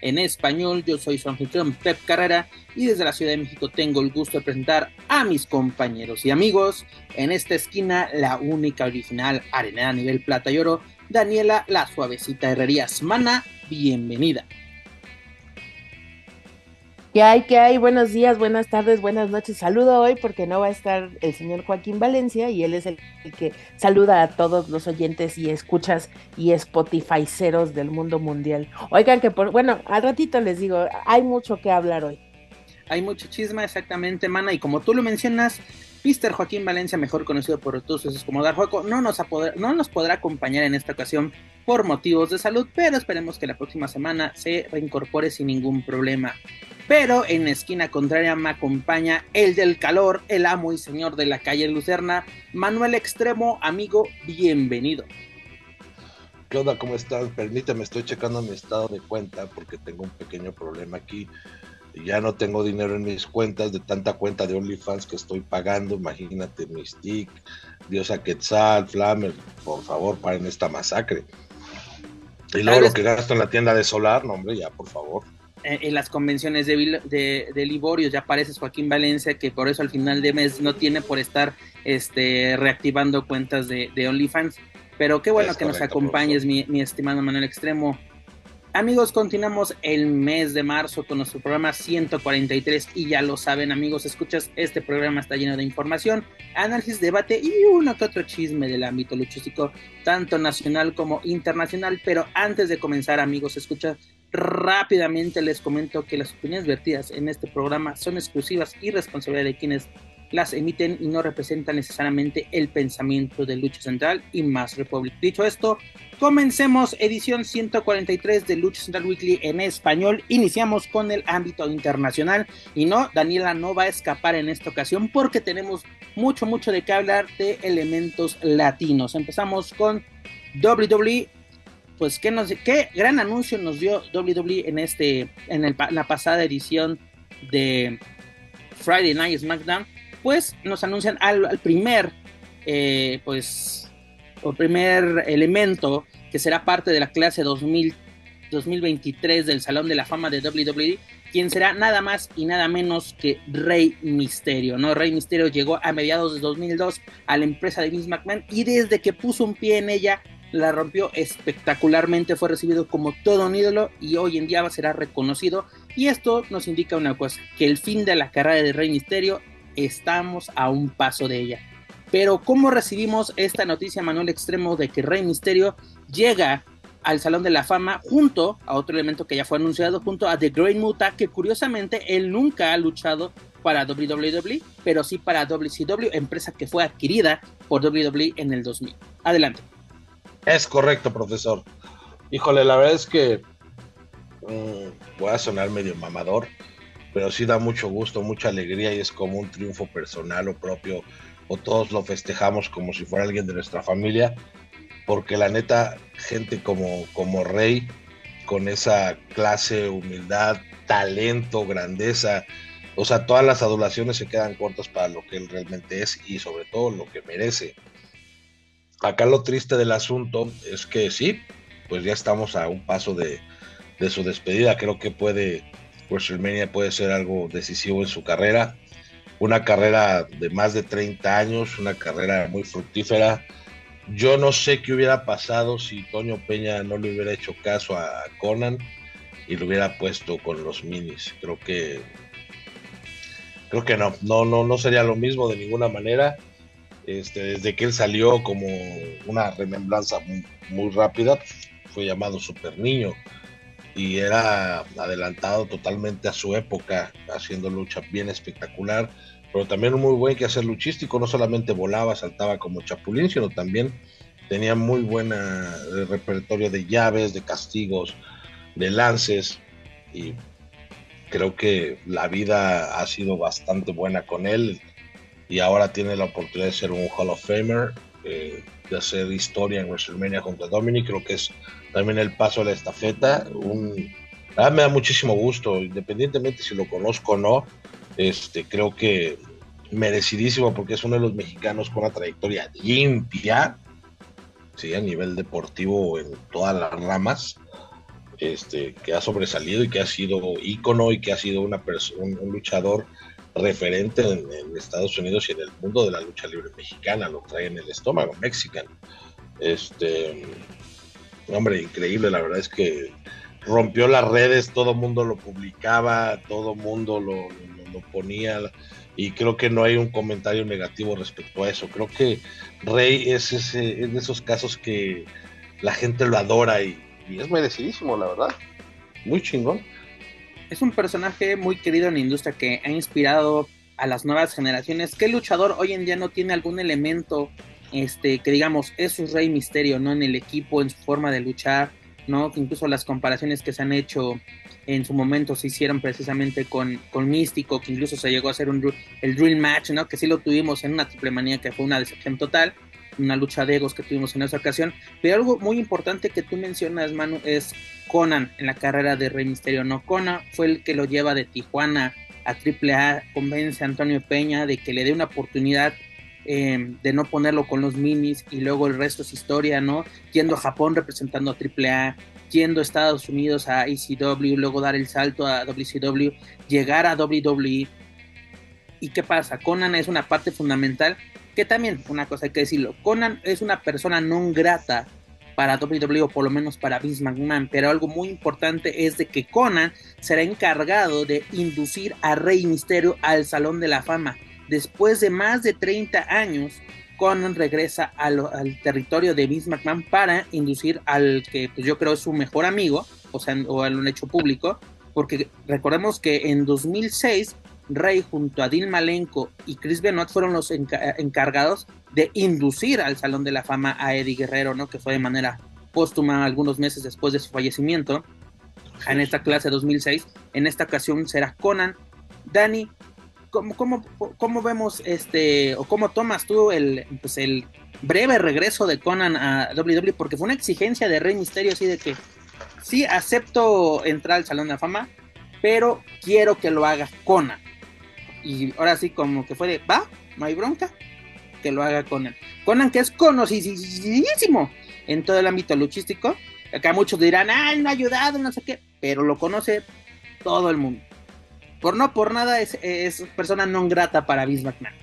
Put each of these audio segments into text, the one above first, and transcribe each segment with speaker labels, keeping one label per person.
Speaker 1: en español. Yo soy su anfitrión Pep Carrera y desde la Ciudad de México tengo el gusto de presentar a mis compañeros y amigos. En esta esquina, la única original arenera nivel plata y oro, Daniela La Suavecita Herrerías. Mana, bienvenida.
Speaker 2: ¿Qué hay? ¿Qué hay? Buenos días, buenas tardes, buenas noches. Saludo hoy porque no va a estar el señor Joaquín Valencia y él es el, que saluda a todos los oyentes y escuchas y ceros del mundo mundial. Oigan que por, bueno, al ratito les digo, hay mucho que hablar hoy.
Speaker 1: Hay mucho chisma, exactamente, mana, y como tú lo mencionas, Mr. Joaquín Valencia, mejor conocido por todos ustedes como Darjueco, no nos, no nos podrá acompañar en esta ocasión por motivos de salud, pero esperemos que la próxima semana se reincorpore sin ningún problema. Pero en esquina contraria me acompaña el del calor, el amo y señor de la calle Lucerna, Manuel Extremo, amigo, bienvenido.
Speaker 3: ¿Qué onda? ¿Cómo estás? Permíteme, estoy checando mi estado de cuenta porque tengo un pequeño problema aquí ya no tengo dinero en mis cuentas de tanta cuenta de OnlyFans que estoy pagando. Imagínate, Mystique, Diosa Quetzal, Flamer, por favor, paren esta masacre. Y luego lo que gasto en la tienda de Solar, no, hombre, ya, por favor.
Speaker 1: En, las convenciones de, de, Liborio ya aparece Joaquín Valencia, que por eso al final de mes no tiene por estar este, reactivando cuentas de, OnlyFans. Pero qué bueno que nos acompañes, mi, mi estimado Manuel Extremo. Amigos, continuamos el mes de marzo con nuestro programa 143 y ya lo saben amigos, escuchas, este programa está lleno de información, análisis, debate y uno que otro chisme del ámbito luchístico, tanto nacional como internacional, pero antes de comenzar amigos, escucha, rápidamente les comento que las opiniones vertidas en este programa son exclusivas y responsabilidad de quienes las emiten y no representan necesariamente el pensamiento de Lucha Central y Más Republic. Dicho esto, comencemos edición 143 de Lucha Central Weekly en español. Iniciamos con el ámbito internacional y no, Daniela no va a escapar en esta ocasión porque tenemos mucho, mucho de qué hablar de elementos latinos. Empezamos con WWE. Pues qué, nos, qué gran anuncio nos dio WWE en, este, en la pasada edición de Friday Night SmackDown pues nos anuncian al, primer, eh, pues, primer elemento que será parte de la clase 2000, 2023 del Salón de la Fama de WWE, quien será nada más y nada menos que Rey Misterio, ¿no? Rey Misterio llegó a mediados de 2002 a la empresa de Vince McMahon y desde que puso un pie en ella la rompió espectacularmente, fue recibido como todo un ídolo y hoy en día será reconocido. Y esto nos indica una cosa, que el fin de la carrera de Rey Misterio estamos a un paso de ella. Pero ¿cómo recibimos esta noticia, Manuel Extremo, de que Rey Misterio llega al Salón de la Fama junto a otro elemento que ya fue anunciado, junto a The Great Muta, que curiosamente él nunca ha luchado para WWE, pero sí para WCW, empresa que fue adquirida por WWE en el 2000. Adelante.
Speaker 3: Es correcto, profesor. Híjole, la verdad es que mm, voy a sonar medio mamador, pero sí da mucho gusto, mucha alegría y es como un triunfo personal o propio, o todos lo festejamos como si fuera alguien de nuestra familia, porque la neta, gente como, como Rey, con esa clase, humildad, talento, grandeza, o sea, todas las adulaciones se quedan cortas para lo que él realmente es y sobre todo lo que merece. Acá lo triste del asunto es que sí, pues ya estamos a un paso de, de su despedida, creo que puede WrestleMania puede ser algo decisivo en su carrera. Una carrera de más de 30 años, una carrera muy fructífera. Yo no sé qué hubiera pasado si Toño Peña no le hubiera hecho caso a Conan y lo hubiera puesto con los minis. Creo que creo que no, no, no, no sería lo mismo de ninguna manera. Este, desde que él salió como una remembranza muy, muy rápida, fue llamado Super Niño y era adelantado totalmente a su época, haciendo lucha bien espectacular, pero también un muy buen que hacer luchístico, no solamente volaba, saltaba como chapulín, sino también tenía muy buena repertorio de llaves, de castigos, de lances, y creo que la vida ha sido bastante buena con él y ahora tiene la oportunidad de ser un Hall of Famer, eh, de hacer historia en WrestleMania contra Dominic. Creo que es también el paso a la estafeta. Un, me da muchísimo gusto, independientemente si lo conozco o no. Este, creo que merecidísimo porque es uno de los mexicanos con una trayectoria limpia, ¿sí? a nivel deportivo en todas las ramas, este, que ha sobresalido y que ha sido ícono y que ha sido una un, un luchador referente en, Estados Unidos y en el mundo de la lucha libre mexicana, lo trae en el estómago, mexican. Este, hombre, increíble, la verdad es que rompió las redes, todo mundo lo publicaba, todo mundo lo, lo, ponía y creo que no hay un comentario negativo respecto a eso. Creo que Rey es, ese, es de esos casos que la gente lo adora y, y es merecidísimo, la verdad. Muy chingón
Speaker 1: es un personaje muy querido en la industria que ha inspirado a las nuevas generaciones. ¿Qué luchador hoy en día no tiene algún elemento este, que digamos es su rey misterio, ¿no? En el equipo, en su forma de luchar, ¿no? incluso las comparaciones que se han hecho en su momento se hicieron precisamente con, con Místico, que incluso se llegó a hacer un, el Drill Match, ¿no? Que sí lo tuvimos en una triple manía que fue una decepción total una lucha de egos que tuvimos en esa ocasión. Pero algo muy importante que tú mencionas, Manu, es Conan en la carrera de Rey Misterio. No, Conan fue el que lo lleva de Tijuana a AAA, convence a Antonio Peña de que le dé una oportunidad eh, de no ponerlo con los minis y luego el resto es historia, ¿no? Yendo a Japón representando a AAA, yendo a Estados Unidos a ECW, luego dar el salto a WCW, llegar a WWE. ¿Y qué pasa? Conan es una parte fundamental que también, una cosa hay que decirlo, Conan es una persona no grata para WWE o por lo menos para Vince McMahon, pero algo muy importante es de que Conan será encargado de inducir a Rey Misterio al Salón de la Fama. Después de más de 30 años, Conan regresa al, territorio de Vince McMahon para inducir al que pues, yo creo es su mejor amigo, o sea, o al hecho público, porque recordemos que en 2006 Rey junto a Dean Malenko y Chris Benoit fueron los encargados de inducir al Salón de la Fama a Eddie Guerrero, ¿no? Que fue de manera póstuma algunos meses después de su fallecimiento. En esta clase 2006, en esta ocasión será Conan. Dani, ¿cómo, cómo, cómo vemos este, o cómo tomas tú el, pues el breve regreso de Conan a WWE? Porque fue una exigencia de Rey Misterio, así de que sí acepto entrar al Salón de la Fama, pero quiero que lo haga Conan y ahora sí como que fue de, va, no hay bronca, que lo haga Conan. Conan que es conocidísimo en todo el ámbito luchístico. Acá muchos dirán, ah, no ha ayudado, no sé qué, pero lo conoce todo el mundo. Por no por nada es, es persona no grata para Vince McMahon.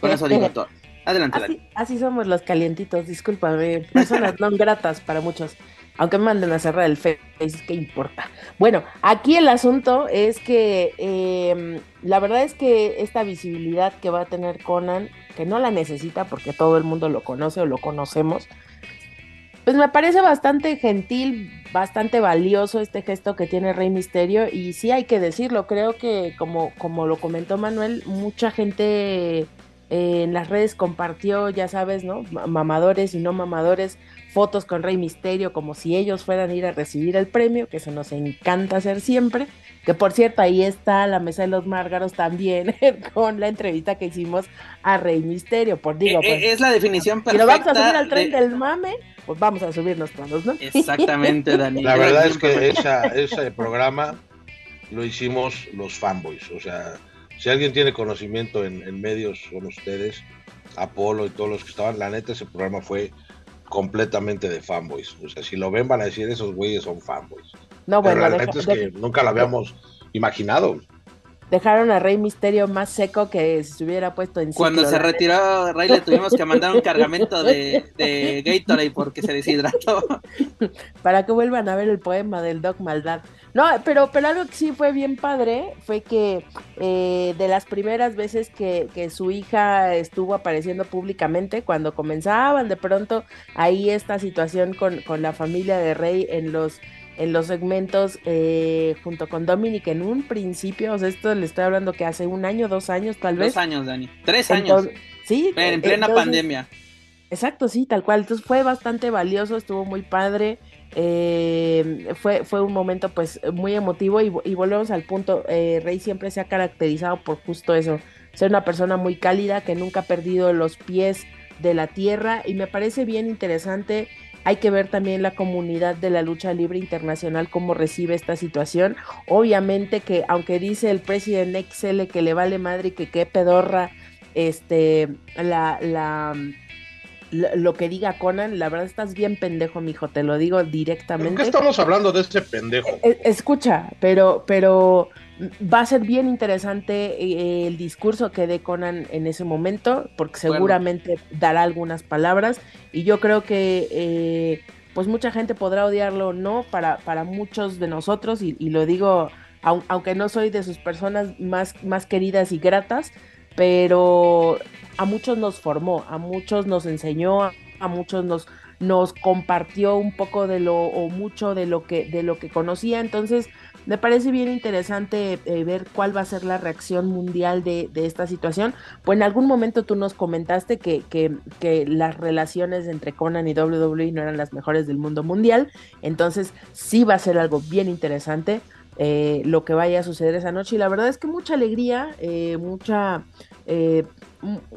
Speaker 1: Por eso digo todo. Adelante,
Speaker 2: así, así somos los calientitos, discúlpame. Personas no gratas para muchos. Aunque me manden a cerrar el Face, ¿qué importa? Bueno, aquí el asunto es que em, la verdad es que esta visibilidad que va a tener Conan, que no la necesita porque todo el mundo lo conoce o lo conocemos, pues me parece bastante gentil, bastante valioso este gesto que tiene Rey Misterio y sí hay que decirlo, creo que como, como lo comentó Manuel, mucha gente eh, en las redes compartió, ya sabes, ¿no? Mamadores y no mamadores fotos con Rey Misterio como si ellos fueran a ir a recibir el premio, que eso nos encanta hacer siempre. Que por cierto, ahí está la mesa de los Márgaros también con la entrevista que hicimos a Rey Misterio. Por digo,
Speaker 1: eh,
Speaker 2: pues,
Speaker 1: es la definición perfecta.
Speaker 2: Si lo vamos a subir al tren del mame, pues vamos a subirnos todos, ¿no?
Speaker 1: Exactamente, Dani.
Speaker 3: La verdad es que ese programa lo hicimos los fanboys. O sea, si alguien tiene conocimiento en, en medios, son ustedes, Apolo y todos los que estaban. La neta, ese programa fue completamente de fanboys. O sea, si lo ven van a decir esos güeyes son fanboys. No, bueno, la es que nunca lo habíamos imaginado.
Speaker 2: Dejaron a Rey Misterio más seco que si se hubiera puesto en
Speaker 1: Cuando se retiró Rey le tuvimos que mandar un cargamento de, de Gatorade porque se deshidrató.
Speaker 2: Para que vuelvan a ver el poema del Doc Maldad. No, pero, pero algo que sí fue bien padre fue que eh, de las primeras veces que, que, su hija estuvo apareciendo públicamente, cuando comenzaban de pronto ahí esta situación con, con la familia de Rey en los en los segmentos eh, junto con Dominic en un principio, o sea, esto le estoy hablando que hace un año, dos años tal vez.
Speaker 1: Dos años, Dani. Tres años.
Speaker 2: sí.
Speaker 1: En plena pandemia.
Speaker 2: Exacto, sí, tal cual. Entonces fue bastante valioso, estuvo muy padre. Eh, fue, fue un momento pues muy emotivo y, volvemos al punto, eh, Rey siempre se ha caracterizado por justo eso, ser una persona muy cálida que nunca ha perdido los pies de la tierra y me parece bien interesante. Hay que ver también la comunidad de la lucha libre internacional cómo recibe esta situación. Obviamente que aunque dice el presidente XL que le vale madre y que qué pedorra este la, la lo que diga Conan, la verdad estás bien pendejo, mijo, te lo digo directamente. ¿Por
Speaker 3: qué estamos hablando de ese pendejo?
Speaker 2: E, e, escucha, pero, pero va a ser bien interesante eh, el discurso que dé Conan en ese momento, porque seguramente dará algunas palabras, y yo creo que eh, pues mucha gente podrá odiarlo o no, para, para muchos de nosotros, y, lo digo, aunque no soy de sus personas más, más queridas y gratas, pero a muchos nos formó, a muchos nos enseñó, a, muchos nos, nos compartió un poco de lo o mucho de lo que de lo que conocía entonces me parece bien interesante eh, ver cuál va a ser la reacción mundial de, esta situación. Pues en algún momento tú nos comentaste que, que, que, las relaciones entre Conan y WWE no eran las mejores del mundo mundial. Entonces sí va a ser algo bien interesante. Eh, lo que vaya a suceder esa noche. Y la verdad es que mucha alegría, eh, mucha, eh,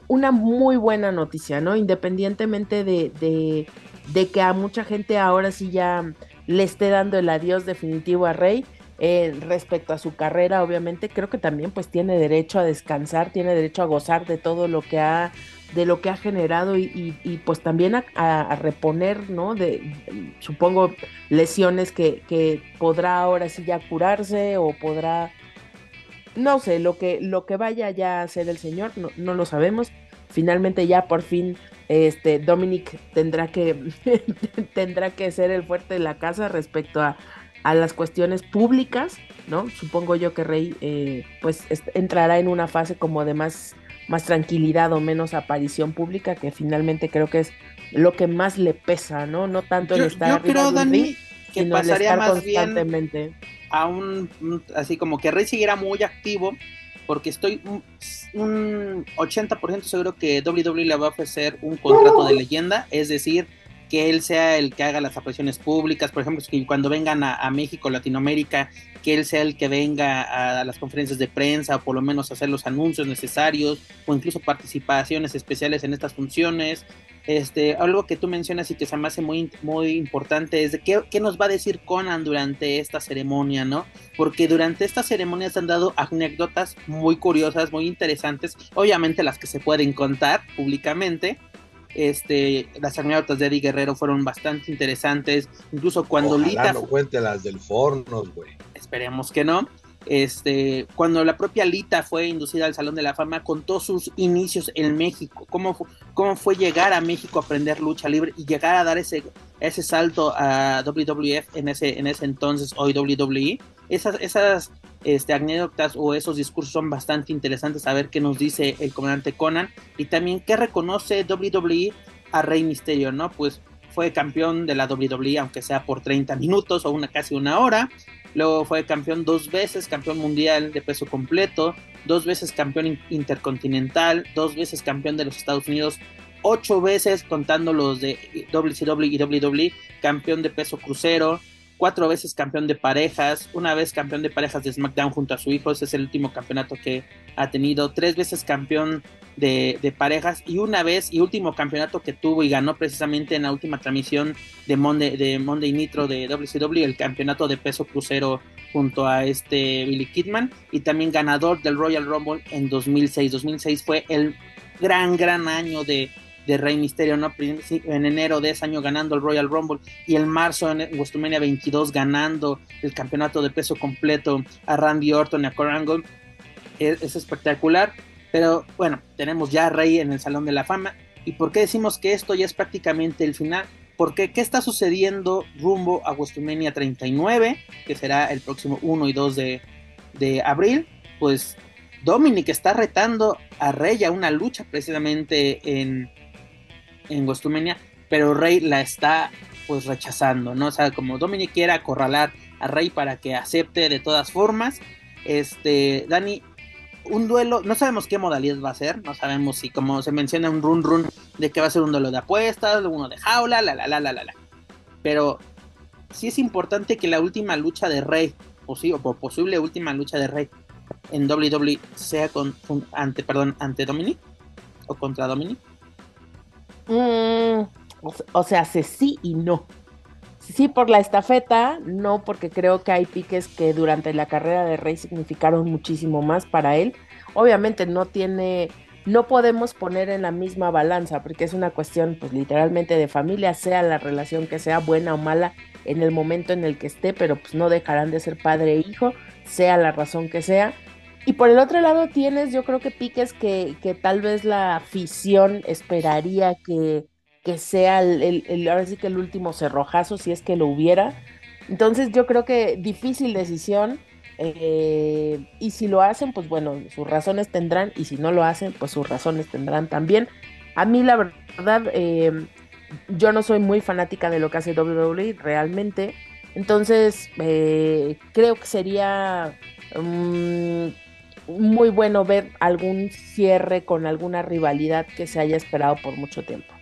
Speaker 2: una muy buena noticia, ¿no? Independientemente de, de, de, que a mucha gente ahora sí ya le esté dando el adiós definitivo a Rey. respecto a su carrera, obviamente, creo que también pues tiene derecho a descansar, tiene derecho a gozar de todo lo que ha de lo que ha generado y, pues también a, reponer, ¿no? De, supongo, lesiones que, podrá ahora sí ya curarse o podrá, no sé, lo que, lo que vaya ya a hacer el señor, no, lo sabemos. Finalmente ya por fin este Dominic tendrá que tendrá que ser el fuerte de la casa respecto a, las cuestiones públicas, ¿no? Supongo yo que Rey eh, pues entrará en una fase como de más más tranquilidad o menos aparición pública, que finalmente creo que es lo que más le pesa, ¿no? No tanto el estar
Speaker 1: yo creo, Dani, que pasaría más constantemente. Bien a un, así como que Rey siguiera muy activo, porque estoy un, un 80% seguro que WWE le va a ofrecer un contrato de leyenda, es decir, que él sea el que haga las apariciones públicas, por ejemplo, cuando vengan a, México, Latinoamérica, que él sea el que venga a, las conferencias de prensa, o por lo menos hacer los anuncios necesarios, o incluso participaciones especiales en estas funciones. Este, algo que tú mencionas y que se me hace muy, muy importante es de qué, qué nos va a decir Conan durante esta ceremonia, ¿no? Porque durante esta ceremonia se han dado anécdotas muy curiosas, muy interesantes, obviamente las que se pueden contar públicamente, este, las anécdotas de Eddie Guerrero fueron bastante interesantes. Incluso cuando
Speaker 3: Lita. no cuente las del Fornos, güey.
Speaker 1: Esperemos que no. Este, cuando la propia Lita fue inducida al Salón de la Fama, contó sus inicios en México, cómo, cómo fue llegar a México a aprender lucha libre y llegar a dar ese, ese salto a WWF en ese, en ese entonces, hoy WWE. Esas, esas este, anécdotas o esos discursos son bastante interesantes a ver qué nos dice el comandante Conan y también qué reconoce WWE a Rey Misterio, ¿no? Pues fue campeón de la WWE, aunque sea por 30 minutos o una casi una hora. Luego fue campeón dos veces, campeón mundial de peso completo, dos veces campeón intercontinental, dos veces campeón de los Estados Unidos, ocho veces contando los de WCW y WWE, campeón de peso crucero, cuatro veces campeón de parejas, una vez campeón de parejas de SmackDown junto a su hijo, ese es el último campeonato que ha tenido, tres veces campeón de, parejas y una vez y último campeonato que tuvo y ganó precisamente en la última transmisión de Monday, de Monday Nitro de WCW, el campeonato de peso crucero junto a este Billy Kidman y también ganador del Royal Rumble en 2006. 2006 fue el gran, gran año de de Rey Misterio, ¿no? En enero de ese año ganando el Royal Rumble y el marzo en WrestleMania 22 ganando el campeonato de peso completo a Randy Orton y a Angle. Es, es, espectacular, pero bueno, tenemos ya a Rey en el Salón de la Fama. ¿Y por qué decimos que esto ya es prácticamente el final? Porque ¿qué está sucediendo rumbo a WrestleMania 39, que será el próximo 1 y 2 de, de abril? Pues Dominic está retando a Rey a una lucha precisamente en, en Westumenia, pero Rey la está pues rechazando, ¿no? O sea, como Dominic quiere acorralar a Rey para que acepte de todas formas, este, Dani, un duelo, no sabemos qué modalidad va a ser, no sabemos si como se menciona un run run de que va a ser un duelo de apuestas, uno de jaula, la la la la la la. Pero sí es importante que la última lucha de Rey, o, sí, o posible última lucha de Rey en WWE sea con, ante, perdón, ante Dominic o contra Dominic.
Speaker 2: Mm, o, sea, sí y no. Sí por la estafeta, no porque creo que hay piques que durante la carrera de Rey significaron muchísimo más para él. Obviamente no tiene, no podemos poner en la misma balanza porque es una cuestión pues literalmente de familia, sea la relación que sea buena o mala en el momento en el que esté, pero pues no dejarán de ser padre e hijo, sea la razón que sea. Y por el otro lado tienes, yo creo que piques que, que tal vez la afición esperaría que que sea el, ahora sí que el último cerrojazo, si es que lo hubiera. Entonces yo creo que difícil decisión. Eh, y si lo hacen, pues bueno, sus razones tendrán. Y si no lo hacen, pues sus razones tendrán también. A mí la verdad, eh, yo no soy muy fanática de lo que hace WWE realmente. Entonces, eh, creo que sería mm, muy bueno ver algún cierre con alguna rivalidad que se haya esperado por mucho tiempo.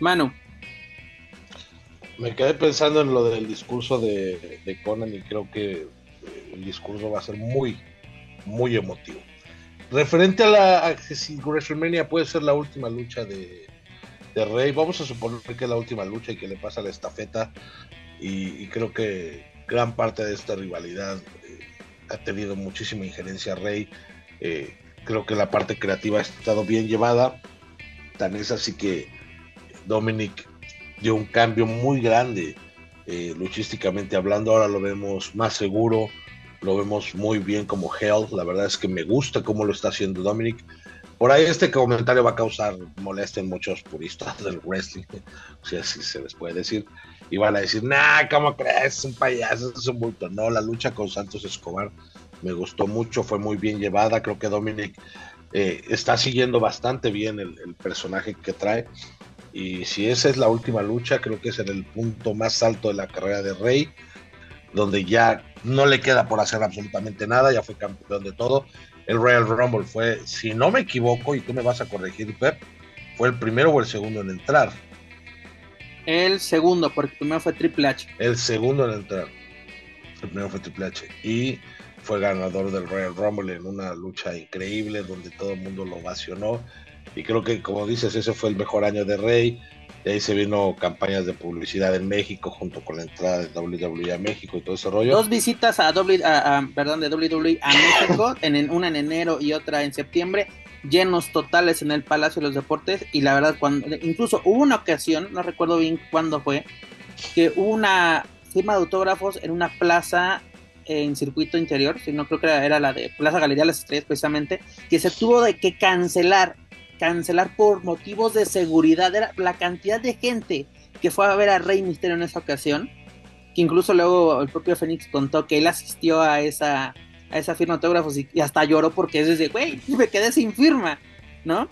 Speaker 1: Mano.
Speaker 3: Me quedé pensando en lo del discurso de, Conan y creo que el discurso va a ser muy, muy emotivo. Referente a la a si WrestleMania puede ser la última lucha de, Rey, vamos a suponer que es la última lucha y que le pasa la estafeta y, creo que gran parte de esta rivalidad eh, ha tenido muchísima injerencia Rey. Eh, creo que la parte creativa ha estado bien llevada, tan es así que Dominic dio un cambio muy grande eh, luchísticamente hablando. Ahora lo vemos más seguro, lo vemos muy bien como Hell. La verdad es que me gusta cómo lo está haciendo Dominic. Por ahí este comentario va a causar molestia en muchos puristas del wrestling, si así se les puede decir. Y van a decir, nah, ¿cómo crees? Es un payaso, es un bulto. No, la lucha con Santos Escobar me gustó mucho, fue muy bien llevada. Creo que Dominic eh, está siguiendo bastante bien el, personaje que trae. Y si esa es la última lucha, creo que es en el punto más alto de la carrera de Rey, donde ya no le queda por hacer absolutamente nada, ya fue campeón de todo. El Royal Rumble fue, si no me equivoco, y tú me vas a corregir, Pep, fue el primero o el segundo en entrar.
Speaker 1: El segundo, porque primero fue Triple H.
Speaker 3: El segundo en entrar. El primero fue Triple H. Y fue ganador del Royal Rumble en una lucha increíble donde todo el mundo lo ovacionó y creo que, como dices, ese fue el mejor año de Rey. De ahí se vino campañas de publicidad en México junto con la entrada de WWE a México y todo ese rollo.
Speaker 1: Dos visitas a, w, perdón, de WWE a México, en, una en enero y otra en septiembre, llenos totales en el Palacio de los Deportes. Y la verdad, cuando incluso hubo una ocasión, no recuerdo bien cuándo fue, que hubo una firma de autógrafos en una plaza en circuito interior, si no creo que era, la de Plaza Galería Las Estrellas precisamente, que se tuvo de que cancelar cancelar por motivos de seguridad. Era la cantidad de gente que fue a ver a Rey Misterio en esa ocasión, que incluso luego el propio Fénix contó que él asistió a esa, a esa firma de autógrafos y, hasta lloró porque es de, güey, me quedé sin firma, ¿no?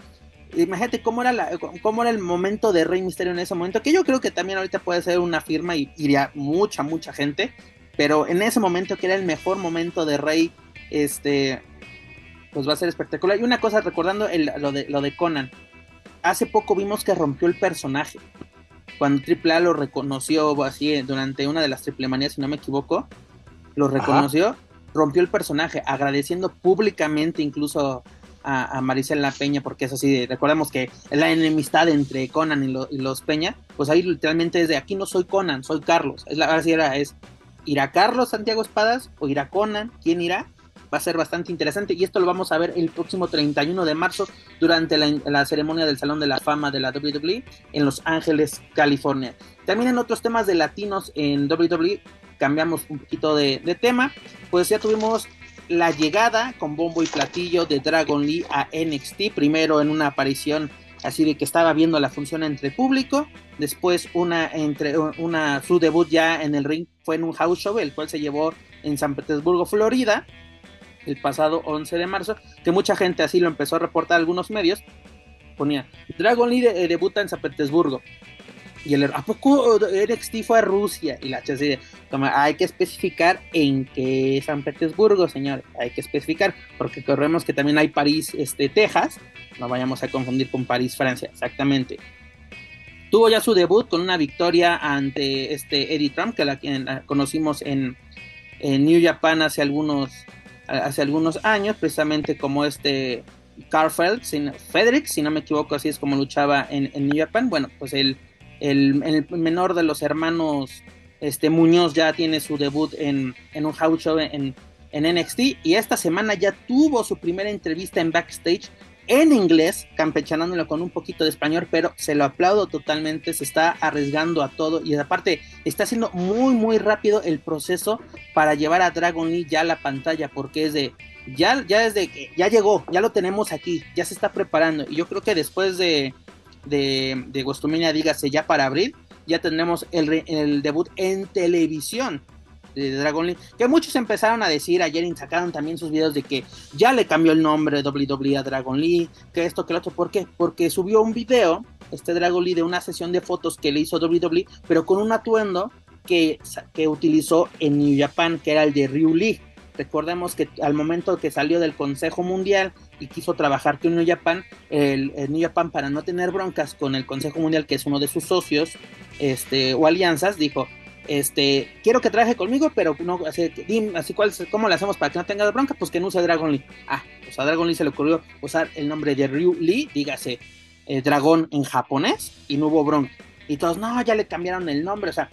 Speaker 1: Imagínate cómo era, la, cómo era el momento de Rey Misterio en ese momento, que yo creo que también ahorita puede ser una firma y iría mucha, mucha gente, pero en ese momento que era el mejor momento de Rey, este, pues va a ser espectacular. Y una cosa, recordando lo, de, lo de Conan, hace poco vimos que rompió el personaje. Cuando Triple A lo reconoció así durante una de las triple manías, si no me equivoco, lo reconoció, rompió el personaje, agradeciendo públicamente incluso a, a Maricela Peña, porque eso sí, recordemos que la enemistad entre Conan y, los Peña, pues ahí literalmente es de aquí no soy Conan, soy Carlos. Es la, ahora sí era, es, ¿irá Carlos Santiago Espadas o irá Conan? ¿Quién irá? Va a ser bastante interesante y esto lo vamos a ver el próximo 31 de marzo durante la, ceremonia del Salón de la Fama de la WWE en Los Ángeles, California. También en otros temas de latinos en WWE, cambiamos un poquito de, tema, pues ya tuvimos la llegada con bombo y platillo de Dragon Lee a NXT, primero en una aparición así de que estaba viendo la función entre público, después una entre una su debut ya en el ring fue en un house show el cual se llevó en San Petersburgo, Florida, el pasado 11 de marzo, que mucha gente así lo empezó a reportar algunos medios, ponía, Dragon Lee eh, debuta en San Petersburgo. Y el ¿a poco NXT fue a Rusia? Y la HC, como hay que especificar en qué San Petersburgo, señor. Hay que especificar, porque corremos que también hay París, este, Texas. No vayamos a confundir con París, Francia, exactamente. tuvo ya su debut con una victoria ante este Eddie Trump, que la, conocimos en, New Japan hace algunos, hace algunos años, precisamente como este Carfeld, Frederick, si no me equivoco, así es como luchaba en, New Japan. Bueno, pues el, el, menor de los hermanos este Muñoz ya tiene su debut en, en un house show en, en NXT y esta semana ya tuvo su primera entrevista en backstage en inglés, campechanándolo con un poquito de español, pero se lo aplaudo totalmente, se está arriesgando a todo y aparte está haciendo muy muy rápido el proceso para llevar a Dragon Lee ya a la pantalla, porque es de ya ya desde que ya llegó, ya lo tenemos aquí, ya se está preparando. Y yo creo que después de de, de Gostomania, dígase ya para abril, ya tenemos el, el debut en televisión de Dragon que muchos empezaron a decir ayer y sacaron también sus videos de que ya le cambió el nombre de WWE a Dragon Lee, que esto, que lo otro, ¿por qué? Porque subió un video, este Dragon Lee, de una sesión de fotos que le hizo WWE, pero con un atuendo que, que utilizó en New Japan, que era el de Ryu Lee. Recordemos que al momento que salió del Consejo Mundial y quiso trabajar con New Japan, el, el, New Japan para no tener broncas con el Consejo Mundial, que es uno de sus socios este, o alianzas, dijo, este, quiero que trabaje conmigo, pero no, así, así cuál, ¿cómo le hacemos para que no tenga bronca? Pues que no use Dragon Lee. Ah, pues a Dragon Lee se le ocurrió usar el nombre de Ryu Lee, dígase eh, dragón en japonés, y no hubo bronca. Y todos, no, ya le cambiaron el nombre, o sea,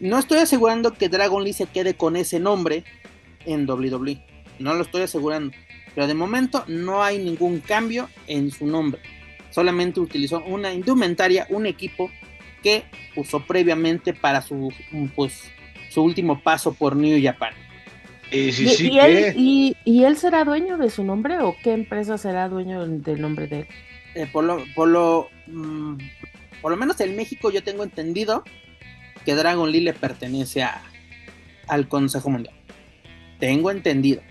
Speaker 1: no estoy asegurando que Dragon Lee se quede con ese nombre en WWE, no lo estoy asegurando, pero de momento no hay ningún cambio en su nombre, solamente utilizó una indumentaria, un equipo que usó previamente para su, pues, su último paso por New Japan.
Speaker 2: ¿Y, él, y, él, será dueño de su nombre o qué empresa será dueño del nombre de él?
Speaker 1: Eh, por, lo, por, lo, mm, por lo menos en México yo tengo entendido que Dragon Lee le pertenece a, al Consejo Mundial. Tengo entendido.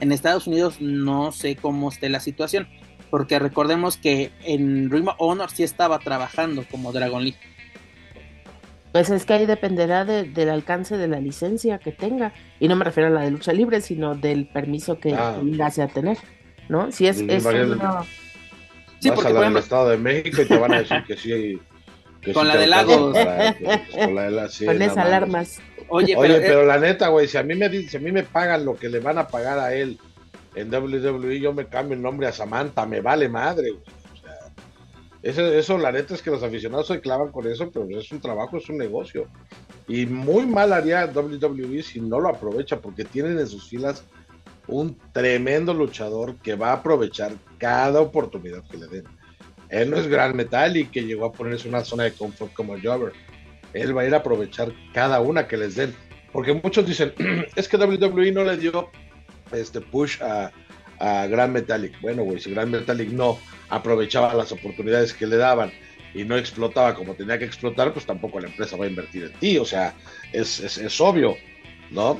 Speaker 1: En Estados Unidos no sé cómo esté la situación, porque recordemos que en Ring of Honor sí estaba trabajando como Dragon Lee.
Speaker 2: Pues es que ahí dependerá del alcance de la licencia que tenga. Y no me refiero a la de lucha libre, sino del permiso que ah. llegase a tener. ¿No? Si es, es
Speaker 3: Sí, porque vas a Estado de México y te van a decir que sí.
Speaker 1: con, la de Lagos.
Speaker 2: con la de la Con esas alarmas.
Speaker 3: Oye, pero, Oye, pero la neta, güey, si a mí me si a mí me pagan lo que le van a pagar a él en WWE, yo me cambio el nombre a Samantha, me vale madre, güey. Eso, eso, la neta es que los aficionados se clavan con eso, pero es un trabajo, es un negocio. Y muy mal haría WWE si no lo aprovecha, porque tienen en sus filas un tremendo luchador que va a aprovechar cada oportunidad que le den. Él no es gran metal y que llegó a ponerse una zona de confort como Jobber. Él va a ir a aprovechar cada una que les den. Porque muchos dicen, es que WWE no le dio este push a, a Gran Metallic. Bueno, güey, si Gran Metallic no aprovechaba las oportunidades que le daban y no explotaba como tenía que explotar, pues tampoco la empresa va a invertir en ti. O sea, es, es, obvio, ¿no?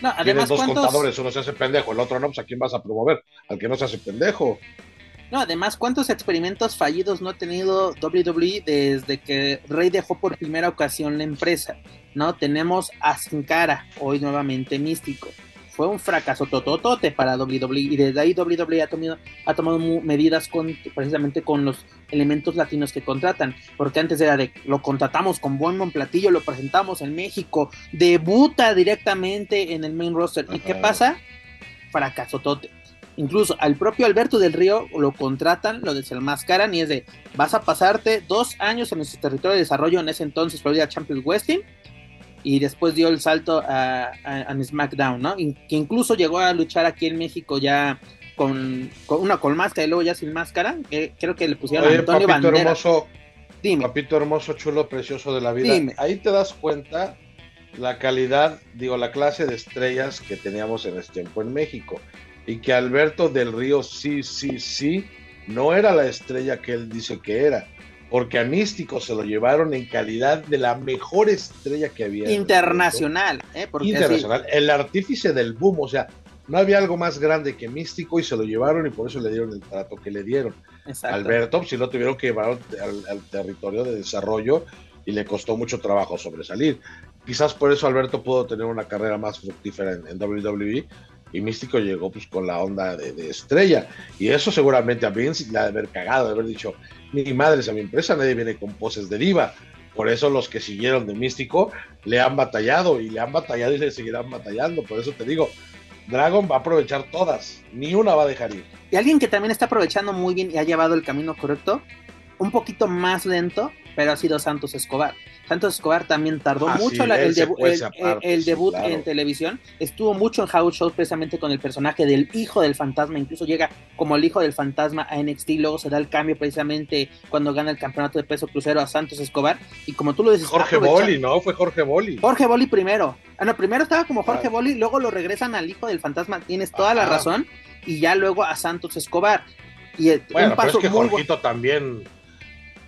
Speaker 1: No, además,
Speaker 3: Tienes dos contadores, uno se hace pendejo, el otro no, pues a quién vas a promover, al que no se hace pendejo.
Speaker 1: No, además, ¿cuántos experimentos fallidos no ha tenido WWE desde que Rey dejó por primera ocasión la empresa? ¿No? Tenemos a Sin Cara, hoy nuevamente místico fue un fracaso tototote para WWE y desde ahí WWE ha tomado, ha tomado medidas con, precisamente con los elementos latinos que contratan, porque antes era de lo contratamos con buen buen platillo, lo presentamos en México, debuta directamente en el main roster y ¿qué pasa? Fracaso tote. Incluso al propio Alberto del Río lo contratan, lo desenmascaran y es de vas a pasarte dos años en nuestro territorio de desarrollo en ese entonces Florida Champions Wrestling y después dio el salto a, SmackDown, ¿no? que incluso llegó a luchar aquí en México ya con, una con máscara y luego ya sin máscara. creo que le pusieron a Antonio papito
Speaker 3: hermoso, Dime. papito hermoso, chulo, precioso de la vida. Ahí te das cuenta la calidad, digo, la clase de estrellas que teníamos en ese tiempo en México. Y que Alberto del Río, sí, sí, sí, no era la estrella que él dice que era porque a Místico se lo llevaron en calidad de la mejor estrella que había.
Speaker 1: Internacional, ¿eh?
Speaker 3: Internacional, el artífice del boom, o sea, no había algo más grande que Místico y se lo llevaron y por eso le dieron el trato que le dieron. Alberto, si lo tuvieron que llevar al, territorio de desarrollo y le costó mucho trabajo sobresalir. Quizás por eso Alberto pudo tener una carrera más fructífera en, WWE, y Místico llegó pues con la onda de, estrella. Y eso seguramente a Vince le ha de haber cagado, de haber dicho, mi madre es a mi empresa, nadie viene con poses de diva. Por eso los que siguieron de Místico le han batallado y le han batallado y le seguirán batallando. Por eso te digo, Dragon va a aprovechar todas, ni una va a dejar ir.
Speaker 1: Y alguien que también está aprovechando muy bien y ha llevado el camino correcto, un poquito más lento, pero ha sido Santos Escobar. Santos Escobar también tardó mucho el, debut en televisión. Estuvo mucho en House Shows precisamente con el personaje del hijo del fantasma. Incluso llega como el hijo del fantasma a NXT. Luego se da el cambio precisamente cuando gana el campeonato de peso crucero a Santos Escobar. Y como tú lo dices,
Speaker 3: Jorge Boli, ¿no? Fue Jorge Boli.
Speaker 1: Jorge Boli primero. Ah, no, primero estaba como Jorge Boli, luego lo regresan al hijo del fantasma. Tienes toda la razón. Y ya luego a Santos Escobar. Y
Speaker 3: bueno, un paso pero es que también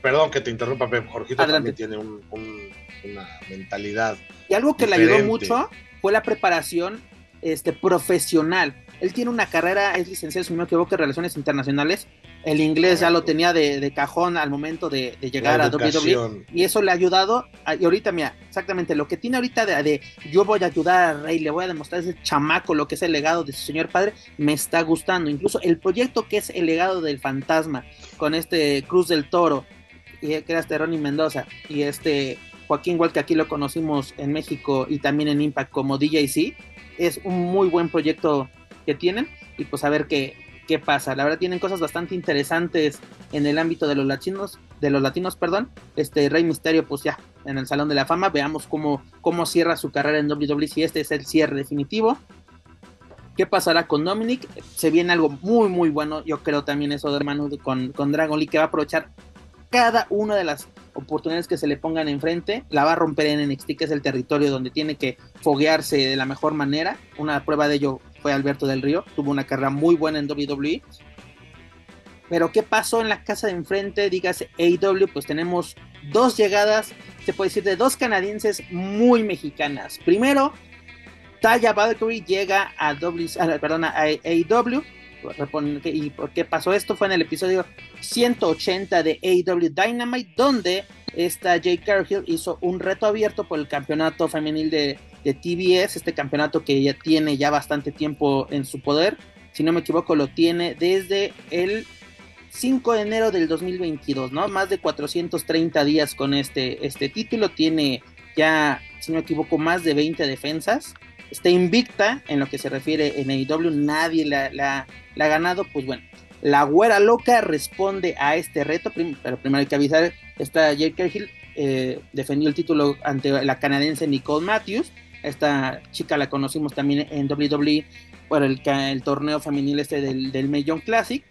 Speaker 3: Perdón que te interrumpa, pero Jorgito también tiene una mentalidad.
Speaker 1: Y algo que le ayudó mucho fue la preparación este, profesional. Él tiene una carrera, es licenciado, si no me equivoco, en Relaciones Internacionales. El inglés ya lo tenía de, cajón al momento de, llegar a WWE. Y eso le ha ayudado. y ahorita, mira, exactamente lo que tiene ahorita de, yo voy a ayudar a Rey, le voy a demostrar ese chamaco lo que es el legado de su señor padre, me está gustando. Incluso el proyecto que es el legado del fantasma con este Cruz del Toro que era Ronnie Mendoza y este Joaquín igual que aquí lo conocimos en México y también en Impact como DJC, es un muy buen proyecto que tienen y pues a ver qué, qué pasa. La verdad tienen cosas bastante interesantes en el ámbito de los latinos, de los latinos, perdón. Este Rey Misterio, pues ya en el Salón de la Fama, veamos cómo, cómo cierra su carrera en WWE, si este es el cierre definitivo. ¿Qué pasará con Dominic? Se viene algo muy, muy bueno. Yo creo también eso de hermano con, con Dragon Lee, que va a aprovechar cada una de las oportunidades que se le pongan enfrente, la va a romper en NXT, que es el territorio donde tiene que foguearse de la mejor manera. Una prueba de ello fue Alberto del Río, tuvo una carrera muy buena en WWE. Pero ¿qué pasó en la casa de enfrente? Dígase AEW, pues tenemos dos llegadas, se puede decir, de dos canadienses muy mexicanas. Primero, Taya Valkyrie llega a, w, perdón, a AEW ¿Y por qué pasó esto? Fue en el episodio 180 de AEW Dynamite, donde esta Jake Cargill hizo un reto abierto por el campeonato femenil de, de TBS, este campeonato que ya tiene ya bastante tiempo en su poder. Si no me equivoco, lo tiene desde el 5 de enero del 2022, ¿no? Más de 430 días con este, este título. Tiene ya, si no me equivoco, más de 20 defensas está invicta en lo que se refiere en AEW, nadie la, ha ganado, pues bueno, la güera loca responde a este reto, pero primero hay que avisar, esta Jake Hill eh, defendió el título ante la canadiense Nicole Matthews, esta chica la conocimos también en WWE por el, el torneo femenil este del, del Major Classic,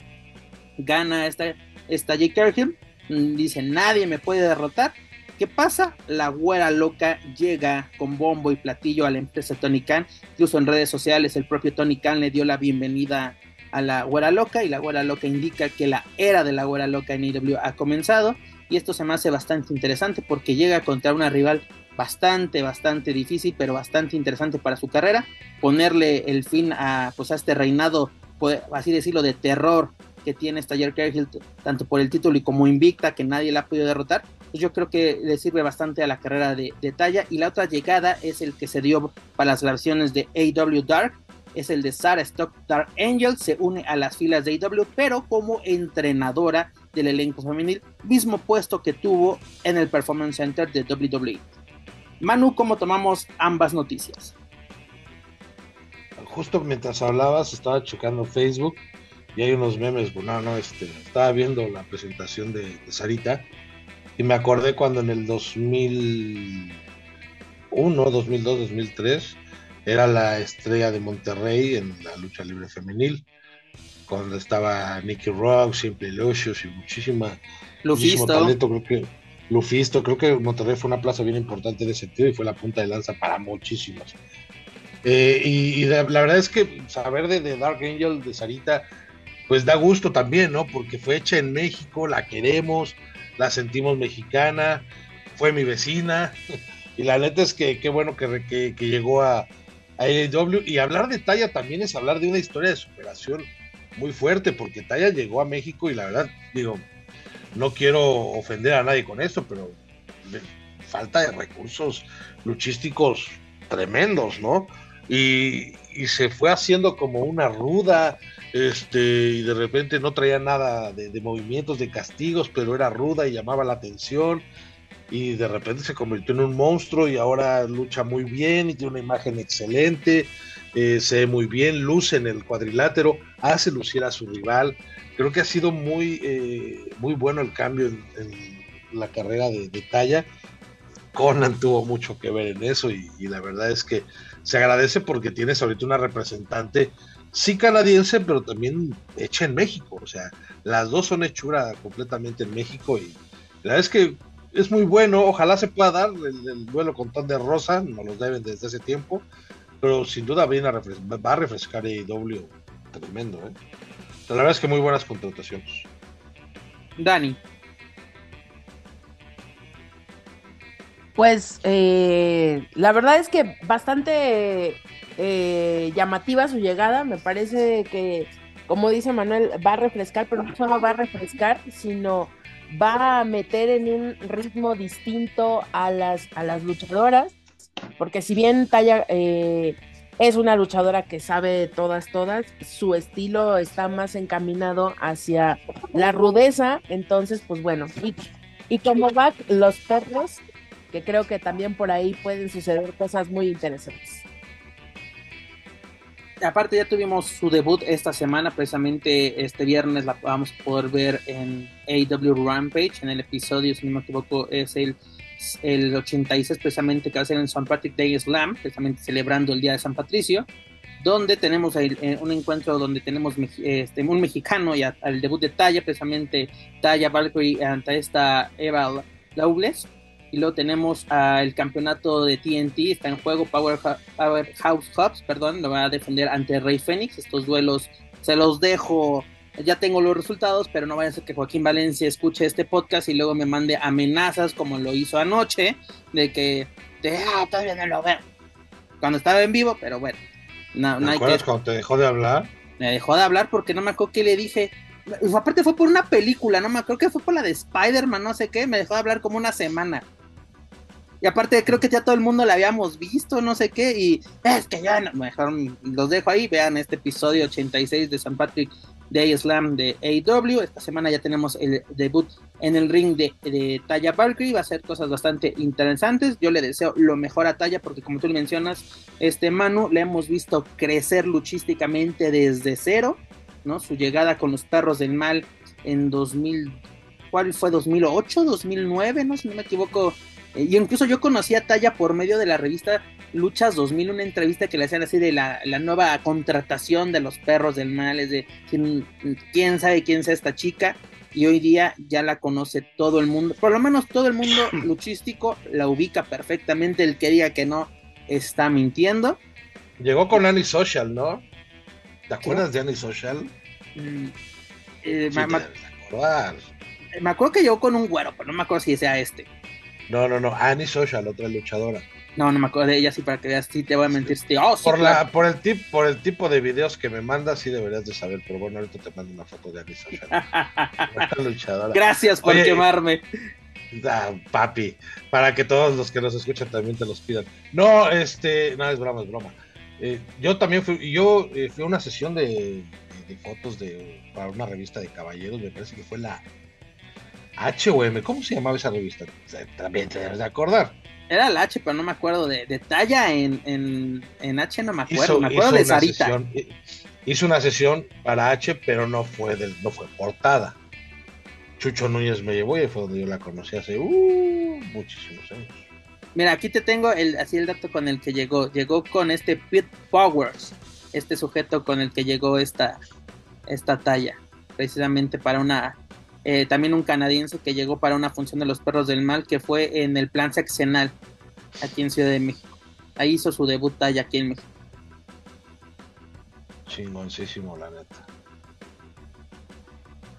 Speaker 1: gana esta, esta Hill, mm, dice nadie me puede derrotar, ¿Qué pasa? La güera loca llega con bombo y platillo a la empresa Tony Khan. Incluso en redes sociales el propio Tony Khan le dio la bienvenida a la güera loca y la güera loca indica que la era de la güera loca en IW ha comenzado. Y esto se me hace bastante interesante porque llega contra una rival bastante, bastante difícil, pero bastante interesante para su carrera. Ponerle el fin a, pues, a este reinado, pues, así decirlo, de terror que tiene esta Jerry tanto por el título y como invicta, que nadie la ha podido derrotar, pues yo creo que le sirve bastante a la carrera de, talla. Y la otra llegada es el que se dio para las versiones de AW Dark, es el de Sarah Stock Dark Angel, se une a las filas de AW, pero como entrenadora del elenco femenil, mismo puesto que tuvo en el Performance Center de WWE. Manu, ¿cómo tomamos ambas noticias?
Speaker 3: Justo mientras hablabas, estaba checando Facebook y hay unos memes, bueno, no, este, estaba viendo la presentación de, Sarita y me acordé cuando en el 2001, 2002, 2003 era la estrella de Monterrey en la lucha libre femenil, cuando estaba Nicky Rock, Simple Lucius y muchísima,
Speaker 1: muchísimo
Speaker 3: talento, creo que Lufisto, creo que Monterrey fue una plaza bien importante de ese sentido y fue la punta de lanza para muchísimos. Eh, y, la, verdad es que saber de, de Dark Angel, de Sarita, pues da gusto también, ¿no? Porque fue hecha en México, la queremos, la sentimos mexicana, fue mi vecina, y la neta es que qué bueno que, que, llegó a, AEW. Y hablar de Talla también es hablar de una historia de superación muy fuerte, porque Talla llegó a México y la verdad, digo, no quiero ofender a nadie con esto, pero falta de recursos luchísticos tremendos, ¿no? y, se fue haciendo como una ruda, este, y de repente no traía nada de, movimientos, de castigos, pero era ruda y llamaba la atención, y de repente se convirtió en un monstruo y ahora lucha muy bien y tiene una imagen excelente, eh, se ve muy bien, luce en el cuadrilátero, hace lucir a su rival. Creo que ha sido muy, eh, muy bueno el cambio en, la carrera de, talla. Conan tuvo mucho que ver en eso y, la verdad es que se agradece porque tienes ahorita una representante, sí canadiense, pero también hecha en México. O sea, las dos son hechura completamente en México y la verdad es que es muy bueno. Ojalá se pueda dar el, duelo con Ton de Rosa, nos lo deben desde ese tiempo pero sin duda viene a va a refrescar AEW tremendo. ¿eh? La verdad es que muy buenas contrataciones.
Speaker 1: Dani.
Speaker 2: Pues eh, la verdad es que bastante eh, llamativa su llegada. Me parece que, como dice Manuel, va a refrescar, pero no solo va a refrescar, sino va a meter en un ritmo distinto a las, a las luchadoras porque si bien Taya eh, es una luchadora que sabe todas, todas, su estilo está más encaminado hacia la rudeza, entonces, pues bueno, y, y como va los perros, que creo que también por ahí pueden suceder cosas muy interesantes.
Speaker 1: Aparte ya tuvimos su debut esta semana, precisamente este viernes la vamos a poder ver en AW Rampage, en el episodio, si no me equivoco, es el el 86 precisamente que va a ser en St. Patrick Day Slam, precisamente celebrando el Día de San Patricio, donde tenemos eh, un encuentro donde tenemos este, un mexicano y al debut de Talla, precisamente Talla Valkyrie ante esta Eva Loveless. Y luego tenemos el campeonato de TNT, está en juego Powerhouse Hubs, perdón, lo va a defender ante Rey Fénix. Estos duelos se los dejo ya tengo los resultados, pero no vaya a ser que Joaquín Valencia escuche este podcast y luego me mande amenazas como lo hizo anoche, de que, de, ah, todavía no lo veo. Cuando estaba en vivo, pero bueno.
Speaker 3: No, no hay que... cuando te dejó de hablar?
Speaker 1: Me dejó de hablar porque no me acuerdo qué le dije. Aparte fue por una película, no me acuerdo que fue por la de Spider-Man, no sé qué, me dejó de hablar como una semana. Y aparte creo que ya todo el mundo la habíamos visto, no sé qué, y es que ya no, mejor los dejo ahí, vean este episodio 86 de San Patrick Day Slam de AEW. Esta semana ya tenemos el debut en el ring de, de Taya Valkyrie. Va a ser cosas bastante interesantes. Yo le deseo lo mejor a Taya porque como tú mencionas, este Manu le hemos visto crecer luchísticamente desde cero, ¿no? Su llegada con los perros del mal en 2000, ¿cuál fue? 2008, 2009, no si no me equivoco. Eh, y incluso yo conocí a Taya por medio de la revista Luchas 2000, una entrevista que le hacían así de la, nueva contratación de los perros del mal, es de quién, sabe quién sea esta chica, y hoy día ya la conoce todo el mundo, por lo menos todo el mundo luchístico la ubica perfectamente, el que diga que no está mintiendo.
Speaker 3: Llegó con Annie Social, ¿no? ¿Te acuerdas de Annie Social? Mm,
Speaker 1: eh, me, me, acuerdo que llegó con un güero, pero no me acuerdo si sea este.
Speaker 3: No, no, no, Annie Social, otra luchadora.
Speaker 1: No, no me acuerdo de ella, sí, para que veas, sí te voy a mentir.
Speaker 3: Oh, por, la, por, el tip, por el tipo de videos que me mandas, sí deberías de saber, pero bueno, ahorita te mando una foto de Anissa
Speaker 1: luchadora. Gracias por quemarme.
Speaker 3: Ah, papi, para que todos los que nos escuchan también te los pidan. No, este, no, es broma, es broma. Eh, yo también fui, yo eh, fui a una sesión de, de, fotos de, para una revista de caballeros, me parece que fue la HM, ¿cómo se llamaba esa revista? También te debes de acordar.
Speaker 1: Era el H, pero no me acuerdo de, de talla en, en, H, no me acuerdo. me acuerdo de Sarita.
Speaker 3: hizo una sesión para H, pero no fue del, no fue portada. Chucho Núñez me llevó y fue donde yo la conocí hace uh, muchísimos años.
Speaker 1: Mira, aquí te tengo el, así el dato con el que llegó. Llegó con este Pete Powers, este sujeto con el que llegó esta, esta talla, precisamente para una eh, también un canadiense que llegó para una función de los perros del mal, que fue en el plan seccional, aquí en Ciudad de México. Ahí hizo su debut talla aquí en México.
Speaker 3: Chingoncísimo, la neta.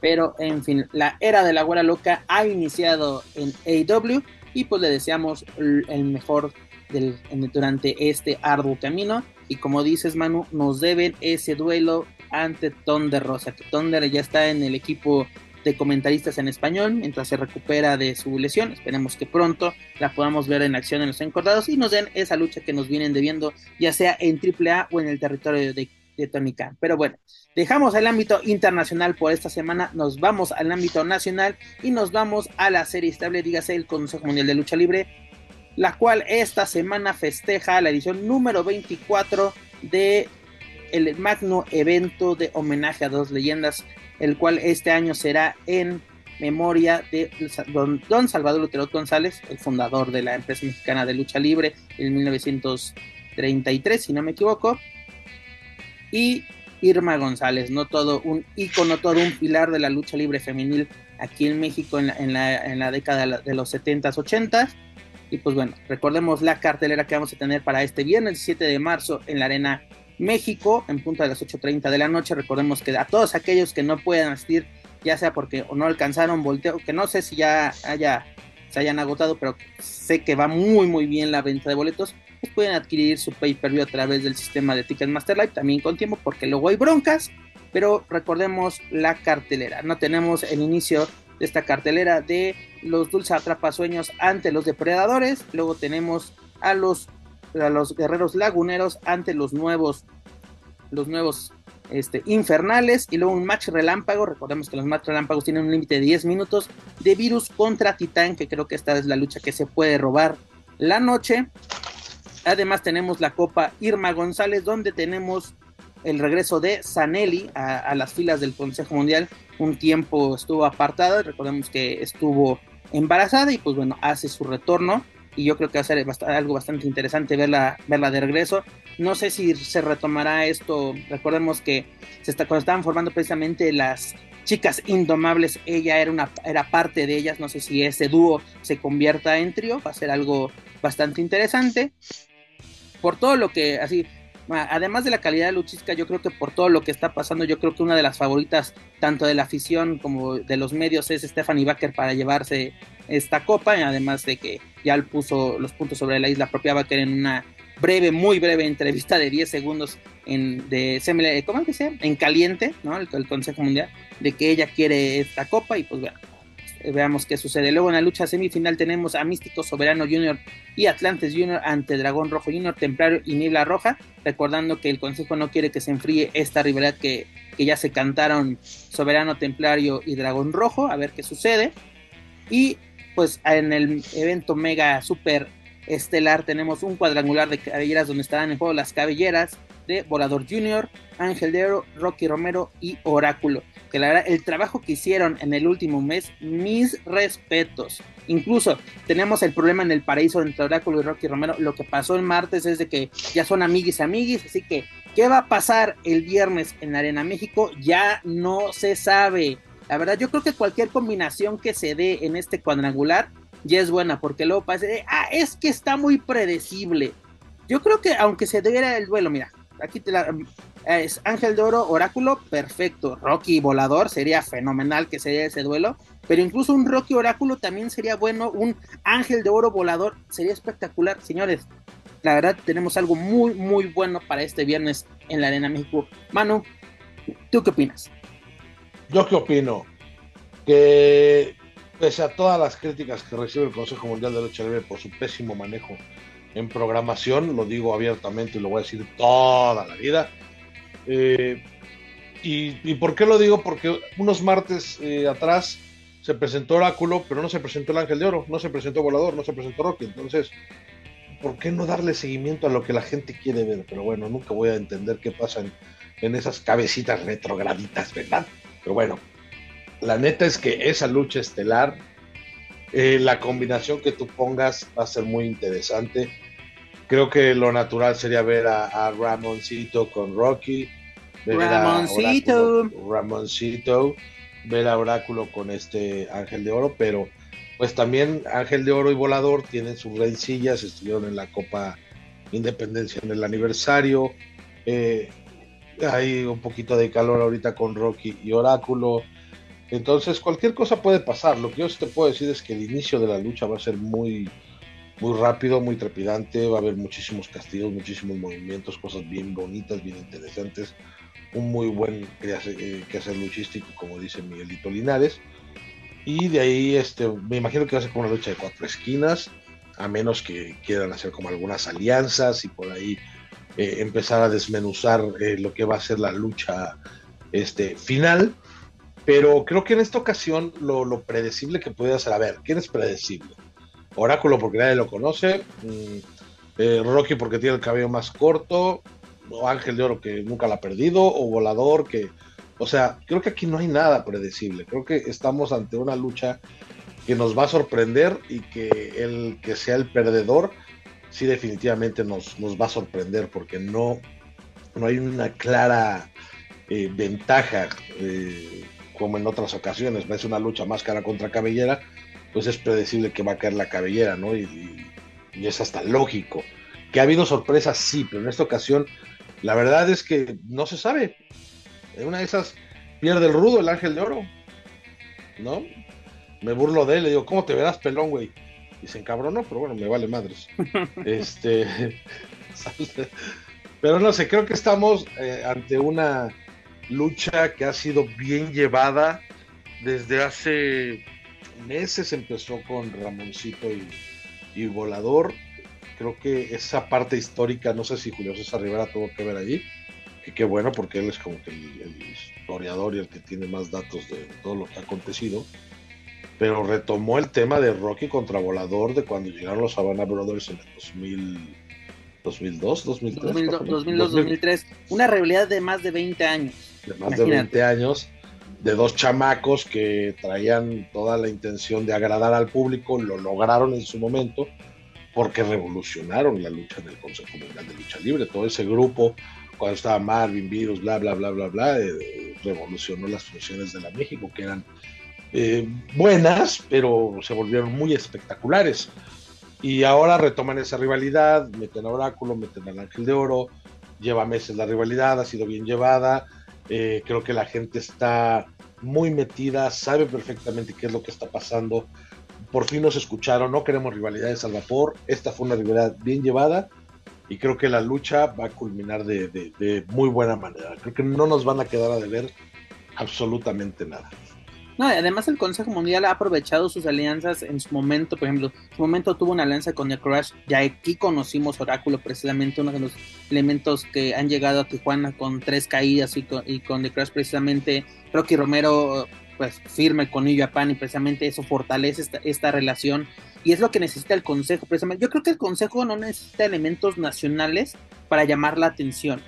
Speaker 1: Pero, en fin, la era de la güera loca ha iniciado en AW y pues le deseamos el mejor del, durante este arduo camino. Y como dices, Manu, nos deben ese duelo ante Thunder Rosa, que Thunder ya está en el equipo de comentaristas en español mientras se recupera de su lesión. Esperemos que pronto la podamos ver en acción en los encordados y nos den esa lucha que nos vienen debiendo, ya sea en AAA o en el territorio de, de Tony Khan. Pero bueno, dejamos el ámbito internacional por esta semana, nos vamos al ámbito nacional y nos vamos a la serie estable, dígase el Consejo Mundial de Lucha Libre, la cual esta semana festeja la edición número 24 de el magno evento de homenaje a dos leyendas el cual este año será en memoria de don, Salvador Lutero González, el fundador de la empresa mexicana de lucha libre en 1933, si no me equivoco, y Irma González, no todo un ícono, todo un pilar de la lucha libre femenil aquí en México en la, en la, década de los 70s, 80s. Y pues bueno, recordemos la cartelera que vamos a tener para este viernes 7 de marzo en la Arena México en punto de las 8.30 de la noche. Recordemos que a todos aquellos que no puedan asistir, ya sea porque no alcanzaron volteo, que no sé si ya haya, se hayan agotado, pero sé que va muy muy bien la venta de boletos, pues pueden adquirir su pay-per-view a través del sistema de Ticketmaster Live, también con tiempo, porque luego hay broncas, pero recordemos la cartelera. No tenemos el inicio de esta cartelera de los Dulce Atrapasueños ante los Depredadores, luego tenemos a los a los guerreros laguneros ante los nuevos, los nuevos este, infernales y luego un match relámpago. Recordemos que los match relámpagos tienen un límite de 10 minutos de virus contra Titán, que creo que esta es la lucha que se puede robar la noche. Además tenemos la Copa Irma González, donde tenemos el regreso de Sanelli a, a, las filas del Consejo Mundial. Un tiempo estuvo apartada, recordemos que estuvo embarazada y pues bueno, hace su retorno y yo creo que va a ser algo bastante interesante verla, verla de regreso. No sé si se retomará esto, recordemos que se está, cuando estaban formando precisamente las chicas indomables, ella era, una, era parte de ellas, no sé si ese dúo se convierta en trío, va a ser algo bastante interesante. Por todo lo que, así, además de la calidad de luchística, yo creo que por todo lo que está pasando, yo creo que una de las favoritas, tanto de la afición como de los medios, es Stephanie Baker para llevarse esta copa, además de que ya puso los puntos sobre la isla propia Baker en una breve, muy breve entrevista de 10 segundos en, de, ¿cómo que sea? En caliente, ¿no? El, el, Consejo Mundial, de que ella quiere esta copa y pues bueno, veamos qué sucede. Luego en la lucha semifinal tenemos a Místico Soberano Junior y Atlantes Junior ante Dragón Rojo Junior, Templario y Niebla Roja, recordando que el Consejo no quiere que se enfríe esta rivalidad que, que ya se cantaron Soberano, Templario y Dragón Rojo, a ver qué sucede. Y pues en el evento mega super estelar tenemos un cuadrangular de cabelleras donde estarán en juego las cabelleras Volador Junior, Ángel de Oro, Rocky Romero y Oráculo. Que la verdad, el trabajo que hicieron en el último mes, mis respetos. Incluso tenemos el problema en el paraíso entre Oráculo y Rocky Romero. Lo que pasó el martes es de que ya son amiguis amiguis, así que ¿qué va a pasar el viernes en Arena México? Ya no se sabe. La verdad, yo creo que cualquier combinación que se dé en este cuadrangular ya es buena, porque luego parece, ah, es que está muy predecible. Yo creo que aunque se diera el duelo, mira, aquí te la, es Ángel de Oro, Oráculo, perfecto. Rocky Volador sería fenomenal que sería ese duelo, pero incluso un Rocky Oráculo también sería bueno, un Ángel de Oro Volador sería espectacular, señores. La verdad, tenemos algo muy, muy bueno para este viernes en la Arena México. Manu, ¿tú qué opinas?
Speaker 3: Yo qué opino, que pese a todas las críticas que recibe el Consejo Mundial de Lucha Libre por su pésimo manejo en programación, lo digo abiertamente y lo voy a decir toda la vida. Eh, y, por qué lo digo? Porque unos martes eh, atrás se presentó Oráculo, pero no se presentó el Ángel de Oro, no se presentó Volador, no se presentó Rocky. Entonces, ¿por qué no darle seguimiento a lo que la gente quiere ver? Pero bueno, nunca voy a entender qué pasa en, en esas cabecitas retrograditas, ¿verdad? Pero bueno, la neta es que esa lucha estelar, eh, la combinación que tú pongas va a ser muy interesante. Creo que lo natural sería ver a, Ramoncito con Rocky.
Speaker 1: Ramoncito.
Speaker 3: A Ramoncito. Ver a Oráculo con este Ángel de Oro, pero pues también Ángel de Oro y Volador tienen sus rencillas, estuvieron en la Copa Independencia en el aniversario. Eh, hay un poquito de calor ahorita con Rocky y Oráculo. Entonces, cualquier cosa puede pasar. Lo que yo te puedo decir es que el inicio de la lucha va a ser muy, muy rápido, muy trepidante. Va a haber muchísimos castigos, muchísimos movimientos, cosas bien bonitas, bien interesantes. un muy buen eh, quehacer luchístico, como dice Miguelito Linares. Y de ahí, este, me imagino que va a ser como una lucha de cuatro esquinas, a menos que quieran hacer como algunas alianzas y por ahí eh, empezar a desmenuzar eh, lo que va a ser la lucha este, final. Pero creo que en esta ocasión lo, predecible que puede ser, a ver, ¿quién es predecible? Oráculo porque nadie lo conoce, mm, Rocky porque tiene el cabello más corto, o Ángel de Oro que nunca la ha perdido, o Volador que... O sea, creo que aquí no hay nada predecible. Creo que estamos ante una lucha que nos va a sorprender y que el que sea el perdedor, sí definitivamente nos, nos va a sorprender porque no, no hay una clara eh, ventaja eh, como en otras ocasiones. Es una lucha máscara contra cabellera, pues es predecible que va a caer la cabellera, ¿no? y es hasta lógico. Que ha habido sorpresas, sí, pero en esta ocasión la verdad es que no se sabe. En una de esas pierde el rudo, el ángel de oro. ¿No? Me burlo de él, le digo, ¿cómo te verás pelón, güey? Y se encabronó, pero bueno, me vale madres. este. pero no sé, creo que estamos eh, ante una lucha que ha sido bien llevada desde hace meses. Empezó con Ramoncito y Volador creo que esa parte histórica, no sé si Julio César Rivera tuvo que ver allí, que qué bueno, porque él es como que el, historiador y el que tiene más datos de todo lo que ha acontecido, pero retomó el tema de Rocky contra Volador de cuando llegaron los Savannah Brothers en el 2000, 2002, 2003.
Speaker 1: 2002, 2003, una realidad de más de 20 años.
Speaker 3: De más de 20 años, de dos chamacos que traían toda la intención de agradar al público, lo lograron en su momento porque revolucionaron la lucha del Consejo Mundial de Lucha Libre. Todo ese grupo, cuando estaba Marvin, Virus, bla, bla, bla, bla, bla, eh, revolucionó las funciones de la México, que eran eh, buenas, pero se volvieron muy espectaculares. Y ahora retoman esa rivalidad, meten a Oráculo, meten al Ángel de Oro, lleva meses la rivalidad, ha sido bien llevada. Eh, creo que la gente está muy metida, sabe perfectamente qué es lo que está pasando por fin nos escucharon, no queremos rivalidades al vapor, esta fue una rivalidad bien llevada y creo que la lucha va a culminar de, muy buena manera. Creo que no nos van a quedar a deber absolutamente nada.
Speaker 1: No, además el Consejo Mundial ha aprovechado sus alianzas en su momento, por ejemplo, en su momento tuvo una alianza con The Crash, ya aquí conocimos Oráculo, precisamente uno de los elementos que han llegado a Tijuana con tres caídas y con, y The Crash, precisamente Rocky Romero pues firme con New Japan y precisamente eso fortalece esta, relación y es lo que necesita el Consejo precisamente. Yo creo que el Consejo no necesita elementos nacionales para llamar la atención,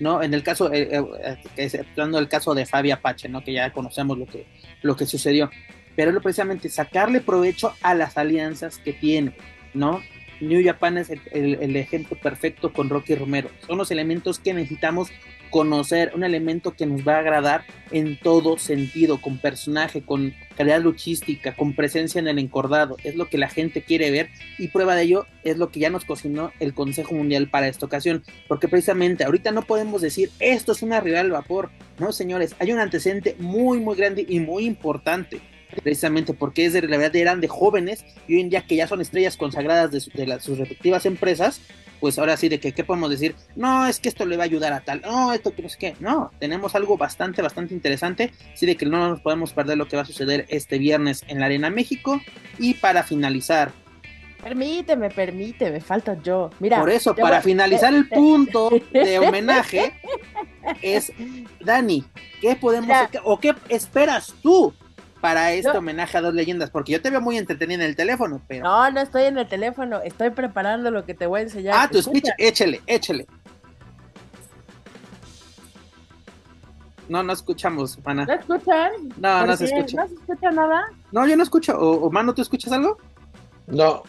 Speaker 1: ¿no? En el caso, eh, eh, exceptuando el caso de Fabi Apache, ¿no? Que ya conocemos lo que, lo que sucedió, pero es precisamente sacarle provecho a las alianzas que tiene, ¿no? New Japan es el, ejemplo perfecto con Rocky Romero. Son los elementos que necesitamos conocer, un elemento que nos va a agradar en todo sentido, con personaje, con calidad luchística, con presencia en el encordado. Es lo que la gente quiere ver y prueba de ello es lo que ya nos cocinó el Consejo Mundial para esta ocasión. Porque precisamente ahorita no podemos decir esto es una rival al vapor. No, señores, hay un antecedente muy, muy grande y muy importante precisamente porque es de la verdad eran de jóvenes y hoy en día que ya son estrellas consagradas de, sus respectivas empresas, pues ahora sí de que, ¿qué podemos decir? No, es que esto le va a ayudar a tal, no, esto que no sé qué, no, tenemos algo bastante, bastante interesante, sí de que no nos podemos perder lo que va a suceder este viernes en la Arena México, y para finalizar,
Speaker 2: Permíteme, permíteme, falta yo. Mira.
Speaker 1: Por eso, para finalizar el punto de homenaje, es Dani, ¿qué podemos o qué esperas tú para este homenaje a dos leyendas? Porque yo te veo muy entretenida en el teléfono, pero.
Speaker 2: No, no estoy en el teléfono, estoy preparando lo que te voy a enseñar.
Speaker 1: Ah, tu speech, échale, échale. No, no escuchamos, mana.
Speaker 2: ¿No escuchan?
Speaker 1: No, no se escucha.
Speaker 2: ¿No se escucha nada?
Speaker 1: No, yo no escucho. ¿O, Mano, tú escuchas algo?
Speaker 3: No.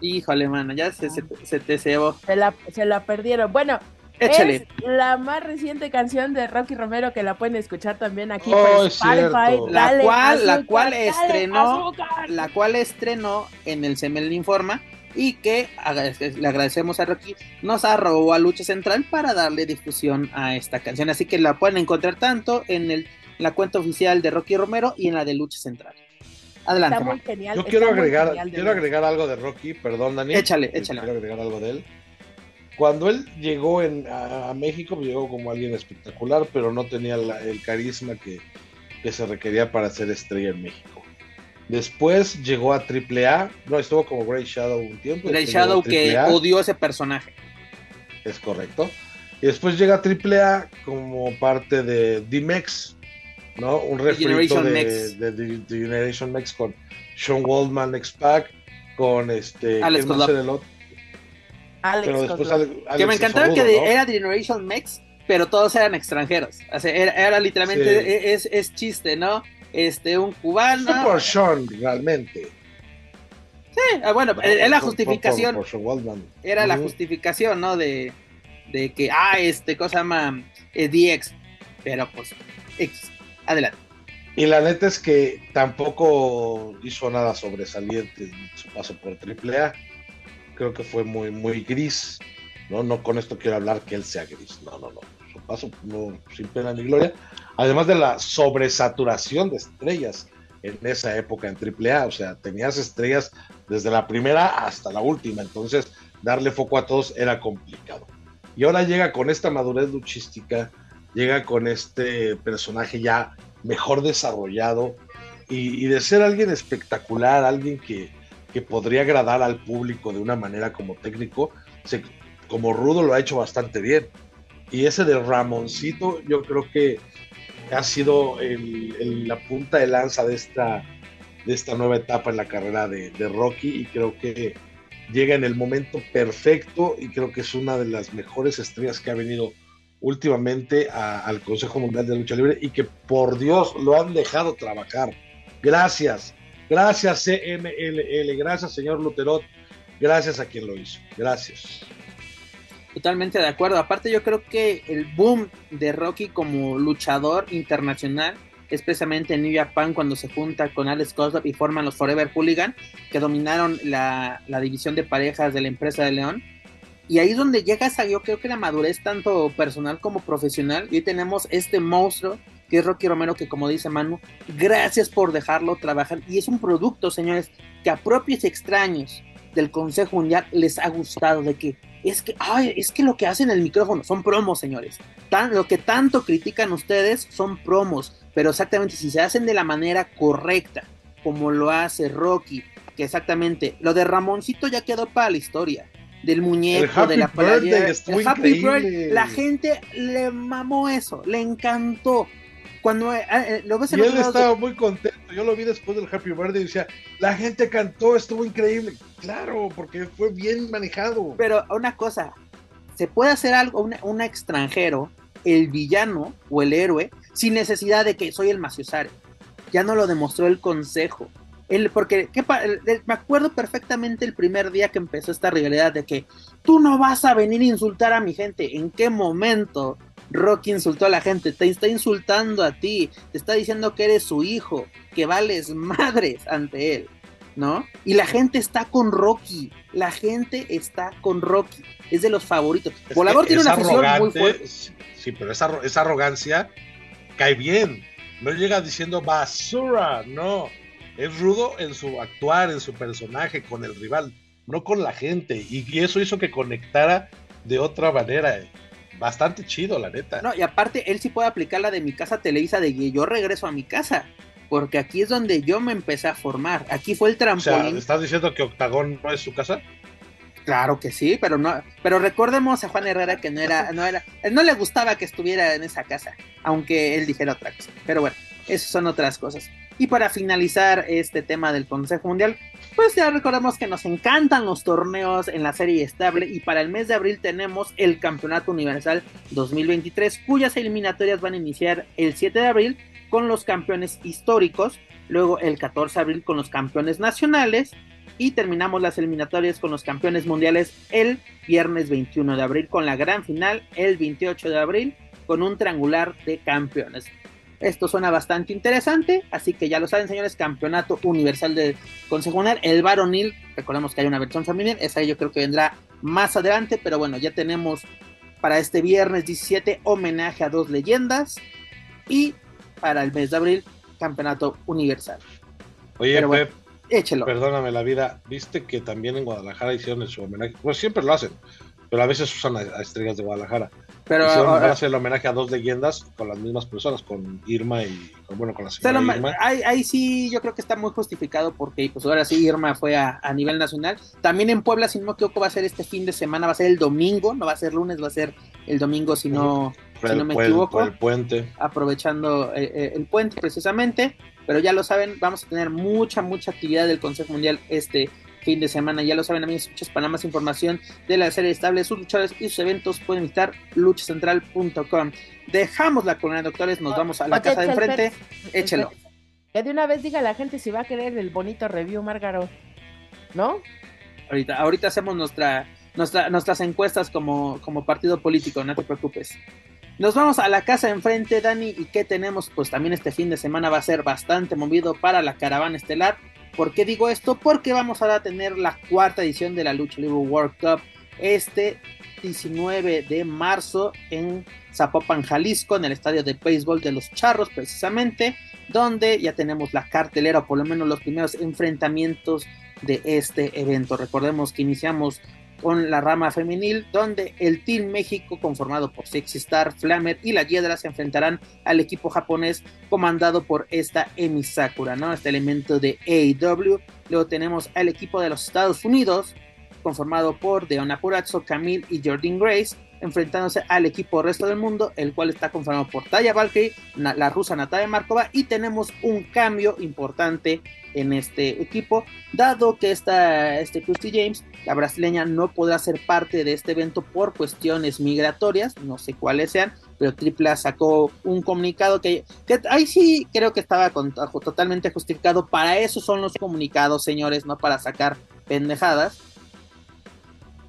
Speaker 1: Híjole, mano, ya se, se, te cebó.
Speaker 2: Se la, se la perdieron. Bueno, es la más reciente canción de Rocky Romero que la pueden escuchar también aquí
Speaker 3: por Spotify.
Speaker 1: La cual, la cual estrenó, la cual estrenó en el Semel Informa y que le agradecemos a Rocky, nos arrobó a Lucha Central para darle difusión a esta canción. Así que la pueden encontrar tanto en el, la cuenta oficial de Rocky Romero y en la de Lucha Central. Adelante.
Speaker 3: Yo quiero agregar, quiero agregar algo de Rocky, perdón, Dani.
Speaker 1: Échale, échale.
Speaker 3: Quiero agregar algo de él Cuando él llegó en, a, México, pues, llegó como alguien espectacular, pero no tenía el carisma que, que se requería para ser estrella en México. Después llegó a AAA, no, estuvo como Grey Shadow un tiempo.
Speaker 1: Grey Shadow que odió ese personaje.
Speaker 3: Es correcto. Y después llega a AAA como parte de D-Mex, ¿no? Un refrito de, de, de, Generation Mex con Sean Waldman, X-Pac, con este...
Speaker 1: Alex Alex que me encantaba que era Generation Mex, pero todos eran extranjeros. O sea, era, literalmente, es, es, chiste, ¿no? Este, un cubano.
Speaker 3: Fue por Sean, realmente.
Speaker 1: Sí, ah, bueno, era la justificación. era la justificación, ¿no? De, de que, ah, este, cosa llama eh, DX. Pero pues, X. Adelante.
Speaker 3: Y la neta es que tampoco hizo nada sobresaliente en su paso por AAA. Creo que fue muy, muy gris. ¿no? no con esto quiero hablar que él sea gris. No, no, no. Su paso no, sin pena ni gloria. Además de la sobresaturación de estrellas en esa época en AAA. O sea, tenías estrellas desde la primera hasta la última. Entonces, darle foco a todos era complicado. Y ahora llega con esta madurez luchística, llega con este personaje ya mejor desarrollado y, de ser alguien espectacular, alguien que, que, podría agradar al público de una manera como técnico, como Rudo lo ha hecho bastante bien. Y ese de Ramoncito, yo creo que ha sido la punta de lanza de esta, de esta nueva etapa en la carrera de, de Rocky y creo que llega en el momento perfecto y creo que es una de las mejores estrellas que ha venido últimamente al Consejo Mundial de Lucha Libre y que por Dios lo han dejado trabajar. Gracias, gracias CMLL, gracias señor Luterot, gracias a quien lo hizo, gracias.
Speaker 1: Totalmente de acuerdo. Aparte yo creo que el boom de Rocky como luchador internacional es precisamente en New Japan cuando se junta con Alex Kozlov y forman los Forever Hooligan, que dominaron la, división de parejas de la empresa de León. Y ahí es donde llega esa, yo creo que la madurez tanto personal como profesional. Y hoy tenemos este monstruo que es Rocky Romero, que como dice Manu, gracias por dejarlo trabajar. Y es un producto, señores, que a propios extraños del Consejo Mundial les ha gustado, de que es que, ay, es que lo que hacen el micrófono son promos, señores. Tan, lo que tanto critican ustedes son promos pero exactamente si se hacen de la manera correcta, como lo hace Rocky, que exactamente, lo de Ramoncito ya quedó para la historia, del muñeco, de la playera, el Happy Birthday, la gente le mamó eso, le encantó. Cuando eh, eh, lo ves
Speaker 3: y él estaba muy contento. Yo lo vi después del Happy Birthday y decía, la gente cantó, estuvo increíble. Claro, porque fue bien manejado.
Speaker 1: Pero una cosa, se puede hacer algo, un extranjero, el villano o el héroe, sin necesidad de que soy el Maciosare. Ya no lo demostró el consejo. El, porque me acuerdo perfectamente el primer día que empezó esta rivalidad de que tú no vas a venir a insultar a mi gente. ¿En qué momento Rocky insultó a la gente? Te está insultando a ti, te está diciendo que eres su hijo, que vales madres ante él, ¿no? Y la gente está con Rocky, la gente está con Rocky, es de los favoritos.
Speaker 3: Volador tiene una afición muy fuerte. Sí, pero esa, esa arrogancia cae bien. No llega diciendo basura, no. Es rudo en su actuar, en su personaje, con el rival, no con la gente. Y, eso hizo que conectara de otra manera. Bastante chido, la neta.
Speaker 1: No, y aparte, él sí puede aplicar la de mi casa Televisa, de que yo regreso a mi casa. Porque aquí es donde yo me empecé a formar. Aquí fue el trampolín.
Speaker 3: ¿estás diciendo que Octagón no es su casa?
Speaker 1: Claro que sí, pero no, pero recordemos a Juan Herrera que no era, no era, no le gustaba que estuviera en esa casa, aunque él dijera otra cosa. Pero bueno, esas son otras cosas. Y para finalizar este tema del Consejo Mundial, pues ya recordemos que nos encantan los torneos en la serie estable y para el mes de abril tenemos el Campeonato Universal 2023, cuyas eliminatorias van a iniciar el 7 de abril con los campeones históricos, luego el 14 de abril con los campeones nacionales y terminamos las eliminatorias con los campeones mundiales el viernes 21 de abril con la gran final el 28 de abril con un triangular de campeones. Esto suena bastante interesante, así que ya lo saben, señores, Campeonato Universal de Consejo Mundial, el varonil, recordemos que hay una versión femenil, esa yo creo que vendrá más adelante, pero bueno, ya tenemos para este viernes 17 homenaje a dos leyendas y para el mes de abril Campeonato Universal.
Speaker 3: Oye, Échelo. Perdóname la vida. Viste que también en Guadalajara hicieron su homenaje. Pues siempre lo hacen. pero a veces usan a, estrellas de Guadalajara.
Speaker 1: Pero
Speaker 3: van a hacer el homenaje a dos leyendas con las mismas personas, con Irma y bueno, con la señora Irma.
Speaker 1: Ahí, sí, yo creo que está muy justificado porque pues ahora sí Irma fue a, nivel nacional. También en Puebla, si no me equivoco, va a ser este fin de semana, va a ser el domingo, no va a ser lunes, va a ser el domingo, si no, si no me equivoco.
Speaker 3: el puente.
Speaker 1: Aprovechando eh, eh, el puente precisamente, pero ya lo saben, vamos a tener mucha, mucha actividad del Consejo Mundial este fin de semana. Ya lo saben, amigos, muchas para más información de la serie estable, sus luchadores y sus eventos pueden visitar luchacentral.com. Dejamos la colonia doctores, nos vamos a la casa de enfrente. Échelo.
Speaker 2: Que de una vez diga a la gente si va a querer el bonito review, Márgaro. ¿No?
Speaker 1: Ahorita, ahorita hacemos nuestra, nuestra, nuestras encuestas como, como partido político, no te preocupes. Nos vamos a la casa de enfrente, Dani, y ¿qué tenemos? Pues también este fin de semana va a ser bastante movido para la caravana estelar. ¿Por qué digo esto? Porque vamos a tener la cuarta edición de la Lucha Libre World Cup este 19 de marzo en Zapopan, Jalisco, en el estadio de béisbol de los Charros, precisamente, donde ya tenemos la cartelera, o por lo menos los primeros enfrentamientos de este evento. Recordemos que iniciamos con la rama femenil, donde el Team México, conformado por Sexy Star, Flamer y la Hiedra, se enfrentarán al equipo japonés comandado por esta Emi Sakura, ¿no? Este elemento de AEW. Luego tenemos al equipo de los Estados Unidos, conformado por Deona Purazzo, Camille y Jordan Grace, enfrentándose al equipo resto del mundo, el cual está conformado por Taya Valkyrie, la rusa Natalia Markova, y tenemos un cambio importante en este equipo, dado que esta, este Christy James, la brasileña, no podrá ser parte de este evento por cuestiones migratorias, no sé cuáles sean, pero Tripla sacó un comunicado que, que ahí sí creo que estaba totalmente justificado, para eso son los comunicados, señores, no para sacar pendejadas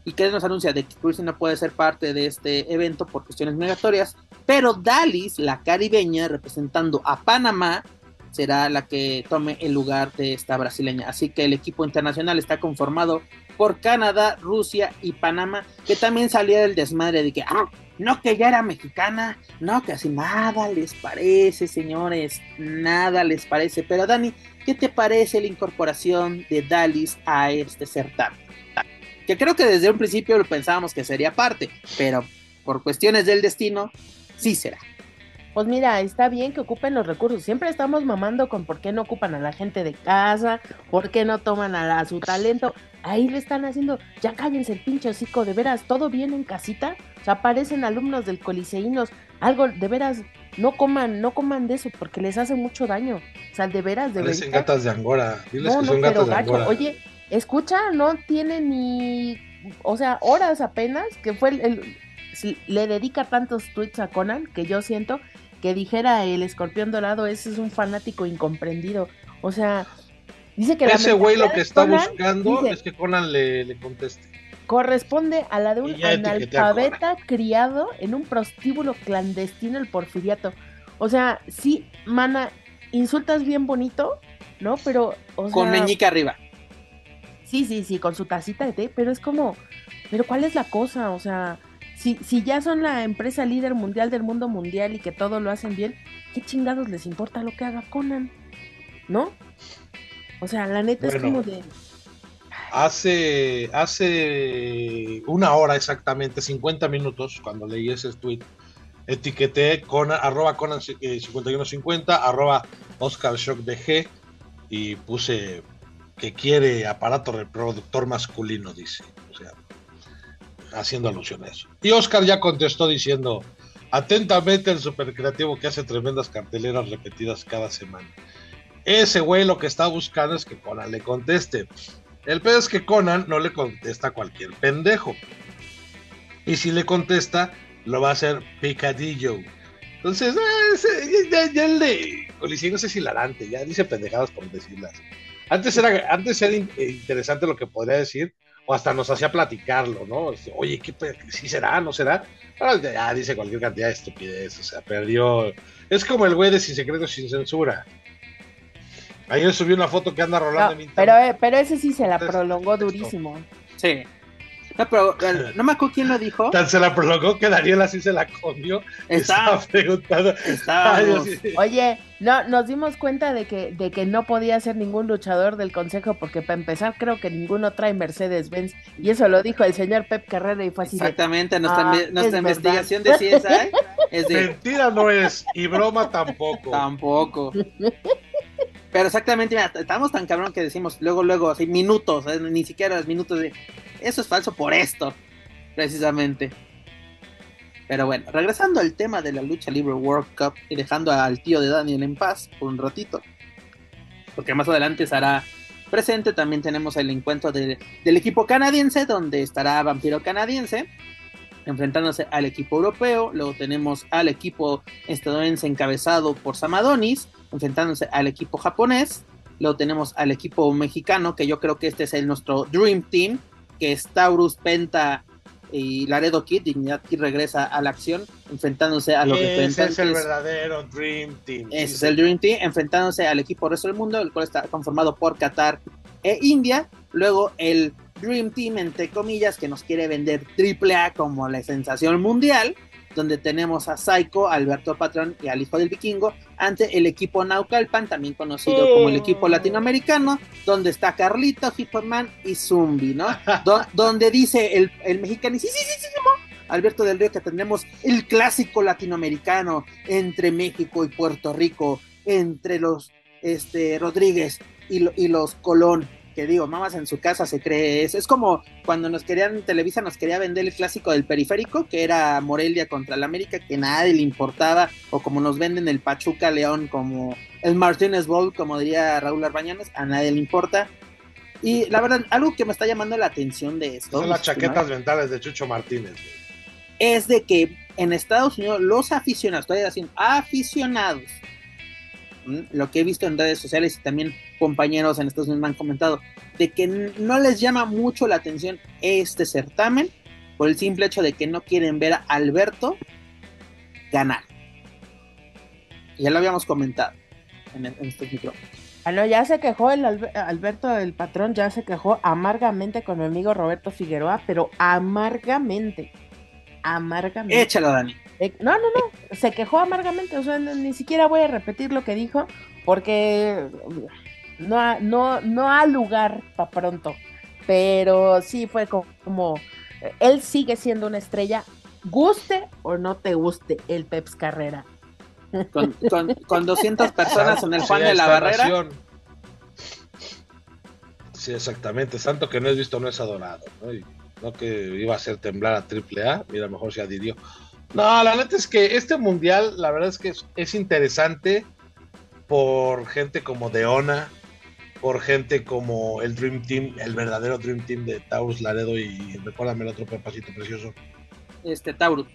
Speaker 1: y que nos anuncia de que Christy no puede ser parte de este evento por cuestiones migratorias, pero Dalis, la caribeña, representando a Panamá, será la que tome el lugar de esta brasileña. Así que el equipo internacional está conformado por Canadá, Rusia y Panamá, que también salía del desmadre de que, ah, no que ya era mexicana, no que así nada les parece, señores, nada les parece. Pero Dani, ¿qué te parece la incorporación de Dalis a este certamen? Que creo que desde un principio lo pensábamos que sería parte, pero por cuestiones del destino, sí será.
Speaker 2: Pues mira, está bien que ocupen los recursos. Siempre estamos mamando con por qué no ocupan a la gente de casa, por qué no toman a, su talento. Ahí lo están haciendo. Ya cállense el pinche hocico, de veras, todo bien en casita. O sea, aparecen alumnos del Coliseínos. Algo, de veras, no coman, no coman de eso, porque les hace mucho daño. O sea, de veras, de
Speaker 3: Parecen gatas de Angora. Diles que son gatas de Angora.
Speaker 2: Oye, escucha, no tiene ni, o sea, horas apenas, que fue el, le dedica tantos tweets a Conan que yo siento que dijera el escorpión dorado, ese es un fanático incomprendido. O sea, dice que...
Speaker 3: Ese güey lo que está buscando es que Conan le, conteste.
Speaker 2: Corresponde a la de un analfabeta criado en un prostíbulo clandestino el porfiriato. O sea, sí, mana, insultas bien bonito, ¿no? Pero...
Speaker 1: Con meñique arriba.
Speaker 2: Sí, sí, sí, con su tacita de té, pero es como, pero ¿cuál es la cosa? O sea, si, si ya son la empresa líder mundial del mundo mundial y que todo lo hacen bien, ¿qué chingados les importa lo que haga Conan? ¿No? O sea, la neta es como de...
Speaker 3: Hace, hace una hora exactamente, 50 minutos, cuando leí ese tweet, etiqueté con arroba Conan 5150, eh, arroba Oscar Shock G y puse que quiere aparato reproductor masculino, dice. O sea, haciendo alusión a eso. Y Oscar ya contestó diciendo, atentamente el super creativo que hace tremendas carteleras repetidas cada semana. Ese güey lo que está buscando es que Conan le conteste. El pedo es que Conan no le contesta a cualquier pendejo. Y si le contesta, lo va a hacer picadillo. Entonces, eh, ya, ya, el de no es hilarante, ya dice pendejadas por decirlas. Antes era, antes era interesante lo que podría decir, o hasta nos hacía platicarlo, ¿no? Oye, ¿qué, ¿sí será? ¿No será? Ahora ya dice cualquier cantidad de estupidez, o sea, perdió. Es como el güey de Sin Secretos Sin Censura. Ayer subí una foto que anda rolando en
Speaker 2: internet. Pero, eh, pero ese sí se la prolongó durísimo.
Speaker 1: Sí. No, pero no me acuerdo quién lo dijo.
Speaker 3: Tan se la prolongó que Daniel así se la comió.
Speaker 1: Estaba preguntando.
Speaker 2: Oye, no, nos dimos cuenta de que, de que no podía ser ningún luchador del consejo, porque para empezar, creo que ninguno trae Mercedes-Benz. Y eso lo dijo el señor Pep Carrera y fue así.
Speaker 1: Exactamente, nuestra, ah, nuestra investigación de CSI
Speaker 3: es de. Mentira no es, y broma tampoco.
Speaker 1: Tampoco. Pero exactamente, mira, estamos tan cabrón que decimos luego, luego, así minutos, ¿eh? ni siquiera minutos de eso es falso por esto, precisamente. Pero bueno, regresando al tema de la lucha libre World Cup y dejando al tío de Daniel en paz por un ratito, porque más adelante estará presente, también tenemos el encuentro del equipo canadiense, donde estará Vampiro Canadiense enfrentándose al equipo europeo, luego tenemos al equipo estadounidense encabezado por Samadonis, enfrentándose al equipo japonés, luego tenemos al equipo mexicano, que yo creo que este es el nuestro Dream Team, que es Taurus, Penta y Laredo Kid, Dignidad Kid regresa a la acción, enfrentándose a los
Speaker 3: Ese es el verdadero Dream Team.
Speaker 1: Ese es el Dream Team, enfrentándose al equipo resto del mundo, el cual está conformado por Qatar e India. Luego el Dream Team, entre comillas, que nos quiere vender AAA como la sensación mundial donde tenemos a Psycho, Alberto Patrón y al hijo del vikingo, ante el equipo Naucalpan, también conocido como el equipo latinoamericano, donde está Carlito, Hipperman y Zumbi, ¿no? donde dice el, el mexicano, sí, sí, sí, sí, Alberto del Río, que tendremos el clásico latinoamericano entre México y Puerto Rico, entre los este, Rodríguez y, y los Colón que digo, mamás en su casa se cree eso. Es como cuando nos querían, Televisa nos quería vender el clásico del periférico, que era Morelia contra el América, que nadie le importaba, o como nos venden el Pachuca León, como el Martínez Bowl, como diría Raúl Arbañanes, a nadie le importa. Y la verdad, algo que me está llamando la atención de esto.
Speaker 3: Son las chaquetas mentales de Chucho Martínez.
Speaker 1: Es de que en Estados Unidos los aficionados, estoy diciendo aficionados, lo que he visto en redes sociales y también compañeros en Estados Unidos me han comentado, de que no les llama mucho la atención este certamen por el simple hecho de que no quieren ver a Alberto ganar. Ya lo habíamos comentado en, este micrófonos.
Speaker 2: Bueno, ah, ya se quejó el Alberto, el patrón, ya se quejó amargamente con mi amigo Roberto Figueroa, pero amargamente. Amargamente.
Speaker 1: Échalo, Dani.
Speaker 2: Eh, no, no, no, se quejó amargamente, o sea, ni siquiera voy a repetir lo que dijo, porque no, no, no ha lugar para pronto, pero sí fue como, él sigue siendo una estrella, guste o no te guste el Peps Carrera.
Speaker 1: Con, con, 200 personas en el Juan de la Barrera.
Speaker 3: Sí, exactamente, santo que no es visto no es adorado, ¿no? Y no que iba a hacer temblar a AAA, mira, mejor se adhirió. No, la neta es que este mundial, la verdad es que es, interesante por gente como Deona, por gente como el Dream Team, el verdadero Dream Team de Taurus Laredo y recuérdame el otro papacito precioso.
Speaker 1: Este, Taurus.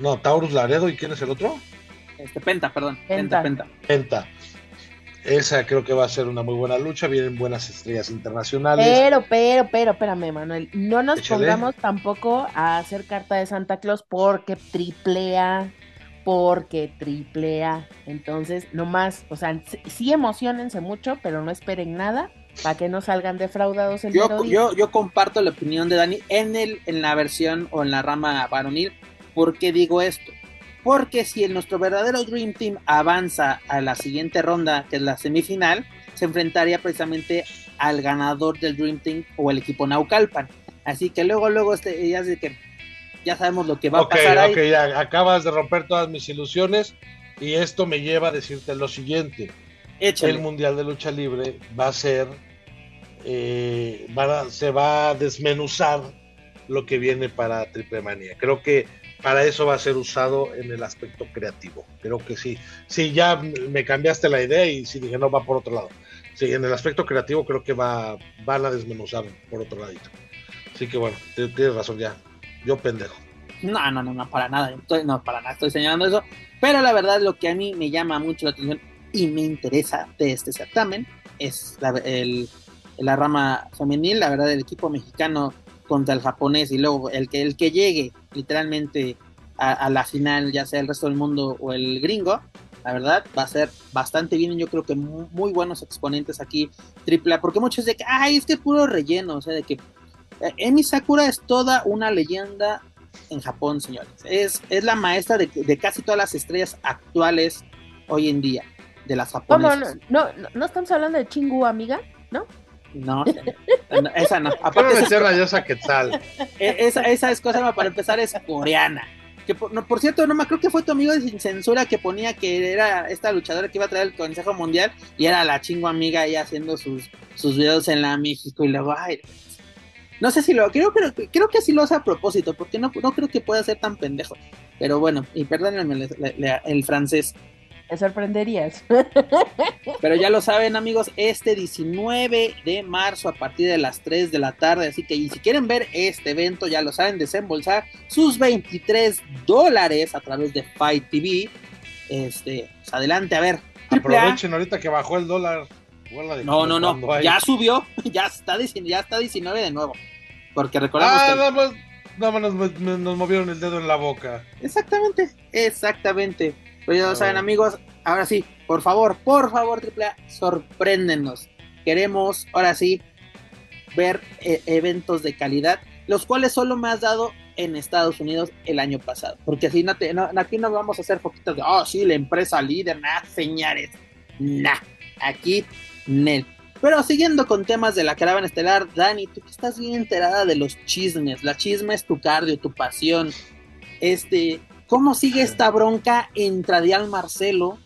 Speaker 3: No, Taurus Laredo y ¿quién es el otro?
Speaker 1: Este, Penta, perdón. Penta, Penta.
Speaker 3: Penta. Esa creo que va a ser una muy buena lucha, vienen buenas estrellas internacionales.
Speaker 2: Pero, pero, pero, espérame, Manuel, no nos pongamos tampoco a hacer carta de Santa Claus porque triple A, porque triple A. Entonces, no más, o sea, sí emocionense mucho, pero no esperen nada para que no salgan defraudados el
Speaker 1: yo, yo, yo comparto la opinión de Dani en, el, en la versión o en la rama varonil. ¿Por qué digo esto? Porque si nuestro verdadero Dream Team avanza a la siguiente ronda, que es la semifinal, se enfrentaría precisamente al ganador del Dream Team o el equipo Naucalpan. Así que luego, luego, este, ya, de que ya sabemos lo que va a pasar.
Speaker 3: Ok, ahí. ya acabas de romper todas mis ilusiones y esto me lleva a decirte lo siguiente. El Mundial de Lucha Libre va a ser, eh, se va a desmenuzar lo que viene para Triple Manía. Creo que para eso va a ser usado en el aspecto creativo. Creo que sí. Sí, ya me cambiaste la idea y sí dije, no, va por otro lado. Sí, en el aspecto creativo creo que va, van a desmenuzar por otro ladito. Así que bueno, tienes razón ya. Yo pendejo.
Speaker 1: No, no, no, no, para nada. no, para nada estoy señalando eso. Pero la verdad, lo que a mí me llama mucho la atención y me interesa de este certamen es la, la rama femenil. La verdad, el equipo mexicano contra el japonés y luego el que, el que llegue literalmente a, la final, ya sea el resto del mundo o el gringo, la verdad va a ser bastante bien. Yo creo que muy, buenos exponentes aquí, AAA, porque muchos de que, ay, es que puro relleno, o sea, de que Emi Sakura es toda una leyenda en Japón, señores. Es, es la maestra de, de casi todas las estrellas actuales hoy en día, de las japonesas.
Speaker 2: No, no, no estamos hablando de Chingu, amiga, ¿no?
Speaker 1: No, no, esa no.
Speaker 3: ¿Cómo
Speaker 1: Aparte, esa,
Speaker 3: ser la diosa Quetzal?
Speaker 1: e- esa, esa es cosa, para empezar, es coreana. Que por, no, por cierto, no me creo que fue tu amigo de Sin Censura que ponía que era esta luchadora que iba a traer el Consejo Mundial y era la chingo amiga ahí haciendo sus, sus videos en la México y luego, ay, no sé si lo, creo, creo, creo que sí lo hace a propósito, porque no, no creo que pueda ser tan pendejo. Pero bueno, y perdónenme le- le- le- el francés.
Speaker 2: Te sorprenderías.
Speaker 1: Pero ya lo saben, amigos, este 19 de marzo a partir de las 3 de la tarde. Así que, y si quieren ver este evento, ya lo saben, desembolsar sus 23 dólares a través de Fight TV. Este, pues adelante, a ver.
Speaker 3: Aprovechen ahorita que bajó el dólar.
Speaker 1: No, no, no.
Speaker 3: hay.
Speaker 1: Ya subió. Ya está, 19 ya está 19 de nuevo. Porque recordamos
Speaker 3: Ah,
Speaker 1: que.
Speaker 3: nada más, nada más nos, nos movieron el dedo en la boca.
Speaker 1: Exactamente, exactamente. Pues ya lo
Speaker 3: Ah,
Speaker 1: saben, amigos. Ahora sí, por favor, por favor, AAA, sorpréndennos. Queremos, ahora sí, ver eh, eventos de calidad, los cuales solo me has dado en Estados Unidos el año pasado. Porque así no te, no, aquí no vamos a hacer foquitos de, oh, sí, la empresa líder, nada, señores. Nah, aquí, Nel. Pero siguiendo con temas de la caravana estelar, Dani, tú que estás bien enterada de los chismes, la chisme es tu cardio, tu pasión. Este, ¿cómo sigue esta bronca entre Adial Marcelo,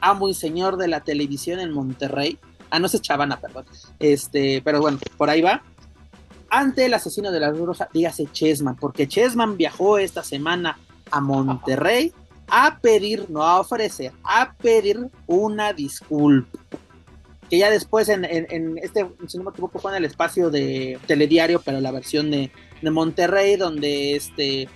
Speaker 1: amo y señor de la televisión en Monterrey? Ah, no, es Chavana, perdón. Este, pero bueno, por ahí va. Ante el asesino de la bruja, dígase Chessman, porque Chessman viajó esta semana a Monterrey a pedir, no a ofrecer, a pedir una disculpa. Que ya después en, en- en este, si no me equivoco, fue en el espacio de telediario, pero la versión de, de Monterrey, donde este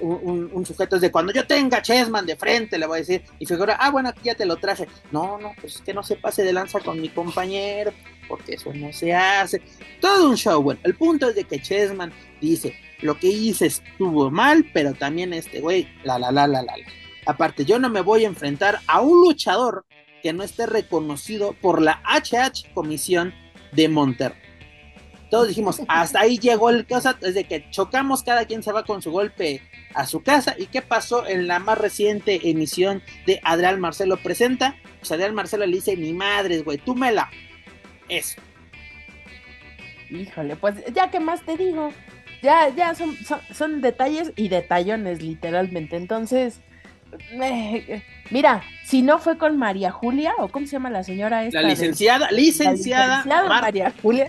Speaker 1: un, sujeto es de cuando yo tenga Chessman de frente, le voy a decir, y figura, ah, bueno, aquí ya te lo traje. No, no, pues es que no se pase de lanza con mi compañero, porque eso no se hace. Todo un show, bueno. El punto es de que Chessman dice, lo que hice estuvo mal, pero también este güey, la, la, la, la. la. Aparte, yo no me voy a enfrentar a un luchador que no esté reconocido por la HH Comisión de Monterrey. Todos dijimos, hasta ahí llegó el cosa, desde que chocamos, cada quien se va con su golpe a su casa. ¿Y qué pasó en la más reciente emisión de Adrián Marcelo Presenta? Pues Adrián Marcelo le dice, ni madres, güey, tú me la... Eso.
Speaker 2: Híjole, pues ya que más te digo. Ya, ya son, son, son detalles y detallones, literalmente. Entonces, mira, si no fue con María Julia, o cómo se llama la señora esta.
Speaker 1: La
Speaker 2: de-
Speaker 1: licenciada,
Speaker 2: la
Speaker 1: licenciada, Mar-
Speaker 2: María Julia.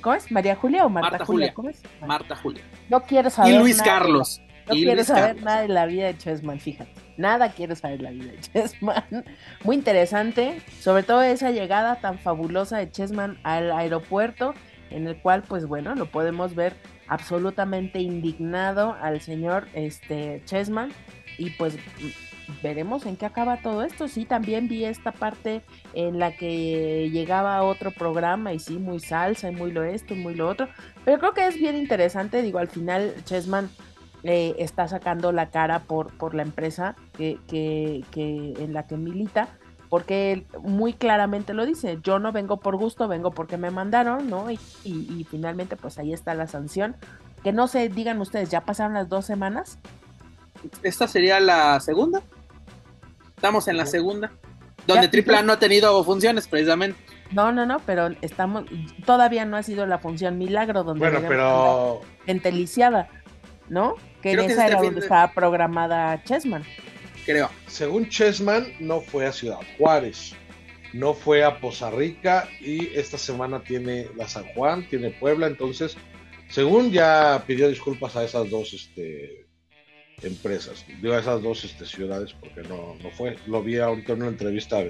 Speaker 2: ¿Cómo es? ¿María Julia o Marta,
Speaker 1: Marta
Speaker 2: Julia?
Speaker 1: Julia.
Speaker 2: ¿Cómo es?
Speaker 1: Marta Julia.
Speaker 2: No quiero saber.
Speaker 1: Y Luis
Speaker 2: nada la-
Speaker 1: Carlos.
Speaker 2: No
Speaker 1: y
Speaker 2: quiero
Speaker 1: Luis
Speaker 2: saber
Speaker 1: Carlos.
Speaker 2: nada de la vida de Chessman, fíjate. Nada quiero saber de la vida de Chessman. Muy interesante, sobre todo esa llegada tan fabulosa de Chessman al aeropuerto, en el cual, pues bueno, lo podemos ver absolutamente indignado al señor este, Chessman. Y pues veremos en qué acaba todo esto. Sí, también vi esta parte en la que llegaba otro programa y sí, muy salsa y muy lo esto y muy lo otro. Pero creo que es bien interesante, digo, al final Chessman eh, está sacando la cara por, por la empresa que, que, que en la que milita, porque muy claramente lo dice, yo no vengo por gusto, vengo porque me mandaron, ¿no? Y, y finalmente pues ahí está la sanción. Que no se digan ustedes, ya pasaron las dos semanas.
Speaker 1: Esta sería la segunda. Estamos en la segunda. Donde
Speaker 2: Ya,
Speaker 1: Triple A
Speaker 2: ya.
Speaker 1: no ha tenido funciones, precisamente.
Speaker 2: No, no, no, pero estamos, todavía no ha sido la función milagro donde
Speaker 3: Bueno, pero
Speaker 2: gente lisiada, ¿no? Que
Speaker 1: Creo
Speaker 2: en
Speaker 1: que
Speaker 2: esa
Speaker 1: este
Speaker 2: era donde
Speaker 1: de-
Speaker 2: estaba programada Chessman.
Speaker 1: Creo.
Speaker 3: según Chessman, no fue a Ciudad Juárez, no fue a Poza Rica y esta semana tiene la San Juan, tiene Puebla, entonces, según ya pidió disculpas a esas dos este, empresas, digo a esas dos este, ciudades porque no, no fue, lo vi ahorita en una entrevista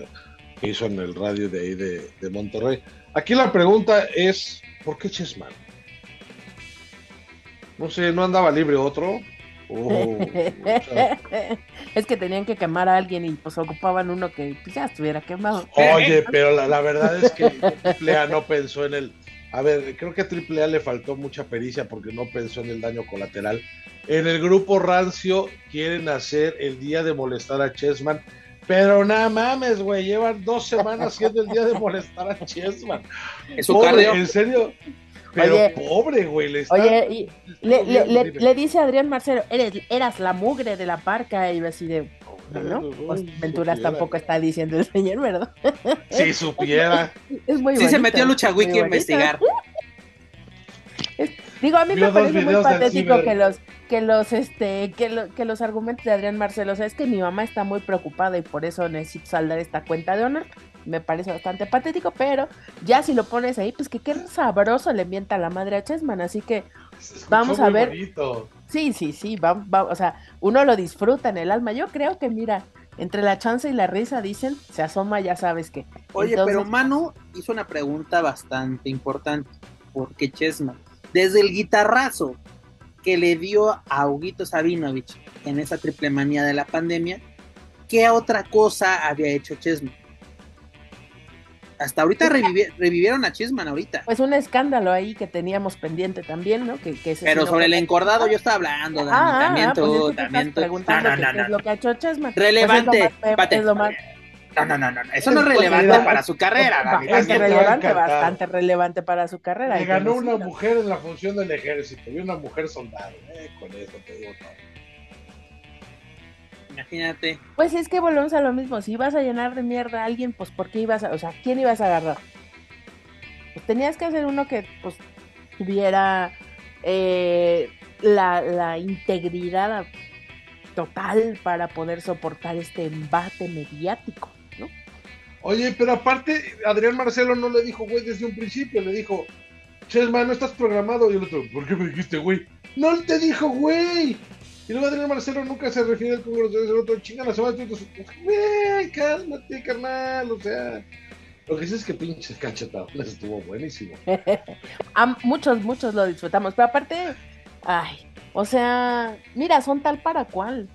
Speaker 3: que hizo en el radio de ahí de, de Monterrey. Aquí la pregunta es, ¿por qué Chessman? No sé, ¿no andaba libre otro? O- o sea,
Speaker 2: es que tenían que quemar a alguien y pues ocupaban uno que pues, ya estuviera quemado.
Speaker 3: Oye, pero la, la verdad es que AAA no pensó en el. A ver, creo que a AAA le faltó mucha pericia porque no pensó en el daño colateral. En el grupo Rancio quieren hacer el día de molestar a Chessman, pero nada mames, güey, llevan dos semanas siendo el día de molestar a Chessman.
Speaker 1: Es
Speaker 3: Pobre. En serio, Pero
Speaker 2: Oye,
Speaker 3: pobre, güey. Le está...
Speaker 2: Oye, y le, le, le, le dice a Adrián Marcelo, eres, eras la mugre de la parca, y yo así de, ¿no? Pues Venturas
Speaker 3: supiera.
Speaker 2: tampoco está diciendo el señor, ¿verdad?
Speaker 3: Si supiera.
Speaker 2: Es muy
Speaker 1: Sí se
Speaker 2: bonito,
Speaker 1: metió a Lucha Wiki a
Speaker 2: bonito.
Speaker 1: investigar.
Speaker 2: Digo, a mí
Speaker 3: Vio
Speaker 2: me parece muy patético que los, que los, este, que, lo- que los argumentos de Adrián Marcelo, o sea, es que mi mamá está muy preocupada y por eso necesito saldar esta cuenta de honor. Me parece bastante patético, pero ya si lo pones ahí, pues que qué sabroso le mienta la madre a Chessman, así que Vamos a
Speaker 3: muy
Speaker 2: ver.
Speaker 3: bonito.
Speaker 2: Sí, sí, sí, va, va- o sea, uno lo disfruta en el alma. Yo creo que, mira, entre la chance y la risa dicen, se asoma, ya sabes que.
Speaker 1: Oye,
Speaker 2: Entonces,
Speaker 1: pero Manu hizo una pregunta bastante importante. Porque Chessman, desde el guitarrazo que le dio a Huguito Sabinovich en esa triple manía de la pandemia, ¿qué otra cosa había hecho Chessman? Hasta ahorita revivi- revivieron a Chessman ahorita.
Speaker 2: Pues un escándalo ahí que teníamos pendiente también, ¿no? Que,
Speaker 1: Pero sobre el encordado yo estaba hablando, Dani.
Speaker 2: Ah, ah,
Speaker 1: también
Speaker 2: ah, pues es
Speaker 1: tú,
Speaker 2: que
Speaker 1: también tú. No, no, no,
Speaker 2: qué es
Speaker 1: no.
Speaker 2: lo que ha hecho Chessman.
Speaker 1: Relevante.
Speaker 2: Pues es lo más-
Speaker 1: Pate.
Speaker 2: es lo más-
Speaker 1: No, no, no, no. Eso no es
Speaker 2: Pues,
Speaker 1: relevante para su carrera, Dani.
Speaker 3: Es
Speaker 2: relevante, bastante relevante para su carrera.
Speaker 3: Le ganó una mujer en la función del ejército y una mujer soldado. Eh, con eso te digo todo.
Speaker 1: Imagínate.
Speaker 2: Pues es que volvemos a lo mismo. Si ibas a llenar de mierda a alguien, pues ¿por qué ibas a, o sea, quién ibas a agarrar? Pues tenías que hacer uno que pues tuviera eh, la, la integridad total para poder soportar este embate mediático.
Speaker 3: Oye, pero aparte, Adrián Marcelo no le dijo, güey, desde un principio. Le dijo, Chesma, no estás programado. Y el otro, ¿por qué me dijiste, güey? No te dijo, güey. Y luego Adrián Marcelo nunca se refiere al Congreso del otro, chinga la semana. Güey, cálmate, carnal. O sea, lo que sí es que pinche cachetado. Estuvo buenísimo.
Speaker 2: A muchos, muchos lo disfrutamos, pero aparte, ay, o sea, mira, son tal para cual.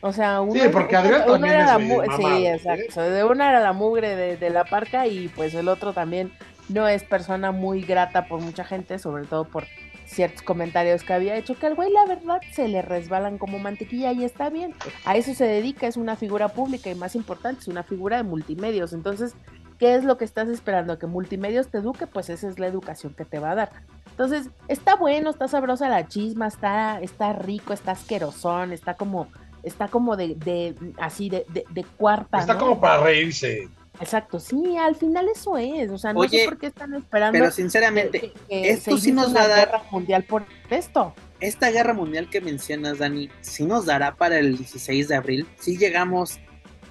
Speaker 2: O sea, uno,
Speaker 3: Sí, porque Adrián
Speaker 2: uno
Speaker 3: también
Speaker 2: era
Speaker 3: es
Speaker 2: la Sí,
Speaker 3: ¿eh?
Speaker 2: exacto. De una era la mugre de, de la parca y pues el otro también no es persona muy grata por mucha gente, sobre todo por ciertos comentarios que había hecho, que al güey la verdad se le resbalan como mantequilla y está bien. A eso se dedica, es una figura pública y más importante, es una figura de multimedios. Entonces, ¿qué es lo que estás esperando? ¿Que multimedios te eduque? Pues esa es la educación que te va a dar. Entonces, está bueno, está sabrosa la chisma, está, está rico, está asquerosón, está como, está como de, de así, de, de, de cuarta.
Speaker 3: Está
Speaker 2: ¿no?
Speaker 3: como para reírse.
Speaker 2: Exacto, sí, al final eso es. O sea, no
Speaker 1: Oye,
Speaker 2: sé por qué están esperando.
Speaker 1: Pero sinceramente,
Speaker 2: que- que
Speaker 1: esto sí nos va a dar-
Speaker 2: guerra mundial por esto.
Speaker 1: esta guerra mundial que mencionas, Dani, sí nos dará para el 16 de abril. Si llegamos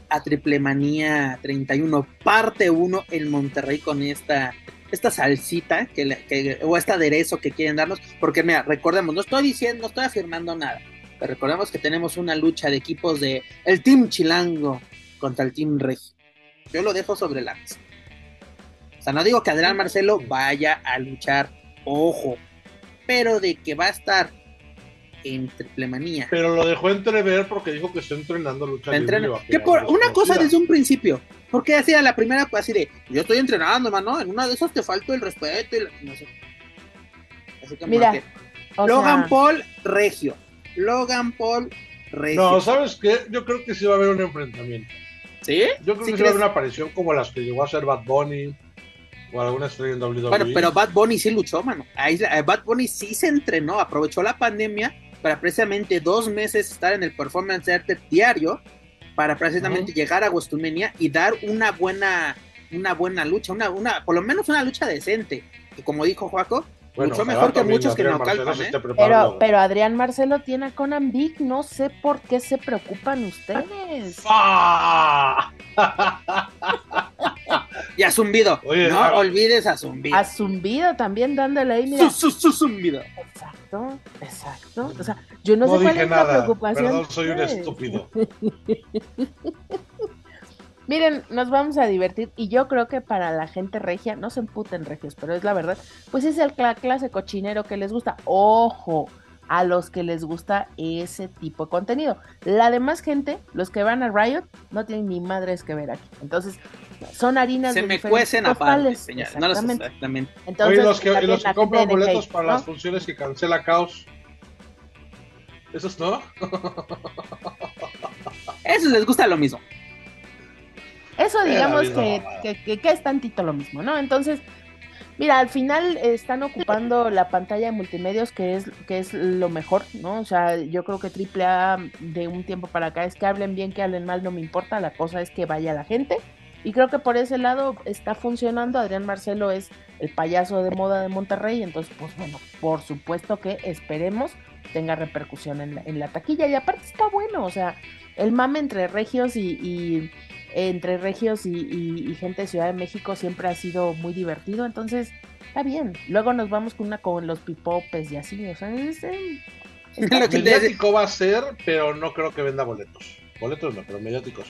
Speaker 1: a Triple Manía 31, parte 1 en Monterrey con esta, esta salsita que, que- o este aderezo que quieren darnos. Porque, mira, recordemos, no estoy diciendo, no estoy afirmando nada. Pero recordemos que tenemos una lucha de equipos de el Team Chilango contra el Team Regio. Yo lo dejo sobre la mesa. O sea, no digo que Adrián Marcelo vaya a luchar, ojo, pero de que va a estar en triple manía.
Speaker 3: Pero lo dejó entrever porque dijo que está entrenando lucha libre
Speaker 1: que por
Speaker 3: una
Speaker 1: cosa desde un principio. Porque hacía la primera pues, así de yo estoy entrenando, mano. En una de esas te falto el respeto y la- no sé. Así
Speaker 2: Mira,
Speaker 1: que-
Speaker 2: O
Speaker 1: Logan
Speaker 2: sea,
Speaker 1: Paul Regio. Logan Paul Regio.
Speaker 3: No, ¿sabes qué? Yo creo que sí va a haber un enfrentamiento.
Speaker 1: ¿Sí?
Speaker 3: Yo creo
Speaker 1: ¿Sí
Speaker 3: que sí va a haber una aparición como las que llegó a hacer Bad Bunny o alguna estrella en WWE.
Speaker 1: Bueno, pero Bad Bunny sí luchó, mano. Ahí, eh, Bad Bunny sí se entrenó, aprovechó la pandemia para precisamente dos meses estar en el Performance Center diario para precisamente llegar a Westumenia y dar una buena una buena lucha, una, una, por lo menos una lucha decente. Y como dijo Juaco,
Speaker 3: Bueno,
Speaker 1: mucho mejor que muchos que
Speaker 3: Adrián
Speaker 1: no
Speaker 3: Marcelo
Speaker 1: calpan,
Speaker 3: se
Speaker 1: ¿eh?
Speaker 2: pero, pero Adrián Marcelo tiene a Conan Big, no sé por qué se preocupan ustedes.
Speaker 1: Y a Zumbido.
Speaker 3: Oye,
Speaker 1: no
Speaker 3: ah,
Speaker 1: olvides a Zumbido.
Speaker 2: A Zumbido también dándole ahí, mira.
Speaker 1: Su, su, su Zumbido.
Speaker 2: Exacto, exacto. O sea, yo no,
Speaker 3: No
Speaker 2: sé cuál es la
Speaker 3: nada.
Speaker 2: preocupación.
Speaker 3: Perdón, soy un estúpido.
Speaker 2: Miren, nos vamos a divertir y yo creo que para la gente regia, no se emputen regios, pero es la verdad, pues es el cla- clase cochinero que les gusta. Ojo, a los que les gusta ese tipo de contenido. La demás gente, los que van a Riot, no tienen ni madres que ver aquí. Entonces, son harinas
Speaker 1: Se
Speaker 2: de
Speaker 1: me cuecen aparte, señor. No los
Speaker 2: Exactamente. Entonces,
Speaker 3: Oye, los que, los que compran boletos para
Speaker 2: ¿no?
Speaker 3: las funciones que cancela Caos. ¿Esos no?
Speaker 1: Eso les gusta lo mismo.
Speaker 2: Eso digamos que, que, que- que es tantito lo mismo, ¿no? Entonces, Mira, al final están ocupando la pantalla de multimedios, que es, que es lo mejor, ¿no? O sea, yo creo que AAA de un tiempo para acá es que hablen bien, que hablen mal, no me importa, la cosa es que vaya la gente. Y creo que por ese lado está funcionando. Adrián Marcelo es el payaso de moda de Monterrey, entonces, pues bueno, por supuesto que esperemos tenga repercusión en la, en la taquilla. Y aparte está bueno, o sea, el mame entre regios y entre regios y, gente de Ciudad de México siempre ha sido muy divertido, entonces está bien. Luego nos vamos con una con los pipopes y así, o sea, es,
Speaker 3: lo que mediático va a ser, pero no creo que venda boletos. Boletos no, pero mediáticos.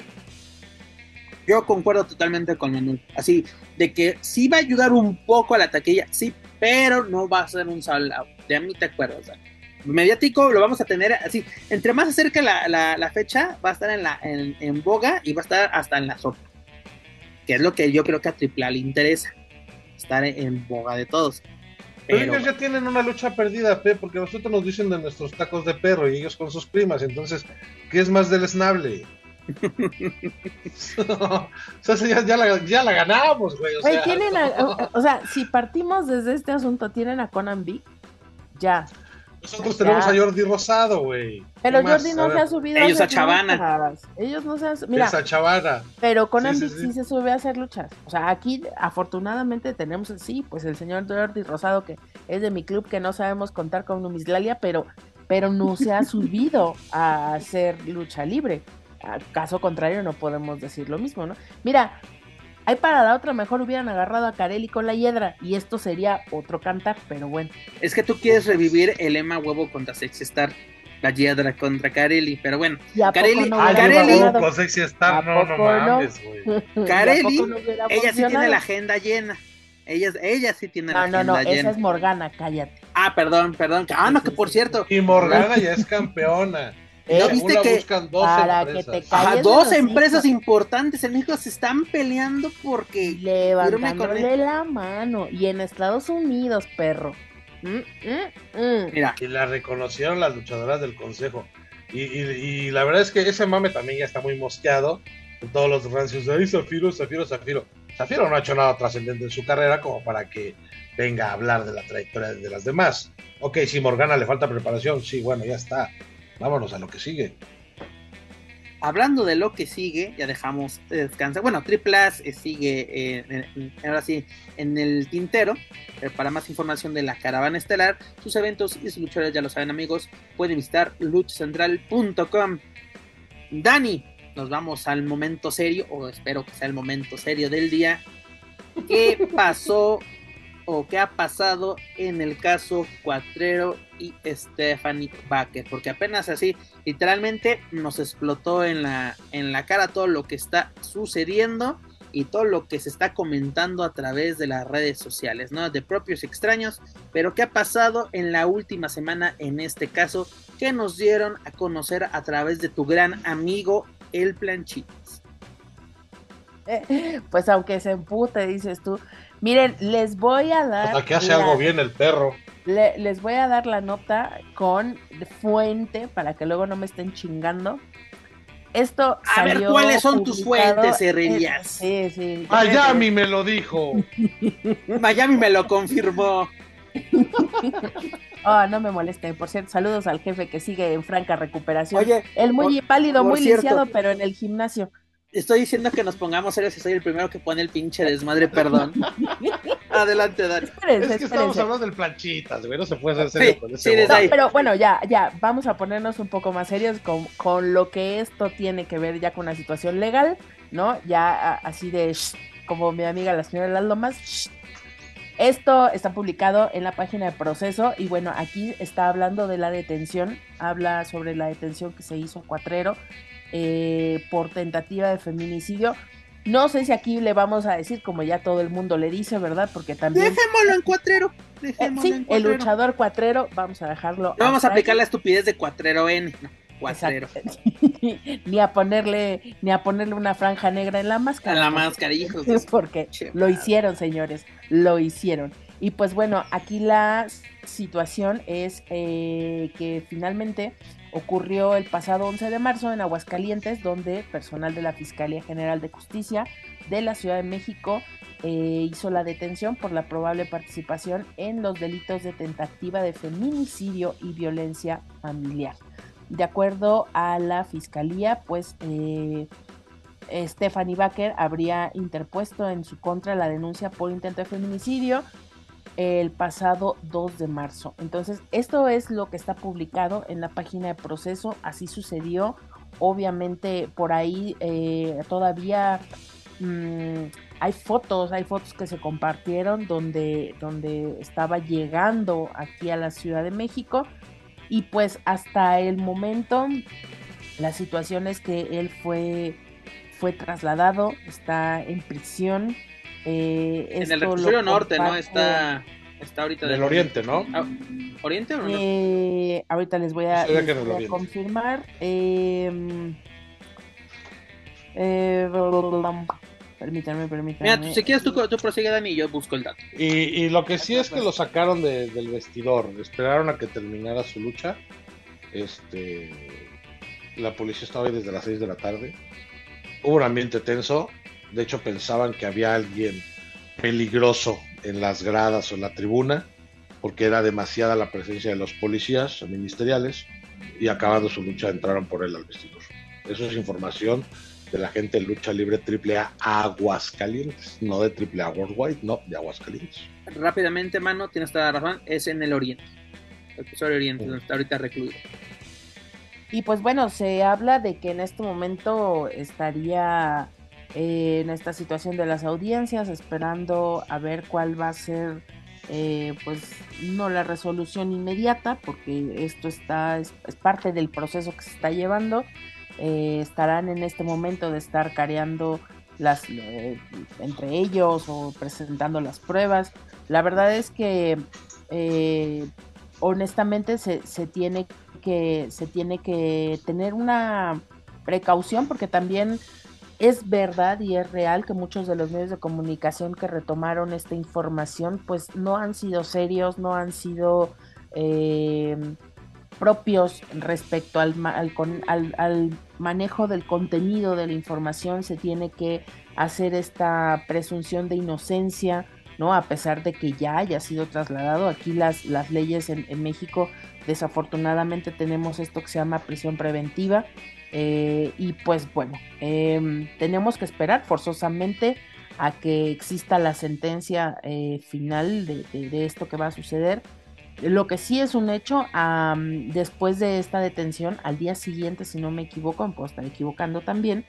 Speaker 1: Yo concuerdo totalmente con Manuel. Así, de que sí va a ayudar un poco a la taquilla, sí, pero no va a ser un salado. De a mí te acuerdo, o sea, mediático lo vamos a tener así. Entre más acerca la, la, fecha, va a estar en, la, en, boga y va a estar hasta en la sopa. Que es lo que yo creo que a Triple le interesa. Estar en, boga de todos.
Speaker 3: Pero, ellos ya tienen una lucha perdida, Pe, porque nosotros nos dicen de nuestros tacos de perro y ellos con sus primas. Entonces, ¿qué es más deleznable? o sea, ya, la, ya la ganamos, güey. O, sea,
Speaker 2: ¿tienen o, sea, si partimos desde este asunto, ¿tienen a Conan B? Ya.
Speaker 3: Nosotros tenemos a Jordi Rosado, güey.
Speaker 2: Pero Jordi no se ha subido
Speaker 1: Ellos a, Chavana.
Speaker 2: Ellos no se han Mira,
Speaker 3: a Chavana.
Speaker 2: Pero con sí, sí, se sube a hacer luchas. O sea, aquí afortunadamente tenemos, sí, pues el señor Jordi Rosado, que es de mi club, que no sabemos contar con Numislalia, pero, pero no se ha subido a hacer lucha libre. Caso contrario, no podemos decir lo mismo, ¿no? Mira, hay para la otra, mejor hubieran agarrado a Carelli con la hiedra y esto sería otro cantar, pero bueno.
Speaker 1: Es que tú quieres revivir el Ema huevo contra Sexy Star. La hiedra contra Carelli, pero bueno.
Speaker 2: Carelli,
Speaker 3: no Carelli con Sexy Star, no, no mames, güey.
Speaker 1: Carelli, ella sí tiene la agenda llena. Ella, ella sí tiene la agenda llena. No, no,
Speaker 2: esa es Morgana, cállate.
Speaker 1: Ah, perdón, perdón. Ah, no, que por cierto.
Speaker 3: Y Morgana ya es campeona.
Speaker 1: ¿No viste que
Speaker 3: dos para empresas.
Speaker 1: que te dos empresas importantes en México se están peleando porque
Speaker 2: levantándole la mano y en Estados Unidos, perro. Mm,
Speaker 3: mm, mm. Mira. Y la reconocieron las luchadoras del consejo. Y, la verdad es que ese mame también ya está muy mosqueado. Con todos los rancios de ahí, Zafiro, Zafiro, Zafiro. Zafiro no ha hecho nada trascendente en su carrera como para que venga a hablar de la trayectoria de las demás. Ok, si Morgana le falta preparación, sí, bueno, ya está vámonos a lo que sigue.
Speaker 1: Hablando de lo que sigue, ya dejamos descansar. Bueno, Triple eh, sigue eh, ahora sí en el tintero. Eh, para más información de la caravana estelar, sus eventos y sus luchadores, ya lo saben amigos, pueden visitar luchacentral.com. Dani, nos vamos al momento serio, o espero que sea el momento serio del día. ¿Qué pasó o qué ha pasado en el caso Cuatrero y Stephanie Baker, porque apenas así, literalmente nos explotó en la, en la cara todo lo que está sucediendo y todo lo que se está comentando a través de las redes sociales, ¿no? De propios extraños, pero qué ha pasado en la última semana en este caso, que nos dieron a conocer a través de tu gran amigo, el Planchitas.
Speaker 2: pues aunque se empute, dices tú, Miren, les voy a dar.
Speaker 3: Hasta que hace algo bien el perro.
Speaker 2: les voy a dar la nota con fuente para que luego no me estén chingando. Esto
Speaker 1: a ver, ¿cuáles son tus fuentes, Herrerías?
Speaker 2: Sí, sí.
Speaker 3: Miami me lo dijo.
Speaker 1: Miami me lo confirmó.
Speaker 2: Oh, no me moleste. Por cierto, saludos al jefe que sigue en franca recuperación. Oye, el muy pálido, muy lisiado, pero en el gimnasio
Speaker 1: estoy diciendo que nos pongamos serios y soy el primero que pone el pinche desmadre, perdón. Adelante, Dani.
Speaker 3: es que estamos hablando del planchitas, güey, no se puede hacer serio con eso. Sí,
Speaker 2: pero bueno, ya, ya, vamos a ponernos un poco más serios con, con, lo que esto tiene que ver ya con la situación legal, ¿no? Ya así de, como mi amiga la señora Las Lomas, esto está publicado en la página de proceso y bueno, aquí está hablando de la detención, habla sobre la detención que se hizo a Cuatrero eh, por tentativa de feminicidio. No sé si aquí le vamos a decir, como ya todo el mundo le dice, ¿verdad? Porque también.
Speaker 1: Dejémoslo en cuatrero.
Speaker 2: Eh, sí, el luchador cuatrero, vamos a dejarlo.
Speaker 1: No vamos a aplicar la estupidez de cuatrero N. cuatrero.
Speaker 2: ni a ponerle, ni a ponerle una franja negra en la máscara.
Speaker 1: En la máscara, hijos.
Speaker 2: Es porque lo hicieron, señores. Lo hicieron. Y pues bueno, aquí la situación es eh, que finalmente ocurrió el pasado 11 de marzo en Aguascalientes, donde personal de la Fiscalía General de Justicia de la Ciudad de México eh, hizo la detención por la probable participación en los delitos de tentativa de feminicidio y violencia familiar. De acuerdo a la fiscalía, pues eh, Stephanie Baker habría interpuesto en su contra la denuncia por intento de feminicidio el pasado 2 de marzo. Entonces, esto es lo que está publicado en la página de proceso, así sucedió. Obviamente, por ahí eh, todavía mm, hay fotos, hay fotos que se compartieron donde, donde estaba llegando aquí a la Ciudad de México y pues hasta el momento la situación es que él fue, fue trasladado, está en prisión.
Speaker 1: Eh, en el reclusorio norte, ¿no? Está, está ahorita.
Speaker 3: Del oriente, ¿no?
Speaker 1: Ah, ¿Oriente o no?
Speaker 2: Eh, ahorita les voy a, confirmar. Em, eh, Permítanme, permítanme.
Speaker 1: Mira, si quieres tú, tú prosigue, Dani, y yo busco el dato.
Speaker 3: Y, lo que sí es que lo sacaron del vestidor. Esperaron a que terminara su lucha. Este, la policía estaba ahí desde las 6 de la tarde. Hubo un ambiente tenso. De hecho, pensaban que había alguien peligroso en las gradas o en la tribuna, porque era demasiada la presencia de los policías ministeriales. Y acabando su lucha, entraron por él al vestidor. Eso es información de la gente de lucha libre AAA Aguascalientes, no de AAA Worldwide, no, de Aguascalientes.
Speaker 1: Rápidamente, mano, tienes toda la razón, es en el Oriente, el Oriente, donde está ahorita recluido.
Speaker 2: Y pues bueno, se habla de que en este momento estaría eh, en esta situación de las audiencias, esperando a ver cuál va a ser, eh, pues no la resolución inmediata, porque esto está es, parte del proceso que se está llevando, eh, estarán en este momento de estar careando las, eh, entre ellos o presentando las pruebas. La verdad es que eh, honestamente se, tiene que, se tiene que tener una precaución porque también es verdad y es real que muchos de los medios de comunicación que retomaron esta información pues no han sido serios, no han sido propios respecto al, al, manejo del contenido de la información, se tiene que hacer esta presunción de inocencia, ¿no? A pesar de que ya haya sido trasladado. Aquí las, las leyes en, México, desafortunadamente tenemos esto que se llama prisión preventiva. Eh, y pues bueno, em, tenemos que esperar forzosamente a que exista la sentencia eh, final de, esto que va a suceder. Lo que sí es un hecho, después de esta detención, al día siguiente, si no me equivoco, me puedo estar equivocando también,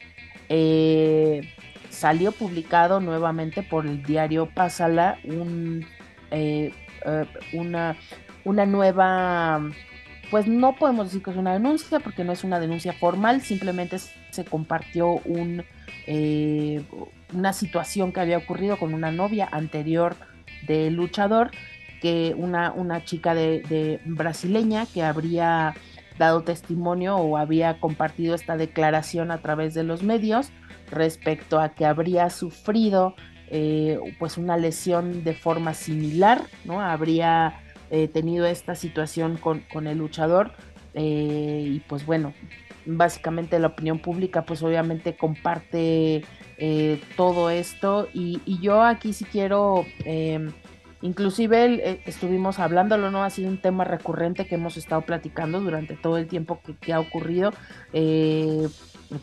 Speaker 2: eh, salió publicado nuevamente por el diario Pásala un, una, una nueva, pues no podemos decir que es una denuncia, porque no es una denuncia formal, simplemente se compartió un, una situación que había ocurrido con una novia anterior del luchador que una, una chica de, brasileña que habría dado testimonio o había compartido esta declaración a través de los medios respecto a que habría sufrido eh, pues una lesión de forma similar, ¿no? Habría eh, tenido esta situación con, con el luchador eh, y pues bueno, básicamente la opinión pública pues obviamente comparte todo esto y, y, yo aquí sí quiero Inclusive eh, estuvimos hablándolo, ¿no? Ha sido un tema recurrente que hemos estado platicando durante todo el tiempo que, ha ocurrido. Eh,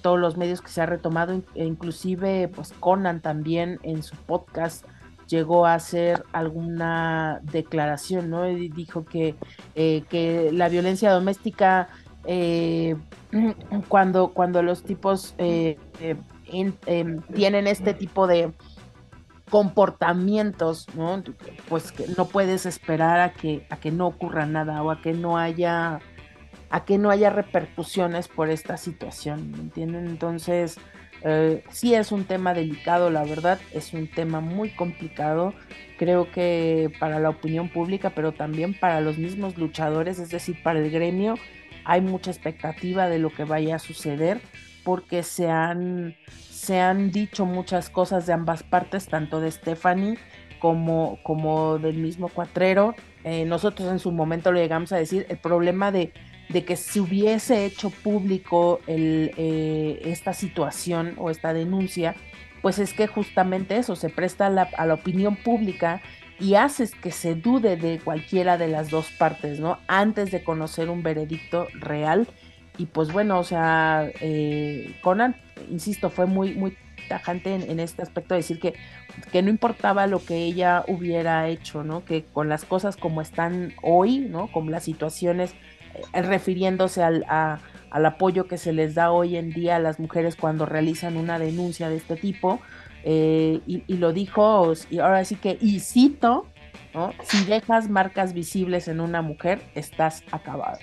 Speaker 2: todos los medios que se ha retomado, e inclusive pues Conan también en su podcast llegó a hacer alguna declaración, ¿no? Y dijo que, eh, que la violencia doméstica, cuando, cuando los tipos tienen este tipo de comportamientos, ¿no? Pues que no puedes esperar a que, a que no ocurra nada o a que no haya a que no haya repercusiones por esta situación, ¿me entienden? Entonces, eh, sí es un tema delicado, la verdad, es un tema muy complicado, creo que para la opinión pública, pero también para los mismos luchadores, es decir, para el gremio, hay mucha expectativa de lo que vaya a suceder, porque se han, se han dicho muchas cosas de ambas partes, tanto de Stephanie como, como del mismo Cuatrero. Eh, nosotros en su momento lo llegamos a decir, el problema de, de que se hubiese hecho público eh, esta situación o esta denuncia, pues es que justamente eso, se presta a la, opinión pública y haces que se dude de cualquiera de las dos partes, ¿no? Antes de conocer un veredicto real. Y pues bueno, o sea, eh, Conan, insisto, fue muy, muy tajante en, este aspecto de decir que, que no importaba lo que ella hubiera hecho, ¿no? Que con las cosas como están hoy, ¿no? Con las situaciones, refiriéndose al, al apoyo que se les da hoy en día a las mujeres cuando realizan una denuncia de este tipo, eh, y, lo dijo, y ahora sí que, y cito, si dejas marcas visibles en una mujer, estás acabado.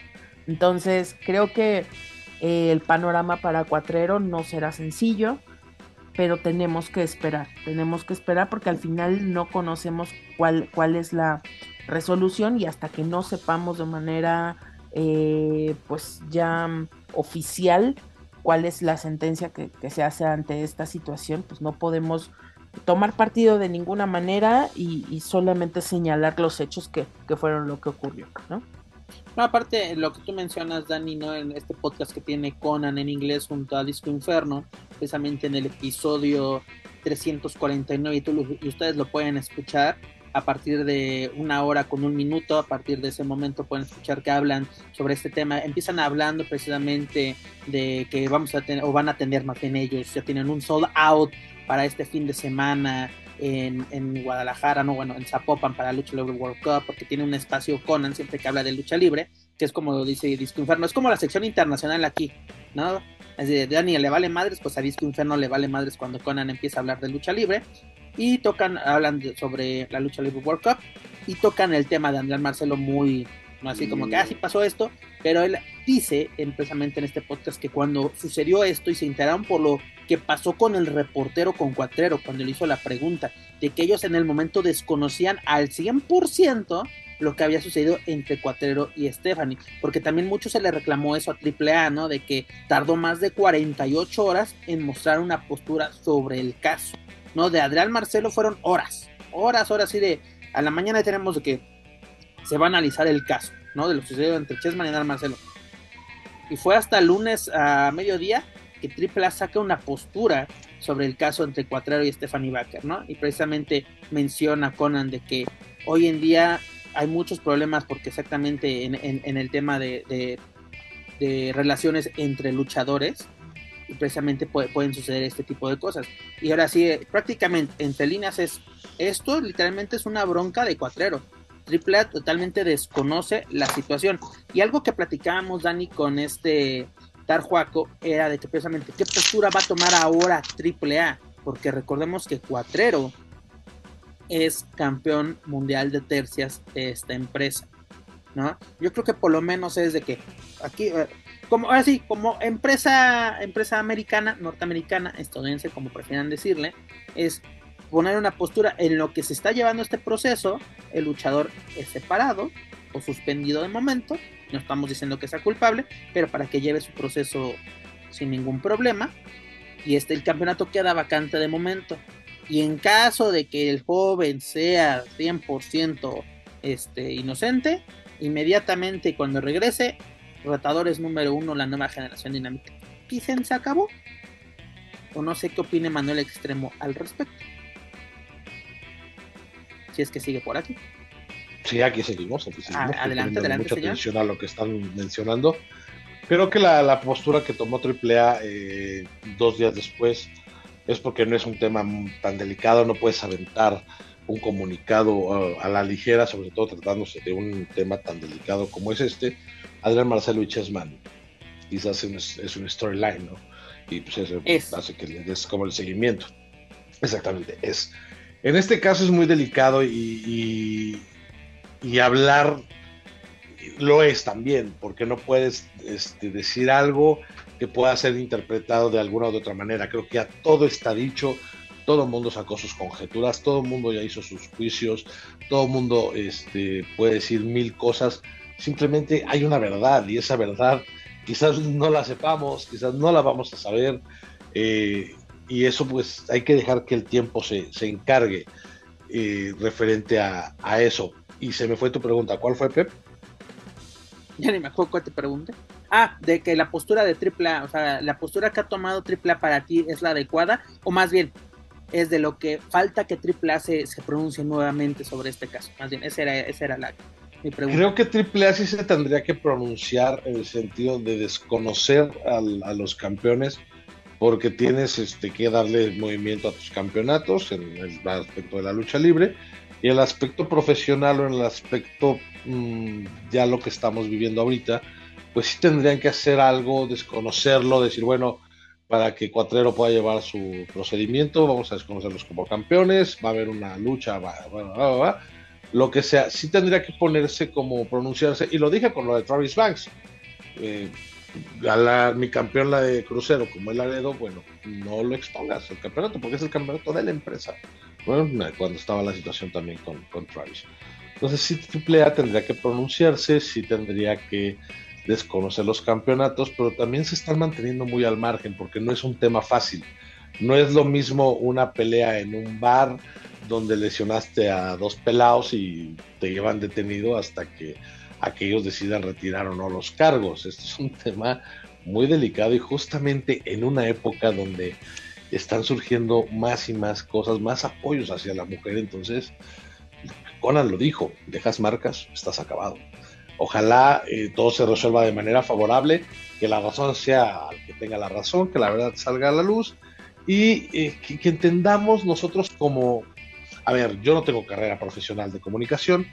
Speaker 2: Entonces, creo que eh, el panorama para Cuatrero no será sencillo, pero tenemos que esperar, tenemos que esperar porque al final no conocemos cuál, cuál es la resolución y hasta que no sepamos de manera eh, pues ya oficial cuál es la sentencia que, se hace ante esta situación, pues no podemos tomar partido de ninguna manera y, solamente señalar los hechos que, fueron lo que ocurrió, ¿no?
Speaker 1: Aparte, lo que tú mencionas, Dani, ¿no? En este podcast que tiene Conan en inglés junto a Disco Inferno, precisamente en el episodio 349, y, y ustedes lo pueden escuchar, a partir de una hora con un minuto, a partir de ese momento pueden escuchar que hablan sobre este tema, empiezan hablando precisamente de que vamos a tener, o van a tener más bien ellos, ya tienen un sold out para este fin de semana en, en Guadalajara, no, bueno, en Zapopan para Lucha Libre World Cup, porque tiene un espacio Conan siempre que habla de lucha libre, que es como dice Disco Inferno, es como la sección internacional aquí, ¿no? Es de Dani le vale madres, pues a Disco Inferno le vale madres cuando Conan empieza a hablar de lucha libre y tocan, hablan sobre la lucha libre World Cup y tocan el tema de Andrés Marcelo muy, así como que así ah, pasó esto, pero él dice precisamente en este podcast que cuando sucedió esto y se enteraron por lo que pasó con el reportero con Cuatrero cuando le hizo la pregunta de que ellos en el momento desconocían al 100% lo que había sucedido entre Cuatrero y Stephanie, porque también mucho se le reclamó eso a AAA, ¿no? De que tardó más de 48 horas en mostrar una postura sobre el caso. ¿No? De Adrián Marcelo fueron horas, horas, horas, y de a la mañana tenemos de que se va a analizar el caso, ¿no? De lo sucedido entre Chessman y Adrián Marcelo. Y fue hasta el lunes a mediodía que AAA saca una postura sobre el caso entre Cuatrero y Stephanie Baker, ¿no? Y precisamente menciona Conan de que hoy en día hay muchos problemas porque exactamente en, el tema de, de relaciones entre luchadores, precisamente pueden suceder este tipo de cosas. Y ahora sí, eh, prácticamente entre líneas es esto literalmente es una bronca de cuatrero. Triple A totalmente desconoce la situación. Y algo que platicábamos, Dani, con este Tarjuaco, era de que precisamente qué postura va a tomar ahora Triple A. Porque recordemos que Cuatrero es campeón mundial de tercias de esta empresa. ¿no? Yo creo que por lo menos es de que aquí, eh, como ahora sí, como empresa, empresa americana, norteamericana, estadounidense, como prefieran decirle, es poner una postura en lo que se está llevando este proceso, el luchador es separado o suspendido de momento, no estamos diciendo que sea culpable, pero para que lleve su proceso sin ningún problema, y este el campeonato queda vacante de momento. Y en caso de que el joven sea 100% este, inocente, inmediatamente cuando regrese Rotadores número uno, la nueva generación dinámica. Quizás se acabó. O no sé qué opine Manuel Extremo al respecto. Si es que sigue por aquí.
Speaker 3: Sí, aquí seguimos. Aquí
Speaker 1: seguimos ah, adelante, adelante.
Speaker 3: Mucha atención a lo que están mencionando. Creo que la, postura que tomó AAA eh, dos días después es porque no es un tema tan delicado, no puedes aventar un comunicado uh, a la ligera, sobre todo tratándose de un tema tan delicado como es este Adrián Marcelo y Chessman quizás es un storyline, ¿no? Y pues eso hace que es como el seguimiento. Exactamente, es. En este caso es muy delicado y, y, hablar lo es también, porque no puedes este, decir algo que pueda ser interpretado de alguna u otra manera. Creo que ya todo está dicho, todo el mundo sacó sus conjeturas, todo el mundo ya hizo sus juicios, todo el mundo este, puede decir mil cosas simplemente hay una verdad y esa verdad quizás no la sepamos, quizás no la vamos a saber eh, y eso pues hay que dejar que el tiempo se, encargue eh, referente a, eso. Y se me fue tu pregunta, ¿cuál fue Pep?
Speaker 1: Ya ni me acuerdo cuál te pregunté. Ah, de que la postura de AAA, o sea, la postura que ha tomado AAA para ti es la adecuada, o más bien, es de lo que falta que Triple A se, pronuncie nuevamente sobre este caso. Más bien, esa era, esa era la, mi pregunta.
Speaker 3: Creo que Triple A sí se tendría que pronunciar en el sentido de desconocer a los campeones porque tienes este, que darle movimiento a tus campeonatos en el aspecto de la lucha libre y el aspecto profesional o en el aspecto mm, ya lo que estamos viviendo ahorita, pues sí tendrían que hacer algo, desconocerlo, decir, bueno, para que Cuatrero pueda llevar su procedimiento, vamos a desconocerlos como campeones, va a haber una lucha, va, va, va, lo que sea, sí tendría que ponerse como pronunciarse, y lo dije con lo de Travis Banks, eh, a mi campeón la de crucero como el Laredo, bueno, no lo expongas el campeonato, porque es el campeonato de la empresa. Bueno, cuando estaba la situación también con, con Travis. Entonces sí AAA tendría que pronunciarse, sí tendría que desconocer los campeonatos, pero también se están manteniendo muy al margen porque no es un tema fácil. No es lo mismo una pelea en un bar donde lesionaste a dos pelados y te llevan detenido hasta que aquellos decidan retirar o no los cargos. Este es un tema muy delicado y justamente en una época donde están surgiendo más y más cosas, más apoyos hacia la mujer. Entonces, Conan lo dijo, dejas marcas, estás acabado. Ojalá eh, todo se resuelva de manera favorable, que la razón sea el que tenga la razón, que la verdad salga a la luz y eh, que, entendamos nosotros como, a ver, yo no tengo carrera profesional de comunicación,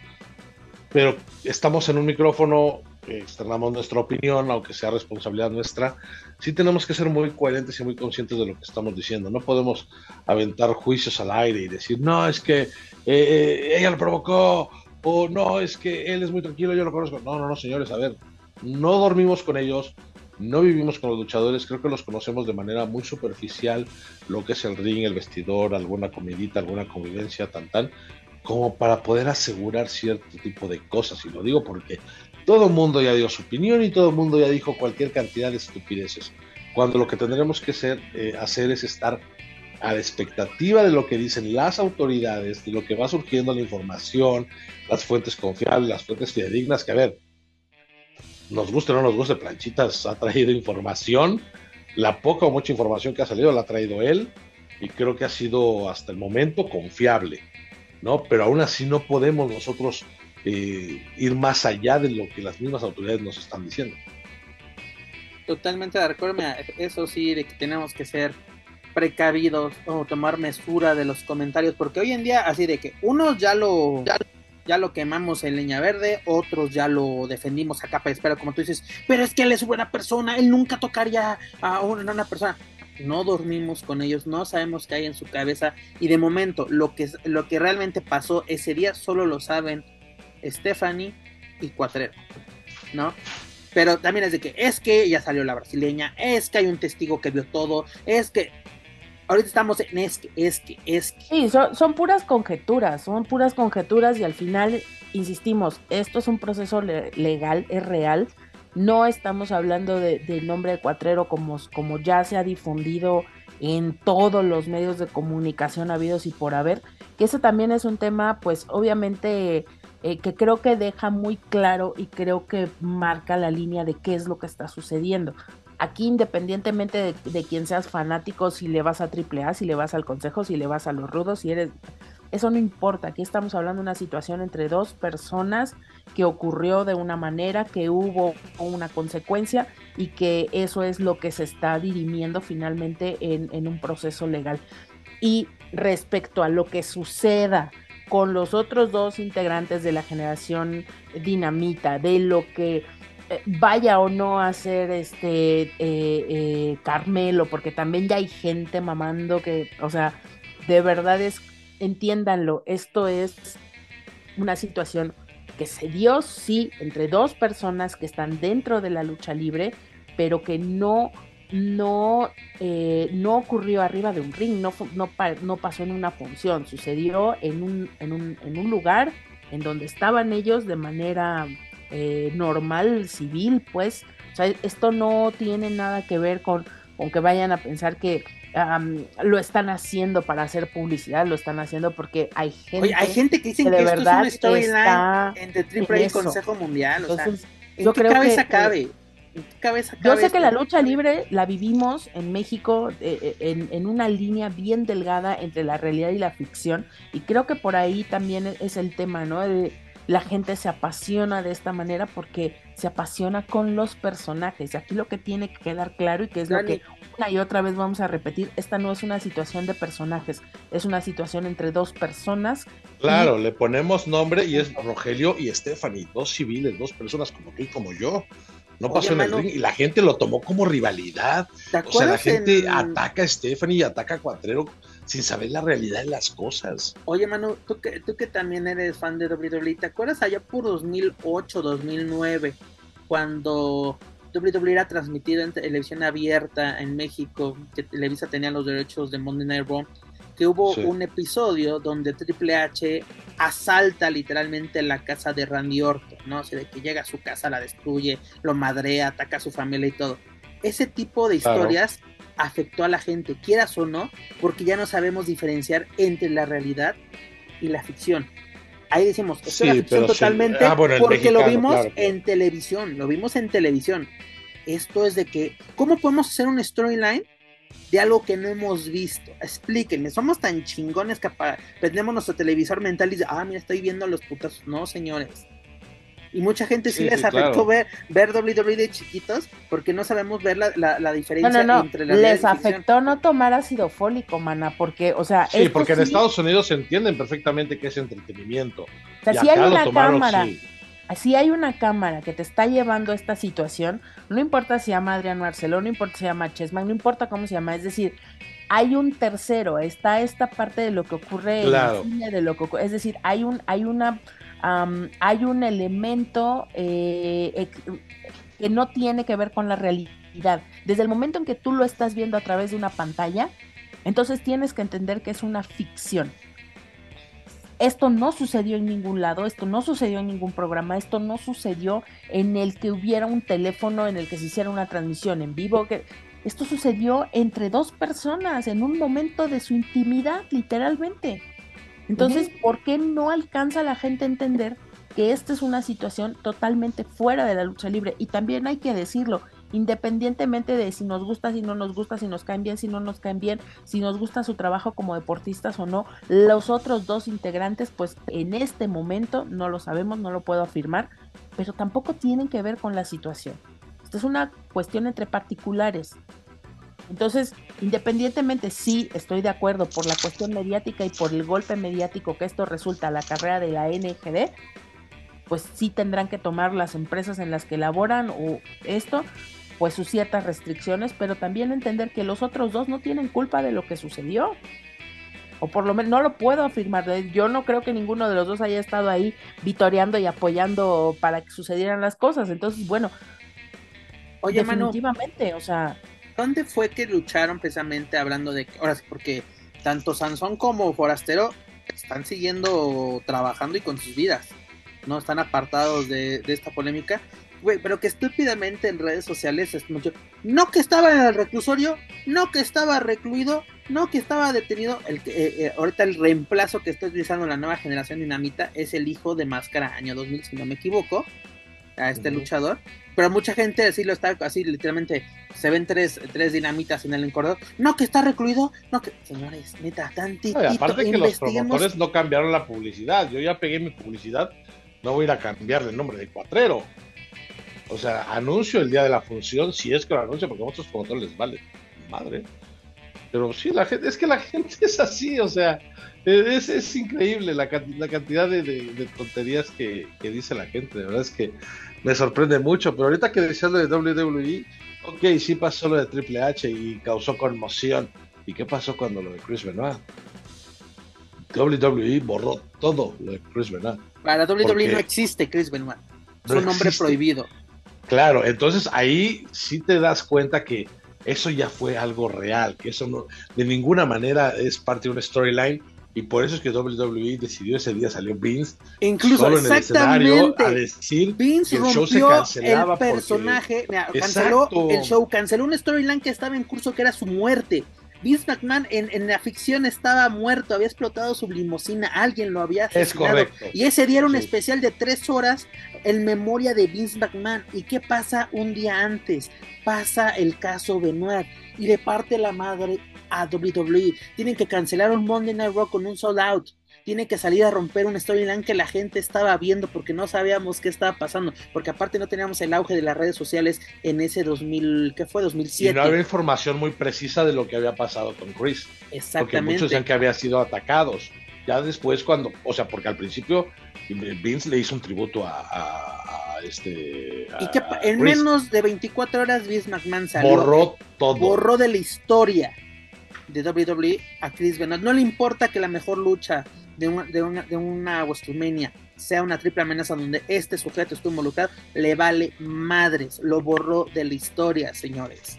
Speaker 3: pero estamos en un micrófono, externamos nuestra opinión, aunque sea responsabilidad nuestra, sí tenemos que ser muy coherentes y muy conscientes de lo que estamos diciendo. No podemos aventar juicios al aire y decir, no, es que eh, ella lo provocó, o no, es que él es muy tranquilo, yo lo conozco. No, no, no, señores, a ver, no dormimos con ellos, no vivimos con los luchadores, creo que los conocemos de manera muy superficial, lo que es el ring, el vestidor, alguna comidita, alguna convivencia, tan tan, como para poder asegurar cierto tipo de cosas. Y lo digo porque todo el mundo ya dio su opinión y todo el mundo ya dijo cualquier cantidad de estupideces. Cuando lo que tendremos que eh, hacer es estar a la expectativa de lo que dicen las autoridades, de lo que va surgiendo la información, las fuentes confiables, las fuentes fidedignas, que a ver, nos guste o no nos guste, Planchitas ha traído información, la poca o mucha información que ha salido la ha traído él, y creo que ha sido hasta el momento confiable, ¿no? Pero aún así no podemos nosotros eh, ir más allá de lo que las mismas autoridades nos están diciendo.
Speaker 1: Totalmente de acuerdo, eso sí, de que tenemos que ser precavidos o tomar mesura de los comentarios, porque hoy en día así de que unos ya lo ya, lo quemamos en leña verde, otros ya lo defendimos a capa y espera, como tú dices, pero es que él es buena persona, él nunca tocaría a una, una persona. No dormimos con ellos, no sabemos qué hay en su cabeza y de momento lo que, lo que realmente pasó ese día solo lo saben Stephanie y Cuatrero, ¿no? Pero también es de que es que ya salió la brasileña, es que hay un testigo que vio todo, es que ahorita estamos en es que, es que, es que.
Speaker 2: Sí, son, son puras conjeturas, son puras conjeturas y al final, insistimos, esto es un proceso legal, es real. No estamos hablando de, del nombre de Cuatrero como, como ya se ha difundido en todos los medios de comunicación habidos y por haber, que ese también es un tema, pues obviamente eh, que creo que deja muy claro y creo que marca la línea de qué es lo que está sucediendo. Aquí, independientemente de, quién seas fanático, si le vas a AAA, si le vas al Consejo, si le vas a los rudos, si eres... Eso no importa, aquí estamos hablando de una situación entre dos personas que ocurrió de una manera, que hubo una consecuencia y que eso es lo que se está dirimiendo finalmente en, un proceso legal. Y respecto a lo que suceda con los otros dos integrantes de la generación dinamita, de lo que vaya o no a ser este eh, eh, Carmelo, porque también ya hay gente mamando que, o sea, de verdad es, entiéndanlo, esto es una situación que se dio, sí, entre dos personas que están dentro de la lucha libre, pero que no, no, no ocurrió arriba de un ring, no, no, no, pasó en una función, sucedió en un, en un, en un lugar en donde estaban ellos de manera eh, normal, civil, pues. O sea, esto no tiene nada que ver con, con que vayan a pensar que lo están haciendo para hacer publicidad, lo están haciendo porque hay gente.
Speaker 1: hay gente que dice que, de verdad es una storyline entre Triple y Consejo Mundial. O sea, ¿en yo qué creo cabeza que, cabe? cabeza,
Speaker 2: Yo sé que la lucha libre la vivimos en México eh, eh, en, una línea bien delgada entre la realidad y la ficción y creo que por ahí también es el tema, ¿no? La gente se apasiona de esta manera porque se apasiona con los personajes. Aquí lo que tiene que quedar claro y que es lo que una y otra vez vamos a repetir, esta no es una situación de personajes, es una situación entre dos personas.
Speaker 3: Claro, le ponemos nombre y es Rogelio y Stephanie, dos civiles, dos personas como tú y como yo. No pasó en el ring y la gente lo tomó como rivalidad. O sea, la gente ataca a Stephanie y ataca a Cuatrero sin saber la realidad de las cosas.
Speaker 1: Oye, Manu, tú que, tú que también eres fan de WWE, ¿te acuerdas allá por 2008, 2009, cuando WWE era transmitido en televisión abierta en México, que Televisa tenía los derechos de Monday Night Raw? que hubo un episodio donde Triple H asalta literalmente la casa de Randy Orton, ¿no? O sea, de que llega a su casa, la destruye, lo madrea, ataca a su familia y todo. Ese tipo de historias afectó a la gente, quieras o no, porque ya no sabemos diferenciar entre la realidad y la ficción. Ahí decimos, esto es la ficción totalmente ah, porque lo vimos en televisión, lo vimos en televisión. Esto es de que, ¿cómo podemos hacer un storyline de algo que no hemos visto. Explíquenme, somos tan chingones que prendemos nuestro televisor mental y dice, ah, mira, estoy viendo a los putos. No, señores. Y mucha gente sí, les afectó ver, ver WWE de chiquitos porque no sabemos ver la, la, diferencia entre la
Speaker 2: Les afectó no tomar ácido fólico, mana, porque, o sea.
Speaker 3: Sí, porque en Estados Unidos se entienden perfectamente que es entretenimiento.
Speaker 2: O sea, si hay una cámara si hay una cámara que te está llevando a esta situación, no importa si se llama Adrián Marcelo, no importa si se llama Chessman, no importa cómo se llama, es decir, hay un tercero, está esta parte de lo que ocurre en el cine, de lo que es decir, hay un, hay una, hay un elemento eh, que no tiene que ver con la realidad. Desde el momento en que tú lo estás viendo a través de una pantalla, entonces tienes que entender que es una ficción. Esto no sucedió en ningún lado, esto no sucedió en ningún programa, esto no sucedió en el que hubiera un teléfono en el que se hiciera una transmisión en vivo. Que... Esto sucedió entre dos personas en un momento de su intimidad, literalmente. Entonces, ¿por qué no alcanza la gente a entender que esta es una situación totalmente fuera de la lucha libre? Y también hay que decirlo, independientemente de si nos gusta, si no nos gusta, si nos caen bien, si no nos caen bien, si nos gusta su trabajo como deportistas o no, los otros dos integrantes, pues en este momento no lo sabemos, no lo puedo afirmar, pero tampoco tienen que ver con la situación. Esta es una cuestión entre particulares. Entonces, independientemente, sí estoy de acuerdo por la cuestión mediática y por el golpe mediático que esto resulta a la carrera de la NGD, pues sí tendrán que tomar las empresas en las que laboran o esto pues sus ciertas restricciones, pero también entender que los otros dos no tienen culpa de lo que sucedió. O por lo menos no lo puedo afirmar. Yo no creo que ninguno de los dos haya estado ahí vitoreando y apoyando para que sucedieran las cosas. Entonces, bueno, Oye, definitivamente, o sea.
Speaker 1: ¿Dónde fue que lucharon precisamente hablando de ahora sí, porque tanto Sansón como Forastero están siguiendo trabajando y con sus vidas, no están apartados de, esta polémica Güey, pero que estúpidamente en redes sociales es mucho. No que estaba en el reclusorio, no que estaba recluido, no que estaba detenido. El, eh, eh, ahorita el reemplazo que está utilizando la nueva generación dinamita es el hijo de Máscara, año 2000, si no me equivoco, a este luchador. Pero mucha gente así lo está, así literalmente, se ven tres, tres dinamitas en el encordador. No que está recluido, no que. Señores, neta, tantito.
Speaker 3: aparte que los promotores no cambiaron la publicidad. Yo ya pegué mi publicidad, no voy a ir a cambiarle el nombre de cuatrero. O sea, anuncio el día de la función, si es que lo anuncio, porque a otros promotores les vale. Madre. Pero sí, la gente, es que la gente es así, o sea, es, es increíble la, la cantidad de, tonterías que, dice la gente. De verdad es que me sorprende mucho. Pero ahorita que decías lo de WWE, ok, sí pasó lo de Triple H y causó conmoción. ¿Y qué pasó cuando lo de Chris Benoit? WWE borró todo lo de Chris Benoit.
Speaker 1: Para WWE no existe Chris Benoit. Es un nombre prohibido.
Speaker 3: Claro, entonces ahí sí te das cuenta que eso ya fue algo real, que eso no, de ninguna manera es parte de una storyline y por eso es que WWE decidió ese día salió Vince
Speaker 1: incluso solo en el escenario a decir Vince que el show se cancelaba el personaje canceló el show canceló una storyline que estaba en curso que era su muerte Vince McMahon en, la ficción estaba muerto, había explotado su limusina, alguien lo había
Speaker 3: asesinado. Es
Speaker 1: Y ese día era un especial de tres horas en memoria de Vince McMahon. ¿Y qué pasa un día antes? Pasa el caso Benoit y le parte la madre a WWE. Tienen que cancelar un Monday Night Raw con un sold out tiene que salir a romper un storyline que la gente estaba viendo porque no sabíamos qué estaba pasando, porque aparte no teníamos el auge de las redes sociales en ese 2000, ¿qué fue? 2007.
Speaker 3: Y no había información muy precisa de lo que había pasado con Chris.
Speaker 1: Exactamente.
Speaker 3: Porque muchos decían que había sido atacados. Ya después cuando, o sea, porque al principio Vince le hizo un tributo a, este...
Speaker 1: y que en menos de 24 horas Vince McMahon salió.
Speaker 3: Borró todo.
Speaker 1: Borró de la historia de WWE a Chris Benoit. No le importa que la mejor lucha de una, de una, de una WrestleMania sea una triple amenaza donde este sujeto estuvo involucrado, le vale madres, lo borró de la historia, señores.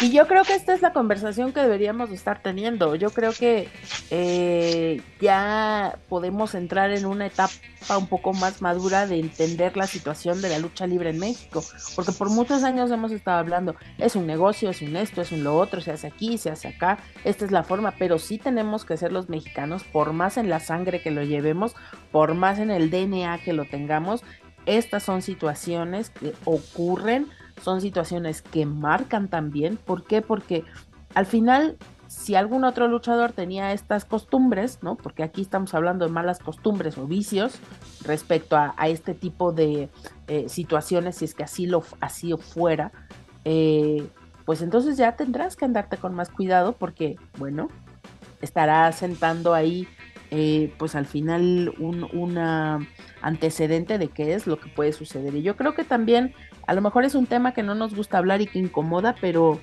Speaker 2: Y yo creo que esta es la conversación que deberíamos estar teniendo. Yo creo que eh, ya podemos entrar en una etapa un poco más madura de entender la situación de la lucha libre en México. Porque por muchos años hemos estado hablando, es un negocio, es un esto, es un lo otro, se hace aquí, se hace acá, esta es la forma, pero sí tenemos que ser los mexicanos, por más en la sangre que lo llevemos, por más en el DNA que lo tengamos, estas son situaciones que ocurren son situaciones que marcan también. ¿Por qué? Porque al final, si algún otro luchador tenía estas costumbres, ¿no? Porque aquí estamos hablando de malas costumbres o vicios respecto a, este tipo de eh, situaciones, si es que así lo así fuera, eh, pues entonces ya tendrás que andarte con más cuidado porque, bueno, estará sentando ahí eh, pues al final un antecedente de qué es lo que puede suceder. Y yo creo que también a lo mejor es un tema que no nos gusta hablar y que incomoda, pero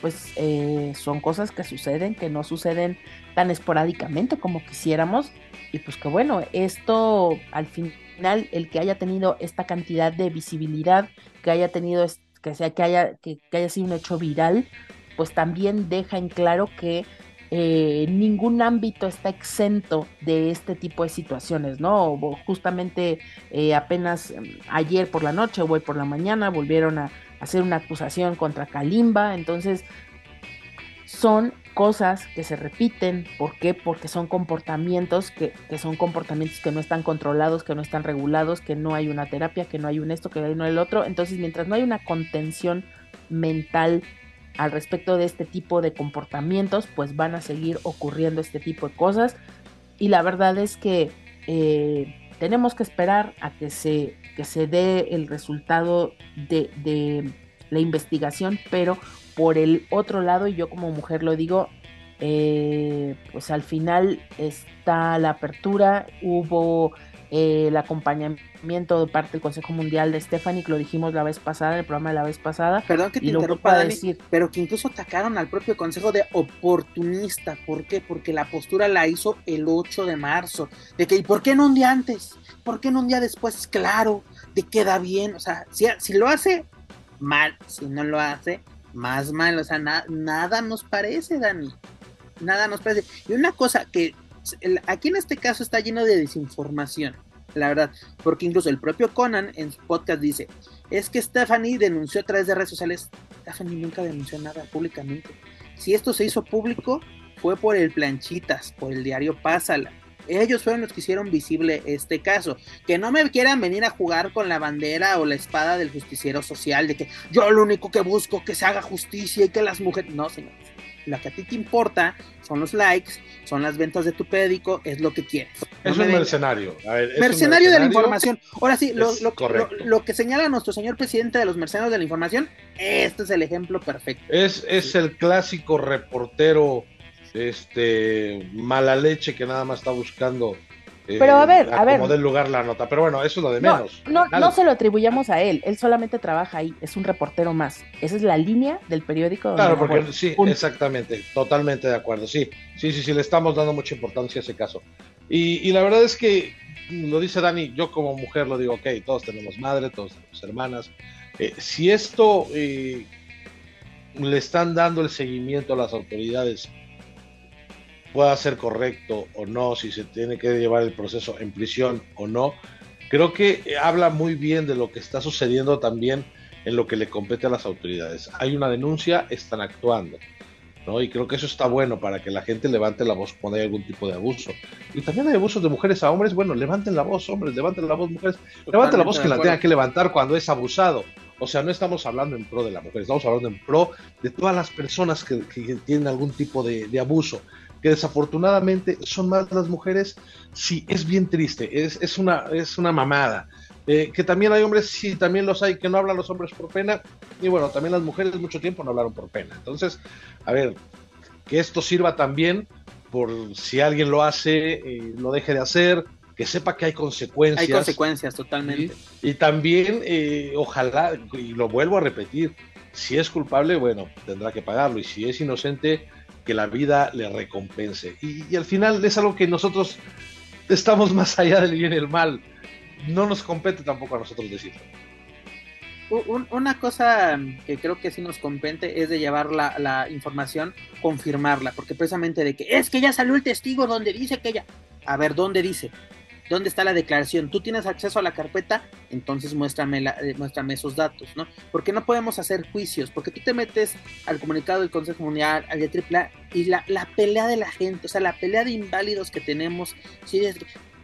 Speaker 2: pues eh, son cosas que suceden, que no suceden tan esporádicamente como quisiéramos. Y pues que bueno, esto al final, el que haya tenido esta cantidad de visibilidad, que haya tenido, que, sea, que, haya, que haya sido un hecho viral, pues también deja en claro que eh, ningún ámbito está exento de este tipo de situaciones, ¿no? Justamente eh, apenas em, ayer por la noche o hoy por la mañana volvieron a hacer una acusación contra Kalimba, entonces son cosas que se repiten, ¿por qué? Porque son comportamientos que, son comportamientos que no están controlados, que no están regulados, que no hay una terapia, que no hay un esto, que no hay el otro, entonces mientras no hay una contención mental al respecto de este tipo de comportamientos, pues van a seguir ocurriendo este tipo de cosas. Y la verdad es que eh, tenemos que esperar a que se, que se dé el resultado de, de, la investigación, pero por el otro lado, y yo como mujer lo digo, eh, pues al final está la apertura, hubo eh, el acompañamiento de parte del Consejo Mundial de Stephanie, que lo dijimos la vez pasada, en el programa de la vez pasada.
Speaker 1: Perdón que te interrumpa, decir. pero que incluso atacaron al propio Consejo de oportunista. ¿Por qué? Porque la postura la hizo el 8 de marzo. De que, ¿y por qué no un día antes? ¿Por qué no un día después? Claro, de queda bien. O sea, si, si lo hace, mal. Si no lo hace, más mal. O sea, nada nos parece, Dani. Nada nos parece. Y una cosa que aquí en este caso está lleno de desinformación, la verdad, porque incluso el propio Conan en su podcast dice, es que Stephanie denunció a través de redes sociales, Stephanie nunca denunció nada públicamente. Si esto se hizo público, fue por el Planchitas, por el diario Pásala. Ellos fueron los que hicieron visible este caso. Que no me quieran venir a jugar con la bandera o la espada del justiciero social, de que yo lo único que busco que se haga justicia y que las mujeres... No, señores lo que a ti te importa son los likes, son las ventas de tu pédico, es lo que quieres.
Speaker 3: es, un mercenario.
Speaker 1: mercenario. de la información. Ahora sí, lo, que señala nuestro señor presidente de los mercenarios de la información, este es el ejemplo perfecto.
Speaker 3: Es, es el clásico reportero este mala leche que nada más está buscando
Speaker 2: pero a ver, a ver.
Speaker 3: Como del lugar la nota. Pero bueno, eso es lo de menos.
Speaker 2: No, no, se lo atribuyamos a él. Él solamente trabaja ahí. Es un reportero más. Esa es la línea del periódico.
Speaker 3: Claro, porque sí, exactamente. Totalmente de acuerdo. Sí, sí, sí, sí. Le estamos dando mucha importancia a ese caso. Y, la verdad es que, lo dice Dani, yo como mujer lo digo, ok, todos tenemos madre, todos tenemos hermanas. Eh, si esto eh, le están dando el seguimiento a las autoridades pueda ser correcto o no, si se tiene que llevar el proceso en prisión o no, creo que habla muy bien de lo que está sucediendo también en lo que le compete a las autoridades. Hay una denuncia, están actuando. ¿no? Y creo que eso está bueno para que la gente levante la voz cuando hay algún tipo de abuso. Y también hay abusos de mujeres a hombres, bueno, levanten la voz, hombres, levanten la voz, mujeres, levanten la voz que la tengan que levantar cuando es abusado. O sea, no estamos hablando en pro de la mujer, estamos hablando en pro de todas las personas que, tienen algún tipo de, abuso, que desafortunadamente son más las mujeres, sí, es bien triste, es, es, una, es una mamada. Eh, que también hay hombres, sí, también los hay, que no hablan los hombres por pena, y bueno, también las mujeres mucho tiempo no hablaron por pena. Entonces, a ver, que esto sirva también por si alguien lo hace, eh, lo deje de hacer, que sepa que hay consecuencias.
Speaker 1: Hay consecuencias, totalmente.
Speaker 3: Y, también, eh, ojalá, y lo vuelvo a repetir, si es culpable, bueno, tendrá que pagarlo, y si es inocente, que la vida le recompense. Y, al final es algo que nosotros estamos más allá del bien y el mal. No nos compete tampoco a nosotros decirlo.
Speaker 1: una cosa que creo que sí nos compete es de llevar la, la, información, confirmarla, porque precisamente de que es que ya salió el testigo donde dice que ella, a ver, ¿dónde dice? ¿Dónde está la declaración? ¿Tú tienes acceso a la carpeta? Entonces muéstrame, la, eh, muéstrame esos datos, ¿no? Porque no podemos hacer juicios, porque tú te metes al comunicado del Consejo Mundial, al de AAA, y la, pelea de la gente, o sea, la pelea de inválidos que tenemos, sí,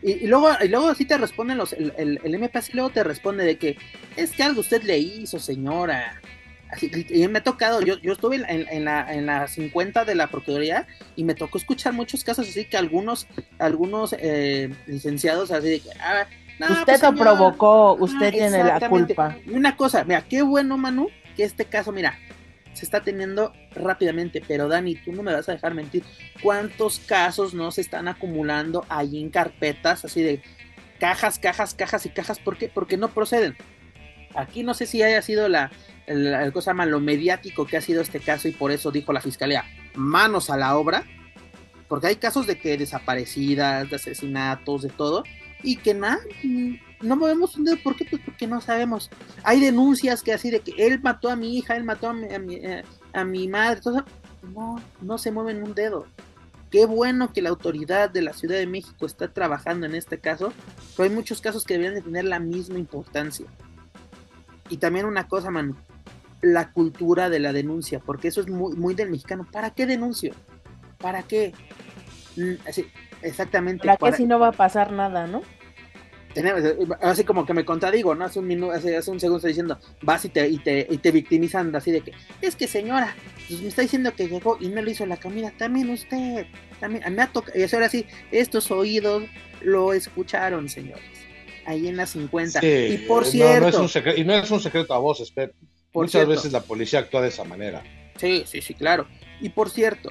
Speaker 1: y, luego, y luego así te responden los, el, el, el MPAS y luego te responde de que es que algo usted le hizo, señora. Así, y me ha tocado, yo, yo estuve en, en, la, en la 50 de la Procuraduría y me tocó escuchar muchos casos así que algunos, algunos eh, licenciados así de que, ah,
Speaker 2: usted lo provocó, usted tiene la culpa.
Speaker 1: Una cosa, mira, qué bueno Manu, que este caso, mira, se está teniendo rápidamente, pero Dani, tú no me vas a dejar mentir, ¿cuántos casos no se están acumulando ahí en carpetas así de cajas, cajas, cajas y cajas? ¿Por qué? Porque no proceden. Aquí no sé si haya sido la, el, cosa más lo mediático que ha sido este caso y por eso dijo la fiscalía, manos a la obra, porque hay casos de que desaparecidas, de asesinatos, de todo, y que nada, no movemos un dedo, ¿por qué? Pues porque no sabemos. Hay denuncias que así de que él mató a mi hija, él mató a mi, a mi, eh, a mi madre, no, no se mueven un dedo. Qué bueno que la autoridad de la Ciudad de México está trabajando en este caso, pero hay muchos casos que deberían de tener la misma importancia. Y también una cosa, Manu, la cultura de la denuncia, porque eso es muy, muy del mexicano. ¿Para qué denuncio? ¿Para qué? Mm, así, exactamente.
Speaker 2: ¿Para, qué si no va a pasar nada, no?
Speaker 1: así como que me contradigo, ¿no? Hace un minuto, hace, un segundo estoy diciendo, vas y te, y te, y te victimizan así de que, es que señora, pues me está diciendo que llegó y no le hizo la comida, también usted, también, me ha tocado, y eso ahora sí, estos oídos lo escucharon, señores, ahí en la 50. y por cierto.
Speaker 3: No es un secreto, y no es un secreto a vos, Muchas veces la policía actúa de esa manera.
Speaker 1: Sí, sí, sí, claro. Y por cierto,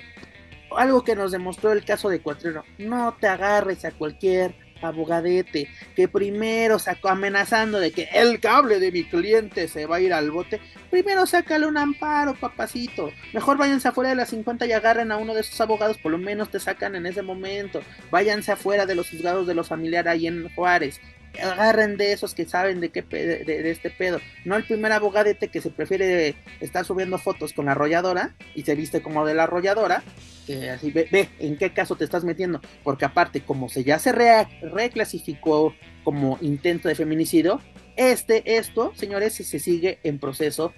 Speaker 1: algo que nos demostró el caso de Cuatrero, no te agarres a cualquier abogadete que primero sacó amenazando de que el cable de mi cliente se va a ir al bote, primero sácale un amparo, papacito. Mejor váyanse afuera de las 50 y agarren a uno de esos abogados, por lo menos te sacan en ese momento. Váyanse afuera de los juzgados de los familiares ahí en Juárez agarren de esos que saben de qué de, este pedo. No el primer abogadete que se prefiere estar subiendo fotos con la arrolladora y se viste como de la arrolladora, que así ve, en qué caso te estás metiendo, porque aparte como se ya se reclasificó como intento de feminicidio, este, esto, señores, se sigue en proceso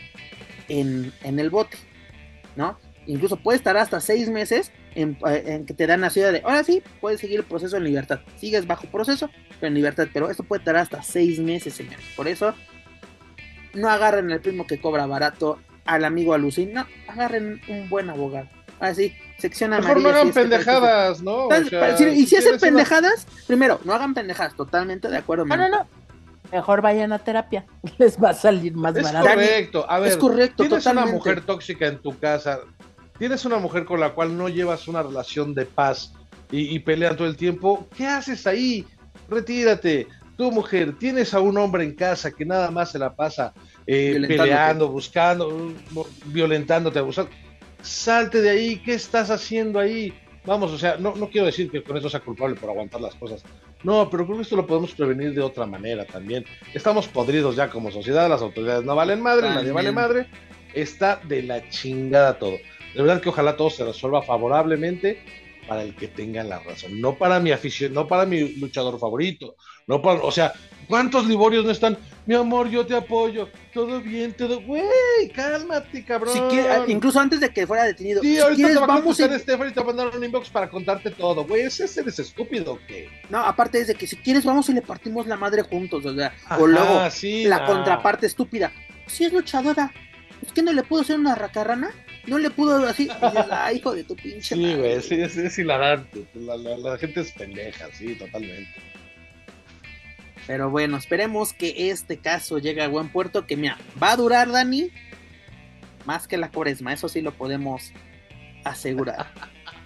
Speaker 1: en, en el bote, ¿no? Incluso puede estar hasta seis meses eh, en, que te dan la ciudad de, ahora sí, puedes seguir el proceso en libertad. Sigues bajo proceso, pero en libertad. Pero esto puede tardar hasta seis meses, señores. Por eso, no agarren al primo que cobra barato, al amigo alucin, no, agarren un buen abogado. Así, sección
Speaker 3: Mejor no hagan pendejadas, ¿no?
Speaker 1: y si, hacen pendejadas, primero, no hagan pendejadas, totalmente de acuerdo.
Speaker 2: No, no, no. Mejor vayan a terapia, les va a salir más barato.
Speaker 3: Es correcto, a ver,
Speaker 1: es correcto,
Speaker 3: tienes una mujer tóxica en tu casa, tienes una mujer con la cual no llevas una relación de paz y, pelean todo el tiempo, ¿qué haces ahí? Retírate. Tu mujer, tienes a un hombre en casa que nada más se la pasa eh, peleando, buscando, violentándote, abusando. Salte de ahí, ¿qué estás haciendo ahí? Vamos, o sea, no, no quiero decir que con eso sea culpable por aguantar las cosas. No, pero creo que esto lo podemos prevenir de otra manera también. Estamos podridos ya como sociedad, las autoridades no valen madre, nadie vale madre. Está de la chingada todo. De verdad que ojalá todo se resuelva favorablemente para el que tenga la razón, no para mi afición, no para mi luchador favorito, no para, o sea, ¿cuántos liborios no están? mi amor, yo te apoyo, todo bien, todo, güey, cálmate, cabrón.
Speaker 1: incluso antes de que fuera detenido.
Speaker 3: Sí, ahorita te va a contestar Stephanie y te va a mandar un inbox para contarte todo, güey, ese eres estúpido, ¿qué?
Speaker 1: No, aparte es de que si quieres vamos y le partimos la madre juntos, o sea, o luego la contraparte estúpida. Si es luchadora, es que no le puedo hacer una racarrana, no le pudo así, y dices, ah, hijo de tu pinche
Speaker 3: Sí, güey, sí, es, es hilarante, la, la, la gente es pendeja, sí, totalmente.
Speaker 1: Pero bueno, esperemos que este caso llegue a buen puerto, que mira, va a durar, Dani, más que la cuaresma, eso sí lo podemos asegurar.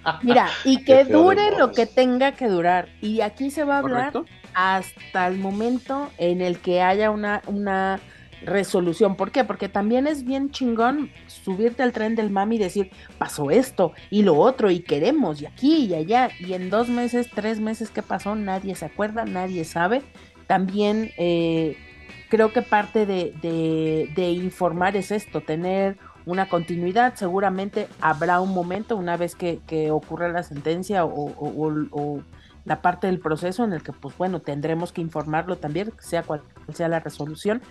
Speaker 2: Mira, y que dure lo que tenga que durar. Y aquí se va a hablar hasta el momento en el que haya una, una resolución. ¿Por qué? Porque también es bien chingón subirte al tren del mami y decir, pasó esto y lo otro y queremos y aquí y allá. Y en dos meses, tres meses, ¿qué pasó? Nadie se acuerda, nadie sabe también eh, creo que parte de, informar es esto, tener una continuidad. Seguramente habrá un momento, una vez que, ocurra la sentencia o, la parte del proceso en el que, pues bueno, tendremos que informarlo también, sea cual sea la resolución,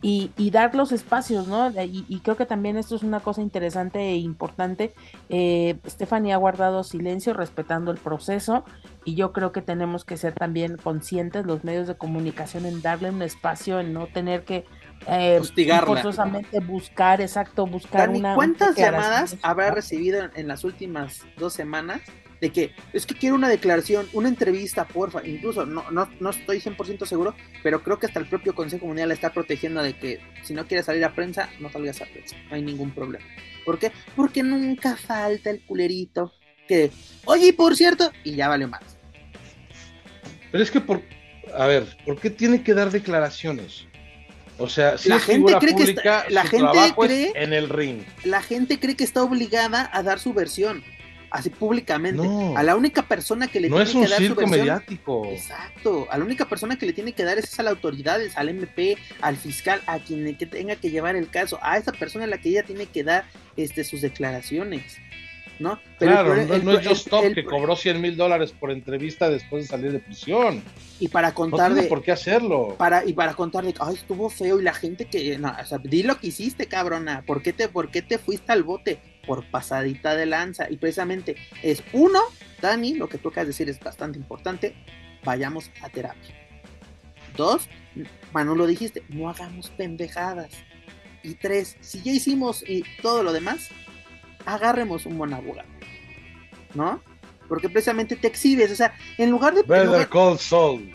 Speaker 2: y, dar los espacios, ¿no? Y, creo que también esto es una cosa interesante e importante. Eh, Stephanie ha guardado silencio respetando el proceso y yo creo que tenemos que ser también conscientes los medios de comunicación en darle un espacio, en no tener que eh, forzosamente buscar, exacto, buscar una...
Speaker 1: ¿Cuántas llamadas habrá recibido en las últimas dos semanas de que es que quiero una declaración, una entrevista, porfa, incluso no, no, no estoy 100% seguro, pero creo que hasta el propio Consejo Mundial está protegiendo de que si no quieres salir a prensa, no salgas a prensa, no hay ningún problema. ¿Por qué? Porque nunca falta el culerito que, oye, por cierto, y ya vale más.
Speaker 3: Pero es que por, a ver, ¿por qué tiene que dar declaraciones? O sea, si
Speaker 1: la gente cree que la gente cree
Speaker 3: en el ring.
Speaker 1: La gente cree que está obligada a dar su versión así públicamente. a la única persona que le tiene que dar su versión,
Speaker 3: mediático.
Speaker 1: Exacto. A la única persona que le tiene que dar es a la autoridad, es al MP, al fiscal, a quien que tenga que llevar el caso. A esa persona a la que ella tiene que dar este, sus declaraciones. ¿No?
Speaker 3: Pero claro, no, es Just Stop que cobró 100 mil dólares por entrevista después de salir de prisión.
Speaker 1: Y para contar no
Speaker 3: por qué hacerlo.
Speaker 1: Para, y para contar de ay, estuvo feo y la gente que. No, o sea, di lo que hiciste, cabrona. ¿Por qué te, por qué te fuiste al bote? Por pasadita de lanza. Y precisamente es uno, Dani, lo que tú acabas de decir es bastante importante, vayamos a terapia. Dos, Manu lo dijiste, no hagamos pendejadas. Y tres, si ya hicimos y todo lo demás, agarremos un buen abogado. ¿No? Porque precisamente te exhibes, o sea, en lugar de...
Speaker 3: Better Call Soul.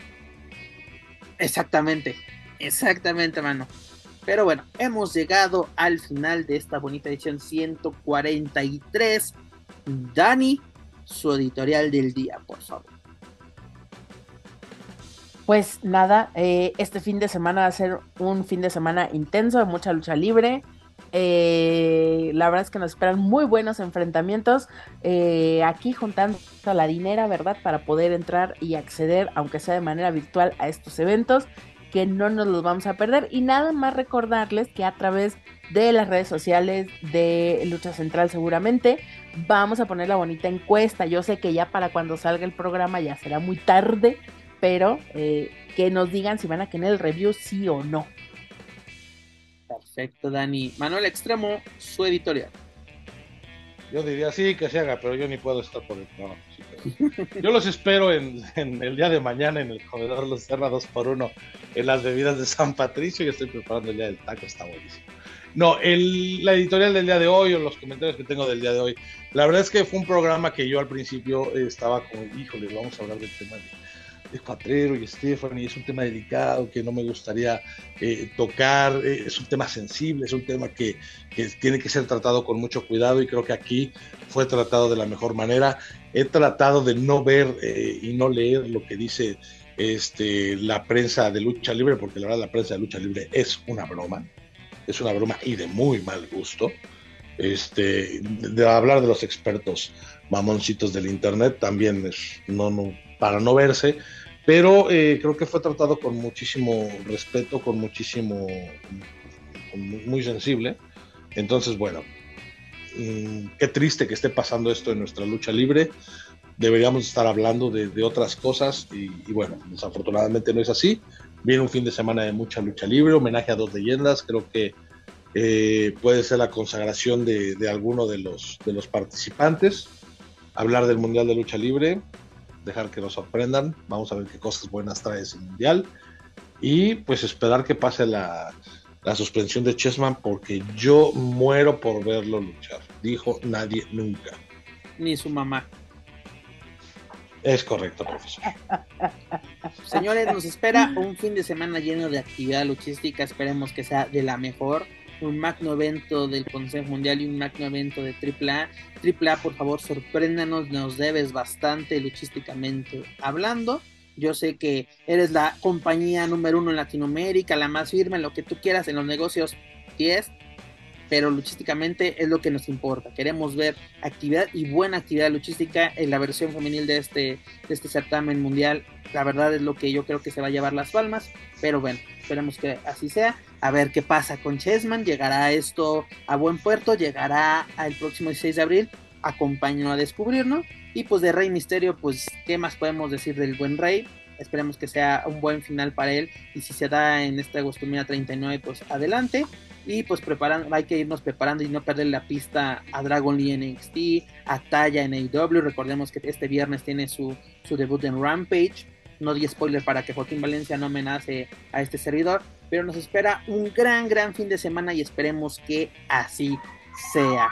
Speaker 1: Exactamente, exactamente, mano. Pero bueno, hemos llegado al final de esta bonita edición 143. Dani, su editorial del día, por favor.
Speaker 2: Pues nada, eh, este fin de semana va a ser un fin de semana intenso de mucha lucha libre. Eh, la verdad es que nos esperan muy buenos enfrentamientos eh, aquí juntando la dinera, ¿verdad? Para poder entrar y acceder, aunque sea de manera virtual, a estos eventos que no nos los vamos a perder. Y nada más recordarles que a través de las redes sociales de Lucha Central seguramente vamos a poner la bonita encuesta. Yo sé que ya para cuando salga el programa ya será muy tarde, pero eh, que nos digan si van a tener el review sí o no.
Speaker 1: Perfecto, Dani. Manuel Extremo, su editorial.
Speaker 3: Yo diría sí que se haga, pero yo ni puedo estar por el no, Yo los espero en, el día de mañana en el comedor Los Cerra 2 por 1 en las bebidas de San Patricio y estoy preparando el día del taco, está buenísimo. No, el, la editorial del día de hoy o los comentarios que tengo del día de hoy, la verdad es que fue un programa que yo al principio estaba como, híjole, vamos a hablar del tema de de Patrero y Stephanie, es un tema delicado que no me gustaría eh, tocar, eh, es un tema sensible, es un tema que, tiene que ser tratado con mucho cuidado y creo que aquí fue tratado de la mejor manera. He tratado de no ver eh, y no leer lo que dice este, la prensa de lucha libre, porque la verdad la prensa de lucha libre es una broma, es una broma y de muy mal gusto. Este, de hablar de los expertos mamoncitos del internet también es no, no para no verse pero eh, creo que fue tratado con muchísimo respeto, con muchísimo, muy sensible. Entonces, bueno, mm, qué triste que esté pasando esto en nuestra lucha libre. Deberíamos estar hablando de, otras cosas y, bueno, desafortunadamente no es así, Viene un fin de semana de mucha lucha libre, homenaje a dos leyendas, creo que eh, puede ser la consagración de, de, alguno de los, de los participantes, hablar del Mundial de Lucha Libre, dejar que nos sorprendan, vamos a ver qué cosas buenas trae ese Mundial y pues esperar que pase la, la suspensión de Chessman porque yo muero por verlo luchar, dijo nadie nunca.
Speaker 1: Ni su mamá.
Speaker 3: Es correcto, profesor.
Speaker 1: Señores, nos espera un fin de semana lleno de actividad luchística. Esperemos que sea de la mejor. Un magno evento del Consejo Mundial y un magno evento de AAA. AAA, por favor, sorpréndanos. Nos debes bastante luchísticamente hablando. Yo sé que eres la compañía número uno en Latinoamérica, la más firme, lo que tú quieras en los negocios 10 pero luchísticamente es lo que nos importa. Queremos ver actividad y buena actividad luchística en la versión femenil de este, de este certamen mundial. La verdad es lo que yo creo que se va a llevar las palmas, pero bueno, esperemos que así sea. A ver qué pasa con Chessman. Llegará esto a buen puerto, llegará el próximo 16 de abril. Acompáñanos a descubrirnos. Y pues de Rey Misterio, pues, ¿qué más podemos decir del buen Rey? Esperemos que sea un buen final para él. Y si se da en esta Agostumina 39, pues adelante y pues preparan, hay que irnos preparando y no perder la pista a Dragon Lee en NXT, a Taya en AEW, recordemos que este viernes tiene su, su debut en Rampage, no di spoiler para que Joaquín Valencia no amenace a este servidor, pero nos espera un gran, gran fin de semana y esperemos que así sea.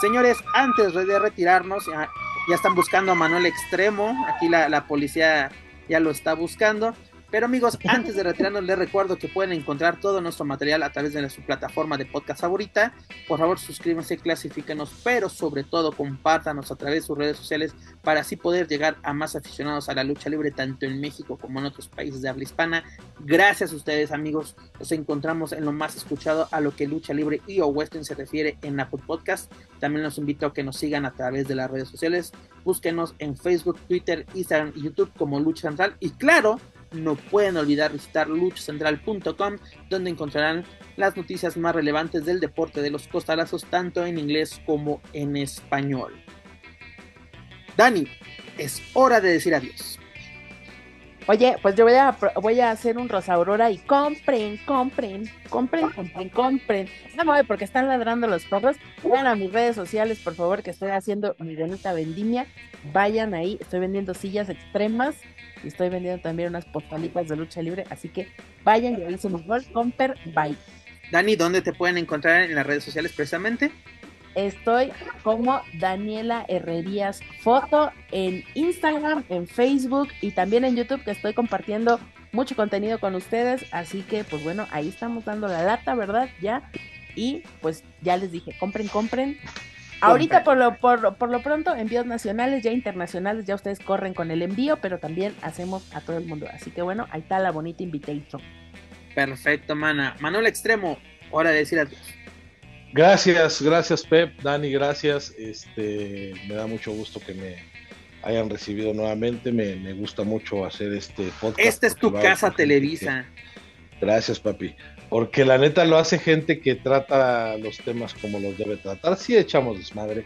Speaker 1: Señores, antes de retirarnos, ya, están buscando a Manuel Extremo, aquí la policía ya lo está buscando. Pero amigos, antes de retirarnos, les recuerdo que pueden encontrar todo nuestro material a través de su plataforma de podcast favorita. Por favor, suscríbanse, clasifíquenos, pero sobre todo compártanos a través de sus redes sociales para así poder llegar a más aficionados a la lucha libre, tanto en México como en otros países de habla hispana. Gracias a ustedes, amigos. Nos encontramos en lo más escuchado a lo que lucha libre y o western se refiere en Apple Podcast. También los invito a que nos sigan a través de las redes sociales. Búsquenos en Facebook, Twitter, Instagram y YouTube como Lucha Central. Y claro, no pueden olvidar visitar luchacentral.com donde encontrarán las noticias más relevantes del deporte de los costalazos tanto en inglés como en español. Dani, es hora de decir adiós.
Speaker 2: Oye, pues yo voy a, voy a hacer un Rosa Aurora y compren, compren, compren, compren, compren. No me porque están ladrando los perros. Vayan a mis redes sociales, por favor, que estoy haciendo mi bonita vendimia. Vayan ahí, estoy vendiendo sillas extremas y estoy vendiendo también unas postalitas de lucha libre. Así que vayan y su mejor, compren, bye.
Speaker 1: Dani, ¿dónde te pueden encontrar en las redes sociales precisamente?
Speaker 2: Estoy como Daniela Herrerías Foto en Instagram, en Facebook y también en YouTube que estoy compartiendo mucho contenido con ustedes. Así que pues bueno, ahí estamos dando la lata, ¿verdad? Ya. Y pues ya les dije, compren, compren. Ahorita por lo, por, por lo pronto envíos nacionales, ya internacionales, ya ustedes corren con el envío, pero también hacemos a todo el mundo. Así que bueno, ahí está la bonita invitation.
Speaker 1: Perfecto, mana. Manuel Extremo, hora de decir adiós.
Speaker 3: Gracias, gracias Pep, Dani, gracias. Este, me da mucho gusto que me hayan recibido nuevamente. Me, me gusta mucho hacer este podcast.
Speaker 1: Esta es tu casa Televisa.
Speaker 3: Gracias, papi. Porque la neta lo hace gente que trata los temas como los debe tratar. Sí echamos desmadre,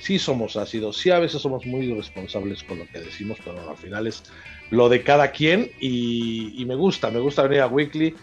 Speaker 3: sí somos ácidos, sí a veces somos muy irresponsables con lo que decimos, pero al final es lo de cada quien y, y me gusta, me gusta venir a Weekly.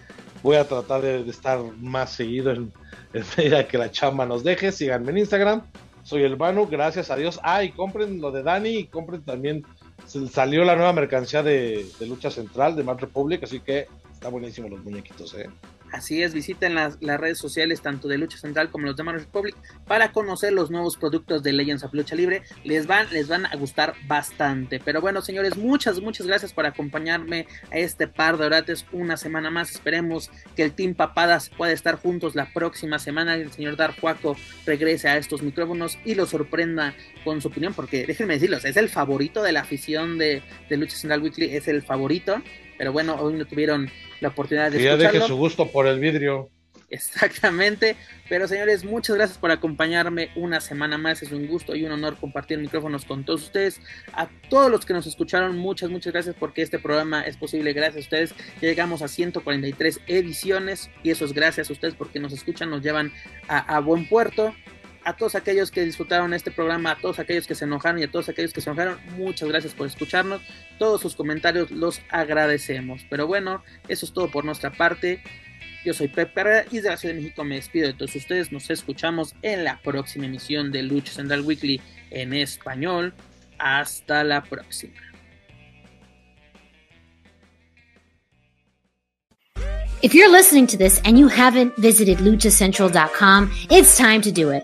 Speaker 3: Voy a tratar de, estar más seguido en, en medida que la chamba nos deje. Síganme en Instagram. Soy el Banu, gracias a Dios. Ah, y compren lo de Dani y compren también. Salió la nueva mercancía de, de Lucha Central de Mad Republic, así que está buenísimo los muñequitos, ¿eh?
Speaker 1: Así es, visiten las, redes sociales tanto de Lucha Central como los de Mad Republic para conocer los nuevos productos de Legends of Lucha Libre. Les van, les van a gustar bastante. Pero bueno, señores, muchas, muchas gracias por acompañarme a este par de orates una semana más. Esperemos que el Team Papadas pueda estar juntos la próxima semana. El señor Dar Juaco regrese a estos micrófonos y lo sorprenda con su opinión, porque déjenme decirlos, es el favorito de la afición de, de Lucha Central Weekly, es el favorito. Pero bueno, hoy no tuvieron la oportunidad de
Speaker 3: que ya deje su gusto por el vidrio.
Speaker 1: Exactamente. Pero señores, muchas gracias por acompañarme una semana más. Es un gusto y un honor compartir micrófonos con todos ustedes. A todos los que nos escucharon, muchas, muchas gracias porque este programa es posible gracias a ustedes. Ya llegamos a 143 ediciones y eso es gracias a ustedes porque nos escuchan, nos llevan a, a buen puerto. A todos aquellos que disfrutaron este programa, a todos aquellos que se enojaron y a todos aquellos que se enojaron, muchas gracias por escucharnos. Todos sus comentarios los agradecemos. Pero bueno, eso es todo por nuestra parte. Yo soy Pepe y desde la Ciudad de México me despido de todos ustedes. Nos escuchamos en la próxima emisión de Lucha Central Weekly en español. Hasta la próxima.
Speaker 4: If you're listening to this and you haven't visited luchacentral.com, it's time to do it.